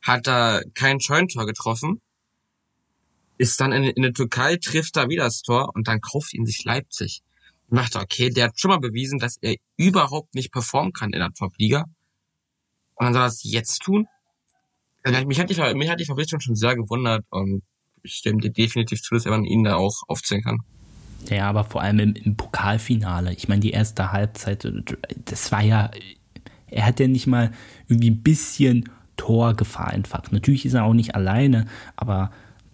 hat da kein Scheuntor getroffen, ist dann in, in der Türkei, trifft da wieder das Tor und dann kauft ihn sich Leipzig dachte, okay, der hat schon mal bewiesen, dass er überhaupt nicht performen kann in der Top-Liga. Und dann soll er das jetzt tun? Also mich hat die, mich hat die Verpflichtung schon sehr gewundert und ich stimme dir definitiv zu, dass man ihn da auch aufzählen kann. Ja, aber vor allem im, im Pokalfinale. Ich meine, die erste Halbzeit, das war ja, er hat ja nicht mal irgendwie ein bisschen Torgefahr entfacht. Natürlich ist er auch nicht alleine, aber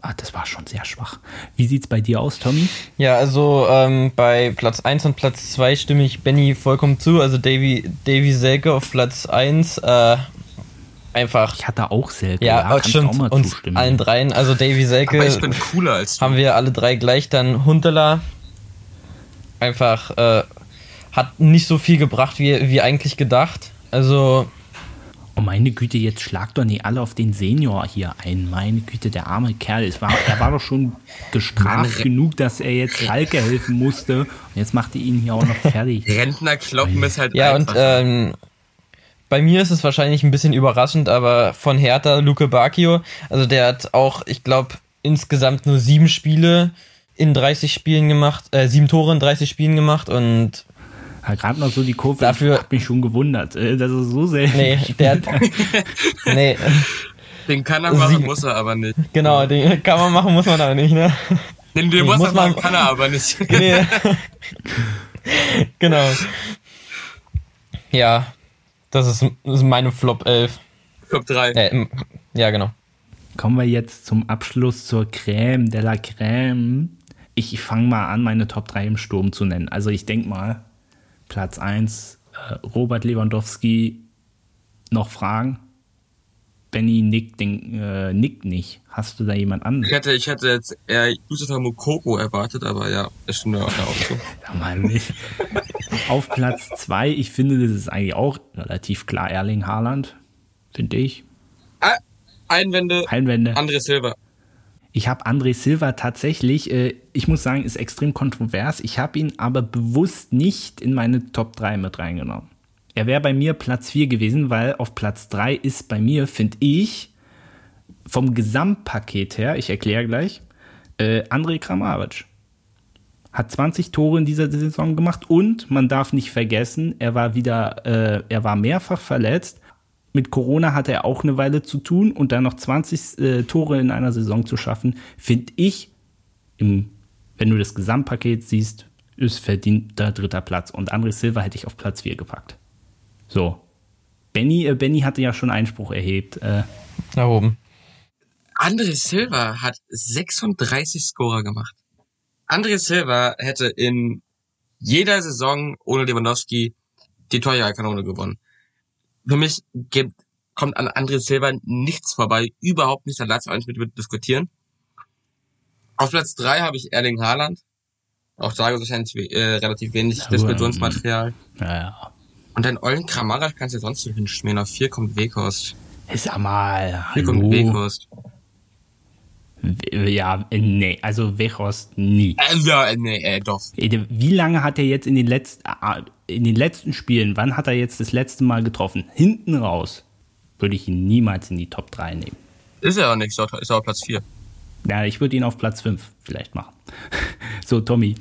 Ah, das war schon sehr schwach. Wie sieht's bei dir aus, Tommy? Ja, also ähm, bei Platz 1 und Platz 2 stimme ich Benny vollkommen zu. Also Davy, Davy Selke auf Platz 1. Äh, einfach. Ich hatte auch Selke. Ja, kannst du stimmt. auch mal Uns zustimmen. allen dreien, also Davy Selke, Aber ich bin cooler als du. haben wir alle drei gleich. Dann Huntela einfach äh, hat nicht so viel gebracht, wie, wie eigentlich gedacht. Also Oh meine Güte, jetzt schlagt doch nicht alle auf den Senior hier ein. Meine Güte, der arme Kerl. Es war, er war doch schon gestraft genug, dass er jetzt Schalke helfen musste. Und jetzt macht er ihn hier auch noch fertig. Rentner kloppen ist halt Ja, und einfach. ähm, bei mir ist es wahrscheinlich ein bisschen überraschend, aber von Hertha Luke Bacchio, also der hat auch, ich glaube, insgesamt nur sieben Spiele in 30 Spielen gemacht, äh, sieben Tore in 30 Spielen gemacht und Hat gerade noch so die Kurve. Dafür- hat mich schon gewundert. Äh, Das ist so selten. nee, der hat, nee, Den kann er machen, Sie- muss er aber nicht. genau, den kann man machen, muss man aber nicht, ne? Den, den Nee, muss, muss er machen, man- kann er aber nicht. Nee. genau. Ja, das ist, das ist meine Flop 11. Top 3. Äh, ja, genau. Kommen wir jetzt zum Abschluss zur Crème de la Crème. Ich, ich fange mal an, meine Top 3 im Sturm zu nennen. Also ich denke mal, Platz 1, äh, Robert Lewandowski, noch Fragen? Benny nickt, den, äh, nickt nicht. Hast du da jemand Ich anderes? hätte, ich hätte jetzt eher Yusufa Mokoko erwartet, aber ja, ist schon ja auch so. Sag mal nicht. Auf Platz 2, ich finde, das ist eigentlich auch relativ klar Erling Haaland, finde ich. Ah, Einwände, Einwände. André Silva. Ich habe André Silva tatsächlich, äh, ich muss sagen, ist extrem kontrovers. Ich habe ihn aber bewusst nicht in meine Top 3 mit reingenommen. Er wäre bei mir Platz 4 gewesen, weil auf Platz 3 ist bei mir, finde ich, vom Gesamtpaket her, ich erkläre gleich, äh, André Kramaric. Hat 20 Tore in dieser Saison gemacht und man darf nicht vergessen, er war wieder, äh, er war mehrfach verletzt. Mit Corona hatte er auch eine Weile zu tun und dann noch 20 äh, Tore in einer Saison zu schaffen, finde ich, im, wenn du das Gesamtpaket siehst, ist verdienter dritter Platz. Und André Silva hätte ich auf Platz 4 gepackt. So. Benny, äh, Benny hatte ja schon Einspruch erhebt. Äh, Da oben. André Silva hat 36 Scorer gemacht. André Silva hätte in jeder Saison ohne Lewandowski die Torjägerkanone gewonnen. Für mich gibt, kommt an André Silva nichts vorbei, überhaupt nicht, da lass uns mit, mit diskutieren. Auf Platz drei habe ich Erling Haaland. Auch da gibt es wahrscheinlich äh, relativ wenig Aber, Diskussionsmaterial. naja. Und den Ollen Kramaric kannst du sonst nicht hinschmieren. Auf vier kommt Weghorst. Sag mal, Vier kommt hallo. Weghorst. W- Ja, äh, nee, also Wechost nie. Äh, ja, äh, nee, äh, doch. Wie lange hat er jetzt in den letzten, in den letzten Spielen, wann hat er jetzt das letzte Mal getroffen? Hinten raus würde ich ihn niemals in die Top 3 nehmen. Ist ja auch nicht, ist auch, ist Platz vier. Ja, ich würde ihn auf Platz 5 vielleicht machen. So, Tommy.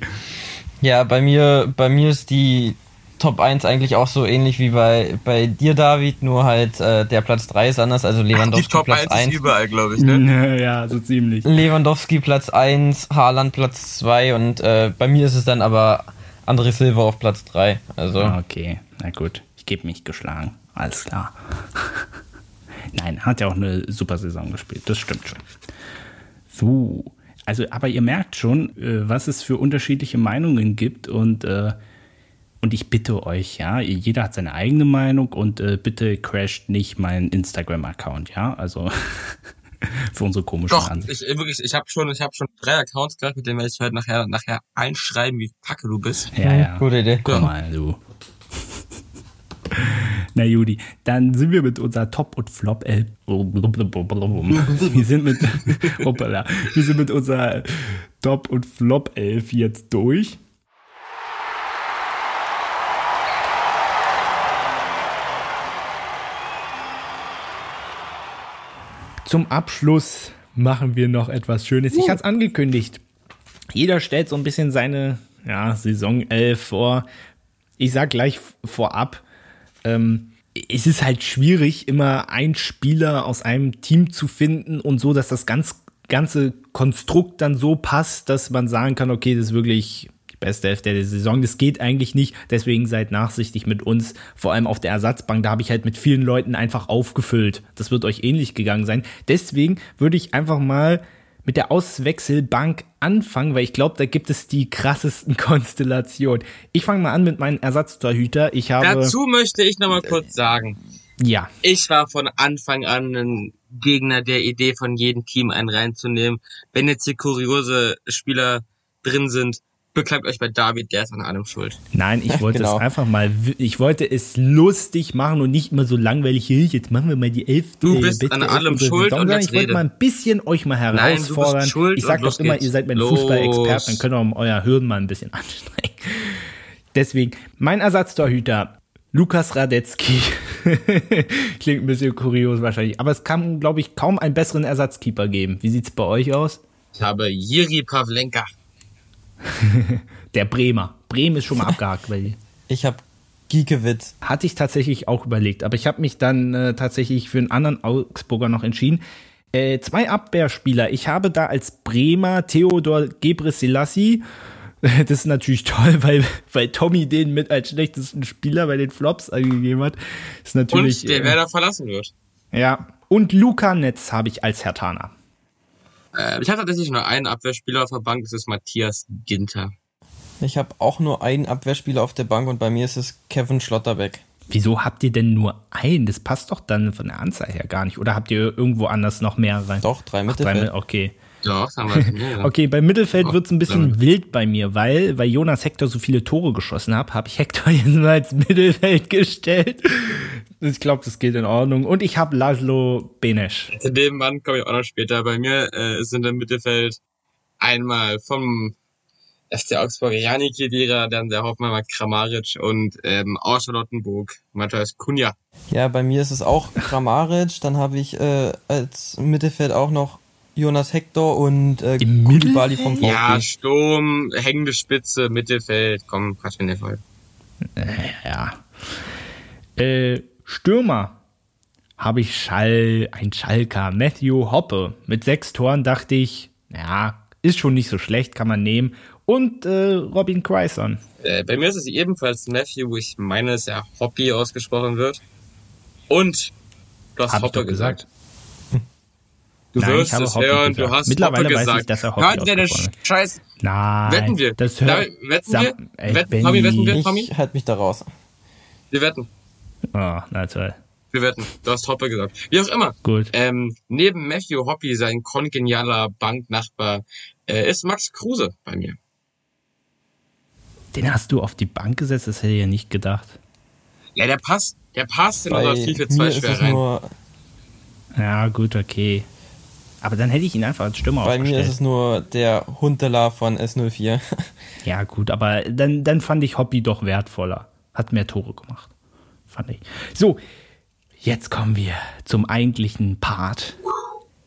Ja, bei mir, bei mir ist die Top 1 eigentlich auch so ähnlich wie bei, bei dir, David, nur halt äh, der Platz 3 ist anders, also Die Lewandowski Top Platz 1 ist 1. überall, glaube ich, ne? Ja, so ziemlich. Lewandowski Platz 1, Haaland Platz 2 und äh, bei mir ist es dann aber André Silva auf Platz 3. Also Okay, na gut. Ich gebe mich geschlagen. Alles klar. Nein, hat ja auch eine super Saison gespielt. Das stimmt schon. So. Also, aber ihr merkt schon, äh, was es für unterschiedliche Meinungen gibt und, äh, und ich bitte euch, ja, jeder hat seine eigene Meinung und äh, bitte crasht nicht meinen Instagram-Account, ja, also für unsere komischen Doch, Ansichten. ich, wirklich, ich habe schon, ich habe schon drei Accounts gerade, mit denen werde ich halt nachher, nachher einschreiben, wie kacke du bist. Ja, ja. gute Idee. Guck mal, du. Na Judy, dann sind wir mit unserer Top und Flop elf. Wir sind mit hoppala, wir sind mit unserer Top und Flop 11 jetzt durch. Zum Abschluss machen wir noch etwas Schönes. Ich hatte es angekündigt. Jeder stellt so ein bisschen seine ja, Saison 11 vor. Ich sag gleich vorab, ähm, es ist halt schwierig, immer einen Spieler aus einem Team zu finden und so, dass das ganz, ganze Konstrukt dann so passt, dass man sagen kann, okay, das ist wirklich die beste Hälfte der Saison. Das geht eigentlich nicht. Deswegen seid nachsichtig mit uns. Vor allem auf der Ersatzbank, da habe ich halt mit vielen Leuten einfach aufgefüllt. Das wird euch ähnlich gegangen sein. Deswegen würde ich einfach mal mit der Auswechselbank anfangen, weil ich glaube, da gibt es die krassesten Konstellationen. Ich fange mal an mit meinem Ersatztorhüter. Ich habe Dazu möchte ich nochmal kurz sagen, Ja, Ich war von Anfang an ein Gegner der Idee, von jedem Team einen reinzunehmen. Wenn jetzt hier kuriose Spieler drin sind, beklagt euch bei David, der ist an allem schuld. nein, ich wollte Genau. es einfach mal, ich wollte es lustig machen und nicht immer so langweilig, "Hey, jetzt machen wir mal die elf. Du bist beste an allem schuld Saison", und jetzt ich wollte rede. mal ein bisschen euch mal Nein, herausfordern. schuld ich sag doch immer, geht's. ihr seid mein. Fußball-Experten, dann könnt ihr um euer Hirn mal ein bisschen anstrengen. Deswegen, mein Ersatztorhüter, Lukas Radetzky. Klingt ein bisschen kurios wahrscheinlich. Aber es kann, glaube ich, kaum einen besseren Ersatzkeeper geben. Wie sieht's bei euch aus? Ich habe Jiri Pavlenka. Der Bremer. Bremen ist schon mal abgehakt, weil Ich habe Giekewitz. hatte ich tatsächlich auch überlegt. Aber ich habe mich dann äh, tatsächlich für einen anderen Augsburger noch entschieden. Äh, zwei Abwehrspieler. Ich habe da als Bremer Theodor Gebrselassie. Das ist natürlich toll, weil, weil Tommy den mit als schlechtesten Spieler bei den Flops angegeben hat. Ist natürlich. Und der äh, Werder verlassen wird. Ja. Und Luca Netz habe ich als Hertaner. Äh, ich habe tatsächlich nur einen Abwehrspieler auf der Bank, das ist Matthias Ginter. Ich habe auch nur einen Abwehrspieler auf der Bank und bei mir ist es Kevin Schlotterbeck. Wieso habt ihr denn nur einen? Das passt doch dann von der Anzahl her gar nicht. Oder habt ihr irgendwo anders noch mehr rein? Doch, drei Ach, drei, Mittelfeld. okay. Doch, haben wir. Ja. Okay, beim Mittelfeld wird's ein bisschen Ja. wild bei mir, weil, weil Jonas Hector so viele Tore geschossen hat, habe ich Hector jetzt mal ins Mittelfeld gestellt. Ich glaube, das geht in Ordnung. Und ich habe Laszlo Benesch. Zu dem Mann komme ich auch noch später. Bei mir äh, sind im Mittelfeld einmal vom FC Augsburg Janik Kedira, dann der Hoffmann Kramaric und ähm, aus Charlottenburg Matthias Kunja. Ja, bei mir ist es auch Kramaric. Dann habe ich äh, als Mittelfeld auch noch Jonas Hector und äh, Im Koulibaly vom VfB. Ja, Sturm, hängende Spitze, Mittelfeld, komm, quatsch mir nicht voll. Ja. Äh, Stürmer habe ich Schall, ein Schalker, Matthew Hoppe. Mit sechs Toren dachte ich, ja, ist schon nicht so schlecht, kann man nehmen. Und äh, Robin Quaison. Äh, bei mir ist es ebenfalls Matthew, wo ich meine, dass er Hoppy ausgesprochen wird. Und du hast Hab ich Hoppe doch gesagt. gesagt. Du Nein, wirst ich habe es Hoppe hören, gesagt. du hast Mittlerweile Hoppe weiß gesagt. ich, dass er Hoppe Hört ausgesprochen hat. Scheiß? Nein. Wetten wir? Das hört, Darf- wetten Sam- wir? Wetten- Benny. Tommy, wetten wir? Ich Tommy? halt mich da raus. Wir wetten. Oh, na toll. Wir wetten. Du hast Hoppe gesagt. Wie auch immer. Gut. Ähm, neben Matthew Hoppy, sein kongenialer Banknachbar, äh, ist Max Kruse bei mir. Den hast du auf die Bank gesetzt, das hätte ich ja nicht gedacht. Ja, der passt, der passt in Bei unser 4 4 mir 2 ist schwer es rein. nur, Ja, gut, okay. Aber dann hätte ich ihn einfach als Stürmer bei mir ist es nur der Huntela von S04. Ja, gut, aber dann, dann fand ich Hobby doch wertvoller. Hat mehr Tore gemacht. Fand ich. So, jetzt kommen wir zum eigentlichen Part.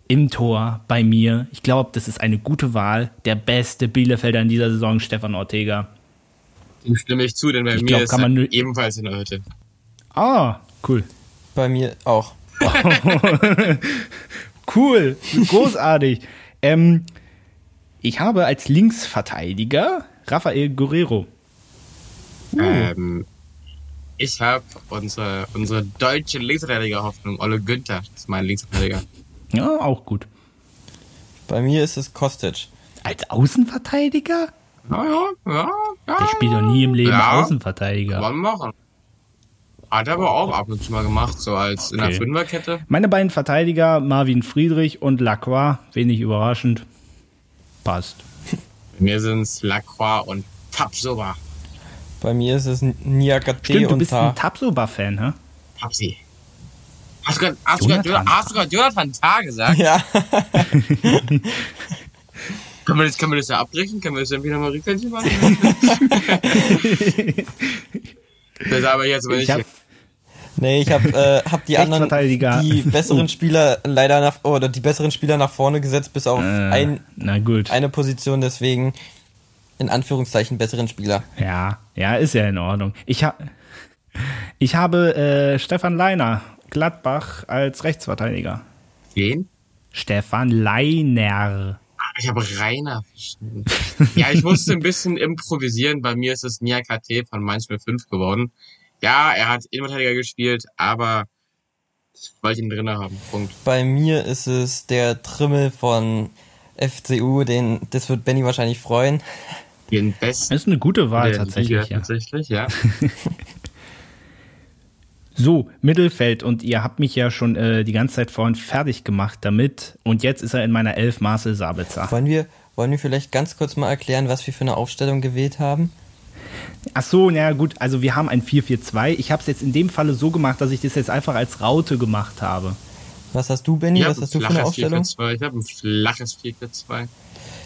Im Tor bei mir. Ich glaube, das ist eine gute Wahl. Der beste Bielefelder in dieser Saison, Stefan Ortega. Dem stimme ich zu, denn bei Ich mir glaub, ist kann er man nö- ebenfalls in der Hütte. Ah, cool. Bei mir auch. Cool, großartig. ähm, ich habe als Linksverteidiger Rafael Guerrero. Uh. Ähm, ich habe unsere, unsere deutsche Linksverteidiger-Hoffnung, Olle Günther, das ist mein Linksverteidiger. Ja, auch gut. Bei mir ist es Kostic. Als Außenverteidiger? Ja, ja, ja, ja. Der spielt doch nie im Leben Ja. Außenverteidiger. Kann man machen. Hat er aber auch ab und zu mal gemacht, so als in der Okay. Fünferkette. Meine beiden Verteidiger, Marvin Friedrich und Lacroix, wenig überraschend. Passt. Bei mir sind's Lacroix und Tapsoba. Bei mir ist es Niakate Stimmt, du und bist Ta. ein Tapsoba-Fan, hä? Tapsi. Hast du gerade hast du Jonathan. hast du Jonathan Tah gesagt? Ja, Können wir das, können wir das ja abbrechen? Können wir das dann wieder mal rückwärts machen? das aber jetzt aber Ich nicht. hab, nee, ich habe äh, hab die anderen, die besseren Spieler leider nach, oder die besseren Spieler nach vorne gesetzt, bis auf äh, ein, na gut. eine Position, deswegen in Anführungszeichen besseren Spieler. Ja, ja, ist ja in Ordnung. Ich, ha ich habe äh, Stefan Leiner, Gladbach, als Rechtsverteidiger. Wen? Stefan Leiner. Ich habe Rainer verstanden. ja, ich musste ein bisschen improvisieren. Bei mir ist es Niakate von Mainz 05 geworden. Ja, er hat Innenverteidiger gespielt, aber ich wollte ihn drinnen haben. Punkt. Bei mir ist es der Trimmel von FCU, den, das wird Benny wahrscheinlich freuen. Den besten Das ist eine gute Wahl tatsächlich, Liga, ja. tatsächlich, ja. So, Mittelfeld und ihr habt mich ja schon äh, die ganze Zeit vorhin fertig gemacht damit und jetzt ist er in meiner Elf Marcel Sabitzer. Wollen wir, wollen wir vielleicht ganz kurz mal erklären, was wir für eine Aufstellung gewählt haben? Ach so, na gut, also wir haben ein 4-4-2. Ich habe es jetzt in dem Falle so gemacht, dass ich das jetzt einfach als Raute gemacht habe. Was hast du, Benny? Ich Was habe ein hast du für eine flaches Aufstellung? 4-4-2. Ich habe ein flaches 4-4-2.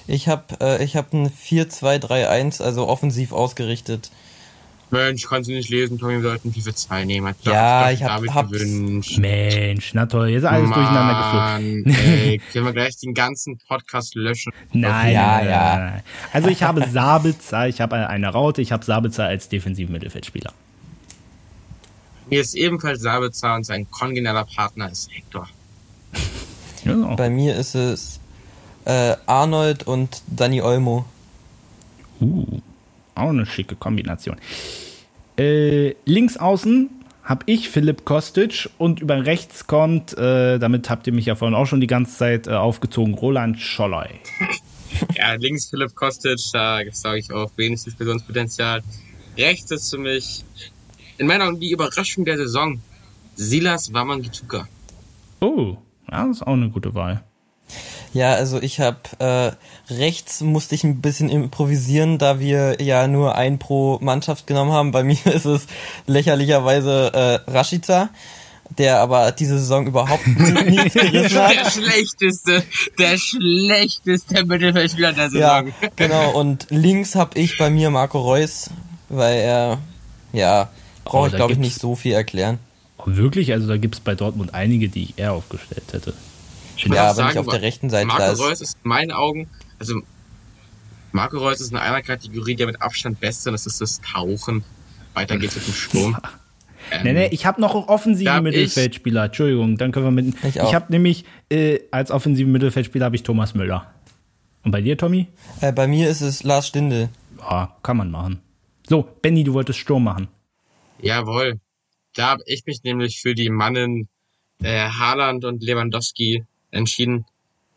Ich habe äh, ich hab ein 4-2-3-1, also offensiv ausgerichtet. Mensch, kannst du nicht lesen, Tommy, wir sollten 4-4-2 nehmen. Hat Ja, ich hab- David hab's- gewünscht. Mensch, na toll, jetzt ist alles durcheinander geflogen. Mann, ey, können wir gleich den ganzen Podcast löschen? Nein, Ja, nein, ja. Also ich habe Sabitzer, ich habe eine Raute, ich habe Sabitzer als defensiven Mittelfeldspieler. Mir ist ebenfalls Sabitzer und sein kongeneller Partner ist Hector. Auch. Bei mir ist es äh, Arnold und Dani Olmo. Uh, auch eine schicke Kombination. Äh, links außen habe ich Philipp Kostic und über rechts kommt, äh, damit habt ihr mich ja vorhin auch schon die ganze Zeit äh, aufgezogen, Roland Scholloy. Ja, links Philipp Kostic, da sage ich auch wenig Diskussionspotenzial. Rechts ist für mich, in meiner Augen, die Überraschung der Saison, Silas Wamangituka. Oh, ja, das ist auch eine gute Wahl. Ja, also ich habe äh, rechts musste ich ein bisschen improvisieren, da wir ja nur ein pro Mannschaft genommen haben. Bei mir ist es lächerlicherweise äh, Rashica, der aber diese Saison überhaupt nichts gerissen Der hat. schlechteste, der schlechteste Mittelfeldspieler der Ja, Saison. genau. Und links habe ich bei mir Marco Reus, weil er, ja, brauche Oh, ich glaube ich nicht so viel erklären. Wirklich? Also da gibt es bei Dortmund einige, die ich eher aufgestellt hätte. Ich muss Ja, aber nicht sagen, auf der rechten Seite, Marco da ist- Reus ist in meinen Augen, also Marco Reus ist in einer Kategorie der mit Abstand beste, und das ist das Tauchen. Weiter geht's mit dem Sturm. Ähm, Nee, nee, ich habe noch einen offensiven Mittelfeldspieler. Entschuldigung, dann können wir mit. Ich Ich, habe nämlich äh, als offensiven Mittelfeldspieler habe ich Thomas Müller. Und bei dir, Tommy? Äh, bei mir ist es Lars Stindl. Ja, kann man machen. So, Benny, du wolltest Sturm machen. Jawohl. Da habe ich mich nämlich für die Mannen äh, Haaland und Lewandowski entschieden.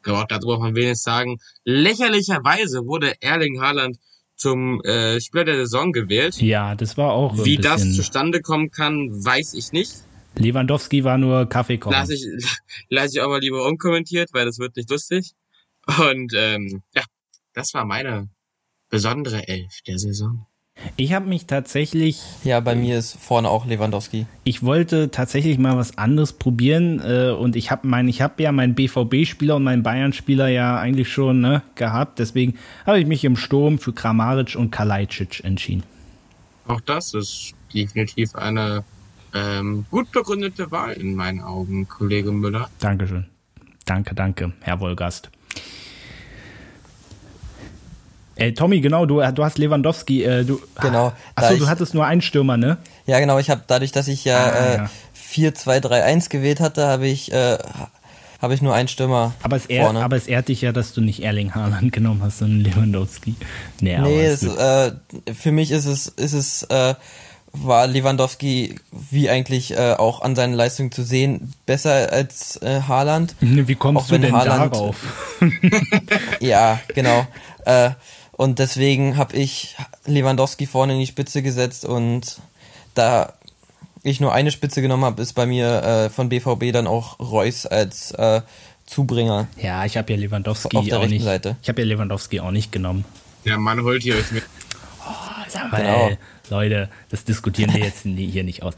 Ja, darüber kann man wenig sagen. Lächerlicherweise wurde Erling Haaland zum äh, Spieler der Saison gewählt. Ja, das war auch Wie ein das zustande kommen kann, weiß ich nicht. Lewandowski war nur Kaffee kochen. Lass ich, lass ich auch mal lieber unkommentiert, weil das wird nicht lustig. Und ähm, ja, das war meine besondere Elf der Saison. Ich habe mich tatsächlich, Ja, bei mir ist vorne auch Lewandowski. ich wollte tatsächlich mal was anderes probieren äh, und ich habe mein, ich habe ja meinen BVB-Spieler und meinen Bayern-Spieler ja eigentlich schon ne, gehabt. Deswegen habe ich mich im Sturm für Kramaric und Kalajdzic entschieden. Auch das ist definitiv eine ähm, gut begründete Wahl in meinen Augen, Kollege Müller. Dankeschön. Danke, danke, Herr Wolgast. Äh, Tommy, genau, du, du hast Lewandowski. Äh, du, Genau, da Achso, du hattest nur einen Stürmer, ne? Ja, genau, ich habe dadurch, dass ich ja, Ah, äh, ja. 4-2-3-1 gewählt hatte, habe ich, äh, habe ich nur einen Stürmer Aber es, ehrt, vorne. aber es ehrt dich ja, dass du nicht Erling Haaland genommen hast, sondern Lewandowski. Nee, nee, es, äh, für mich ist es, ist es, äh, war Lewandowski wie eigentlich äh, auch an seinen Leistungen zu sehen besser als äh, Haaland. Wie kommst auch du denn Haaland- darauf? Ja, genau. äh, und deswegen habe ich Lewandowski vorne in die Spitze gesetzt und da ich nur eine Spitze genommen habe, ist bei mir äh, von BVB dann auch Reus als äh, Zubringer. Ja, ich habe ja Lewandowski Auf der auch rechten nicht. Seite. Ich habe ja Lewandowski auch nicht genommen. Der Mann holt hier euch mit. Sag mal, Genau. ey, Leute, das diskutieren wir jetzt hier nicht aus.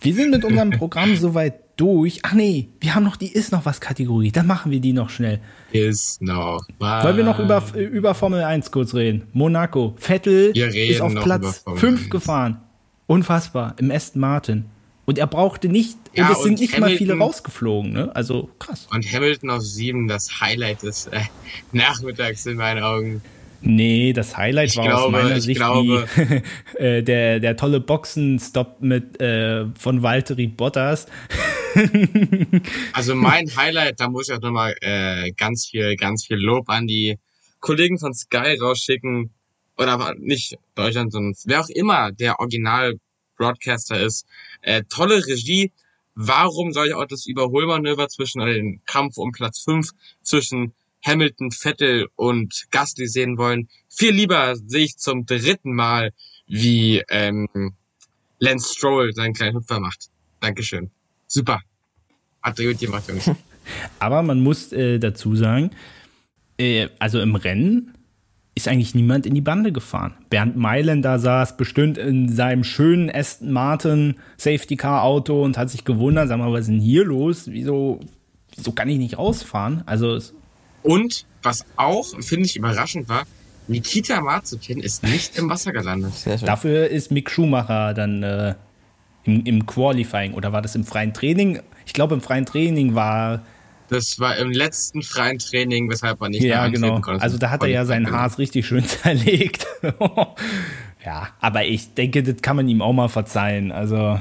Wir sind mit unserem Programm soweit durch. Ach nee, wir haben noch die Ist noch was Kategorie. Dann machen wir die noch schnell. Ist noch was. Wollen wir noch über, über Formel 1 kurz reden? Monaco. Vettel ist auf Platz Formel 5 1. gefahren. Unfassbar. Im Aston Martin. Und er brauchte nicht, Ja, und es sind und nicht mal viele Hamilton- rausgeflogen, ne? Also krass. Und Hamilton auf sieben, das Highlight des äh, Nachmittags in meinen Augen. Nee, das Highlight Ich war aus glaube, meiner ich Sicht die, äh, der, der tolle Boxenstopp mit äh, von Valtteri Bottas. Also mein Highlight, da muss ich auch nochmal äh, ganz viel, ganz viel Lob an die Kollegen von Sky rausschicken. Oder nicht Deutschland, sondern wer auch immer der Original-Broadcaster ist. Äh, tolle Regie. Warum soll ich auch das Überholmanöver zwischen, oder den Kampf um Platz 5 zwischen Hamilton, Vettel und Gasly sehen wollen? Viel lieber sehe ich zum dritten Mal, wie ähm, Lance Stroll seinen kleinen Hüpfer macht. Dankeschön. Super. Hat gut gemacht, Jungs. Aber man muss äh, dazu sagen, äh, also im Rennen ist eigentlich niemand in die Bande gefahren. Bernd Mailänder saß bestimmt in seinem schönen Aston Martin Safety Car Auto und hat sich gewundert, sag mal, was ist denn hier los? Wieso, wieso kann ich nicht rausfahren? Also es, Und was auch, finde ich, überraschend war, Nikita Mazepin ist nicht im Wasser gelandet. Dafür ist Mick Schumacher dann äh, im, im Qualifying oder war das im freien Training? Ich glaube, im freien Training war Das war im letzten freien Training, weshalb man nicht mehr Ja, genau. konnte. Also da hat er ja seinen Genau. Haas richtig schön zerlegt. ja, aber ich denke, das kann man ihm auch mal verzeihen. Also,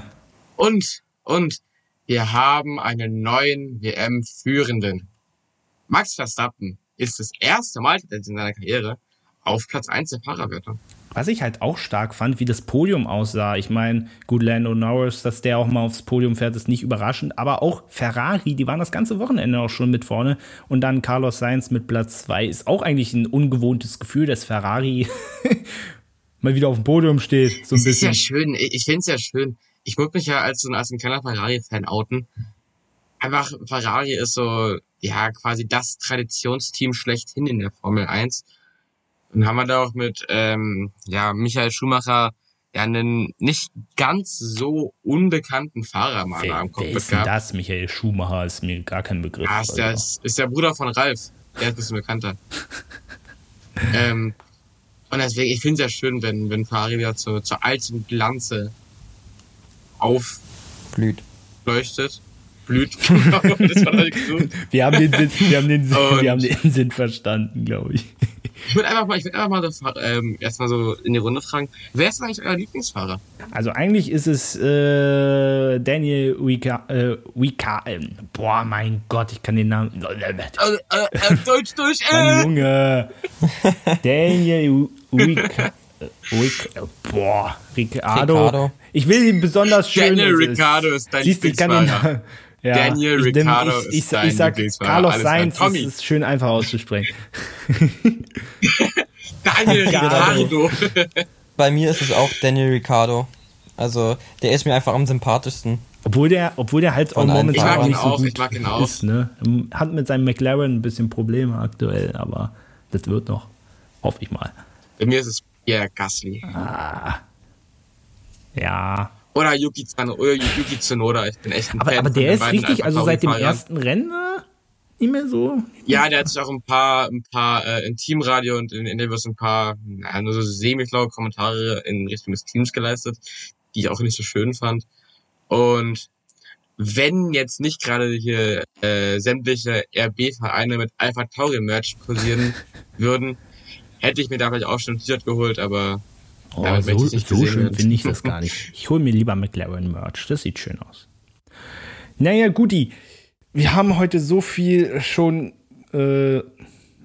Und, und, wir haben einen neuen WM-Führenden. Max Verstappen ist das erste Mal in seiner Karriere auf Platz 1 der Fahrerwertung. was ich halt auch stark fand, wie das Podium aussah. Ich meine, gut, Lando Norris, dass der auch mal aufs Podium fährt, ist nicht überraschend. Aber auch Ferrari, die waren das ganze Wochenende auch schon mit vorne. Und dann Carlos Sainz mit Platz zwei ist auch eigentlich ein ungewohntes Gefühl, dass Ferrari mal wieder auf dem Podium steht. So ein Es ist ja bisschen. schön, ich, finde es ja schön. Ich würde mich ja als als ein kleiner Ferrari-Fan outen. Einfach, Ferrari ist so, ja, quasi das Traditionsteam schlechthin in der Formel 1. Und haben wir da auch mit, ähm, ja, Michael Schumacher ja einen nicht ganz so unbekannten Fahrer mal da Wer, am wer Cockpit ist denn gehabt. das? Michael Schumacher ist mir gar kein Begriff. Ja, ist der, ist, ist der Bruder von Ralf. Der ist ein bisschen bekannter. ähm, und deswegen, ich finde es ja schön, wenn, wenn Ferrari wieder zu, zur alten Glanze aufleuchtet. Blüht. Blüht. das. Wir haben den Sinn, wir haben den Sinn, Und- wir haben den Sinn verstanden, glaube ich. Ich würde einfach mal, ich würde einfach mal so, ähm, erstmal so in die Runde fragen, wer ist eigentlich euer Lieblingsfahrer? Also eigentlich ist es äh, Daniel Wika, äh, Wika, äh, boah, mein Gott, ich kann den Namen. Äh, äh, äh, Deutsch durch, Mann, äh! Junge. Daniel Wika, äh, Wika, äh, boah, Ricardo. Ricardo. Ich will ihn besonders schön. Daniel es ist- dein Siehst du, ich kann den. Ja, Daniel ich, Ricciardo ich, ich, ist ich, ich sag. Carlos. Sainz, das ist schön einfach auszusprechen. Daniel Ricciardo. Bei mir ist es auch Daniel Ricciardo. Also, der ist mir einfach am sympathischsten. Obwohl der, obwohl der halt auch momentan Ich mag auch ihn nicht so auch, gut ich mag ihn auch. ist. Ne? Hat mit seinem McLaren ein bisschen Probleme aktuell, aber das wird noch. Hoffe ich mal. Bei mir ist es Pierre Gasly. Ja. Oder Yuki, Tsunoda, oder Yuki Tsunoda. Ich bin echt ein Aber, Fan aber der ist richtig, also seit dem ersten Rennen nicht mehr so. Ja, der hat sich auch ein paar, ein paar äh, in Teamradio und in Interviews ein paar, naja, nur so semi-schlaue Kommentare in Richtung des Teams geleistet, die ich auch nicht so schön fand. Und wenn jetzt nicht gerade hier äh, sämtliche RB-Vereine mit Alpha Tauri Merch kursieren würden, hätte ich mir da vielleicht auch schon ein T-Shirt geholt, aber Oh, Damit so, so schön finde ich das gar nicht. Ich hole mir lieber McLaren Merch. Das sieht schön aus. Naja, Guti. Wir haben heute so viel schon äh,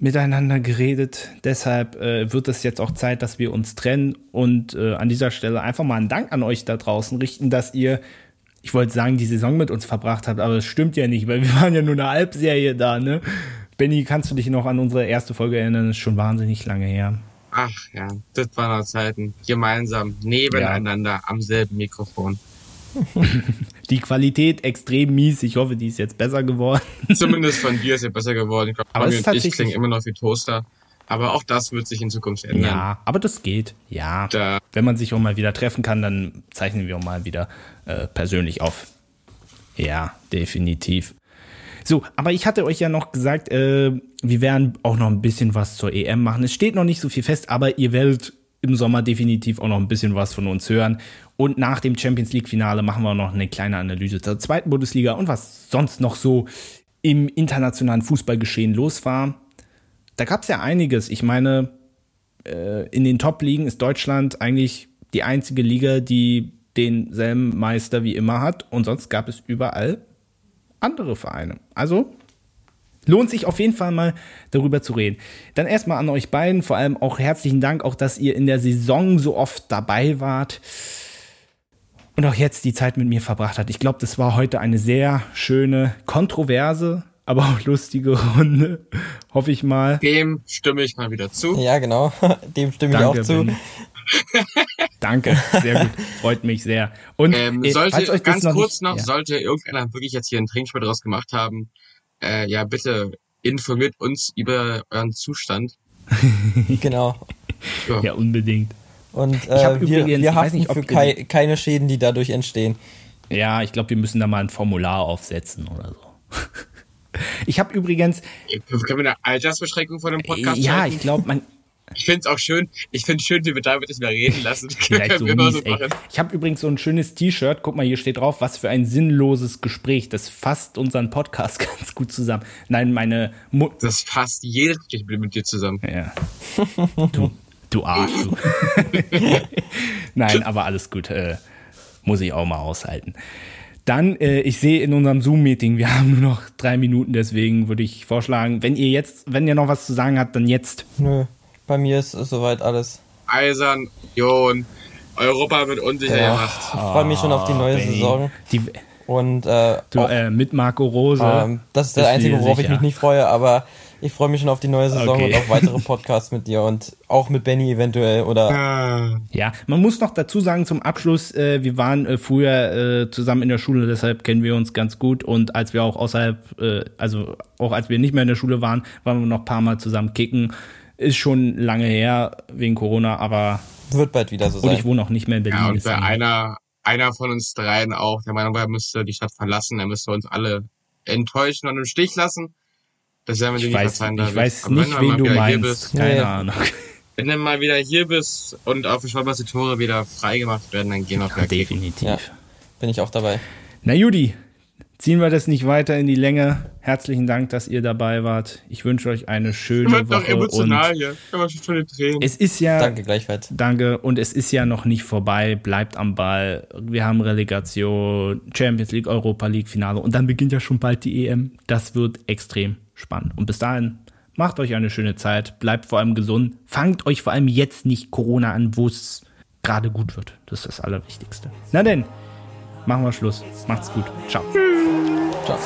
miteinander geredet. Deshalb äh, wird es jetzt auch Zeit, dass wir uns trennen und äh, an dieser Stelle einfach mal einen Dank an euch da draußen richten, dass ihr, ich wollte sagen, die Saison mit uns verbracht habt, aber es stimmt ja nicht, weil wir waren ja nur eine Halbserie da, ne? Benny, kannst du dich noch an unsere erste Folge erinnern? Das ist schon wahnsinnig lange her. Ach ja, das waren noch Zeiten. Gemeinsam, nebeneinander, am selben Mikrofon. Die Qualität extrem mies. Ich hoffe, die ist jetzt besser geworden. Zumindest von dir ist er besser geworden. Ich glaube, Aber und ich klingen immer noch wie Toaster. Aber auch das wird sich in Zukunft ändern. Ja, aber das geht. Ja. Da, Wenn man sich auch mal wieder treffen kann, dann zeichnen wir auch mal wieder äh, persönlich auf. Ja, definitiv. So, aber ich hatte euch ja noch gesagt, äh, wir werden auch noch ein bisschen was zur EM machen. Es steht noch nicht so viel fest, aber ihr werdet im Sommer definitiv auch noch ein bisschen was von uns hören. Und nach dem Champions League Finale machen wir noch eine kleine Analyse zur zweiten Bundesliga und was sonst noch so im internationalen Fußballgeschehen los war. Da gab es ja einiges. Ich meine, äh, in den Top-Ligen ist Deutschland eigentlich die einzige Liga, die denselben Meister wie immer hat. Und sonst gab es überall andere Vereine. Also lohnt sich auf jeden Fall mal darüber zu reden. Dann erstmal an euch beiden, vor allem auch herzlichen Dank, auch dass ihr in der Saison so oft dabei wart und auch jetzt die Zeit mit mir verbracht habt. Ich glaube, das war heute eine sehr schöne, kontroverse, aber auch lustige Runde. Hoffe ich mal. dem stimme ich mal wieder zu. Ja, genau. Dem stimme ich Danke, auch zu. Danke, sehr gut. Freut mich sehr. Und Ähm, äh, sollte, ganz noch kurz nicht, noch, ja. sollte irgendeiner wirklich jetzt hier ein Trinkspiel draus gemacht haben, äh, ja, bitte informiert uns über euren Zustand. Genau. Ja, unbedingt. Und äh, wir, übrigens- wir ich weiß haften nicht, ob für kei keine Schäden, die dadurch entstehen. Ja, ich glaube, wir müssen da mal ein Formular aufsetzen oder so. Ich habe übrigens, Können wir eine Altersbeschränkung von dem Podcast ja, schalten? ich glaube, man, Ich finde es auch schön, ich finde schön, wie wir damit nicht mehr reden lassen. Vielleicht so mies, ey. machen. Ich habe übrigens so ein schönes T-Shirt. Guck mal, hier steht drauf, was für ein sinnloses Gespräch. Das fasst unseren Podcast ganz gut zusammen. Nein, meine Mu Das passt jedes Gespräch mit dir zusammen. ja. Du, du Arsch, du. Nein, aber alles gut. Äh, muss ich auch mal aushalten. Dann, äh, ich sehe in unserem Zoom-Meeting, wir haben nur noch drei Minuten, deswegen würde ich vorschlagen, wenn ihr jetzt, wenn ihr noch was zu sagen habt, dann jetzt. Nö, bei mir ist, ist soweit alles. Eisern, Union, Europa mit unsicher Ja. gemacht. Ich freue mich schon auf die neue Benny. Saison. Die, Und äh, du, auch, äh, mit Marco Rose. ähm, das ist der einzige, worauf ich mich nicht freue, aber ich freue mich schon auf die neue Saison Okay. und auf weitere Podcasts mit dir und auch mit Benny eventuell oder Ja, man muss noch dazu sagen zum Abschluss, äh, wir waren äh, früher äh, zusammen in der Schule, deshalb kennen wir uns ganz gut und als wir auch außerhalb, äh, also auch als wir nicht mehr in der Schule waren, waren wir noch ein paar Mal zusammen kicken. Ist schon lange her wegen Corona, aber wird bald wieder so und ich sein. wohne auch nicht mehr in Berlin. Ja, und bei einer, einer von uns dreien auch der Meinung war, er müsste die Stadt verlassen, er müsste uns alle enttäuschen und im Stich lassen. Das werden wir ich nicht weiß, verzeihen, ich weiß Aber nicht, wenn wen mal du wieder hier meinst. bist, Keine Nee. Ahnung. wenn du mal wieder hier bist und auf die Tore wieder freigemacht werden, dann gehen wir wieder kicken. Definitiv. Ja. Bin ich auch dabei. Na Judy, ziehen wir das nicht weiter in die Länge. Herzlichen Dank, dass ihr dabei wart. Ich wünsche euch eine schöne Woche emotional und hier. War schon schon die Tränen. es ist ja Danke gleichfalls. Danke. Und es ist ja noch nicht vorbei. Bleibt am Ball. Wir haben Relegation, Champions League, Europa League Finale. Und dann beginnt ja schon bald die EM. Das wird extrem spannend. Und bis dahin, macht euch eine schöne Zeit. Bleibt vor allem gesund. Fangt euch vor allem jetzt nicht Corona an, wo es gerade gut wird. Das ist das Allerwichtigste. Na denn, machen wir Schluss. Macht's gut. Ciao. Ciao.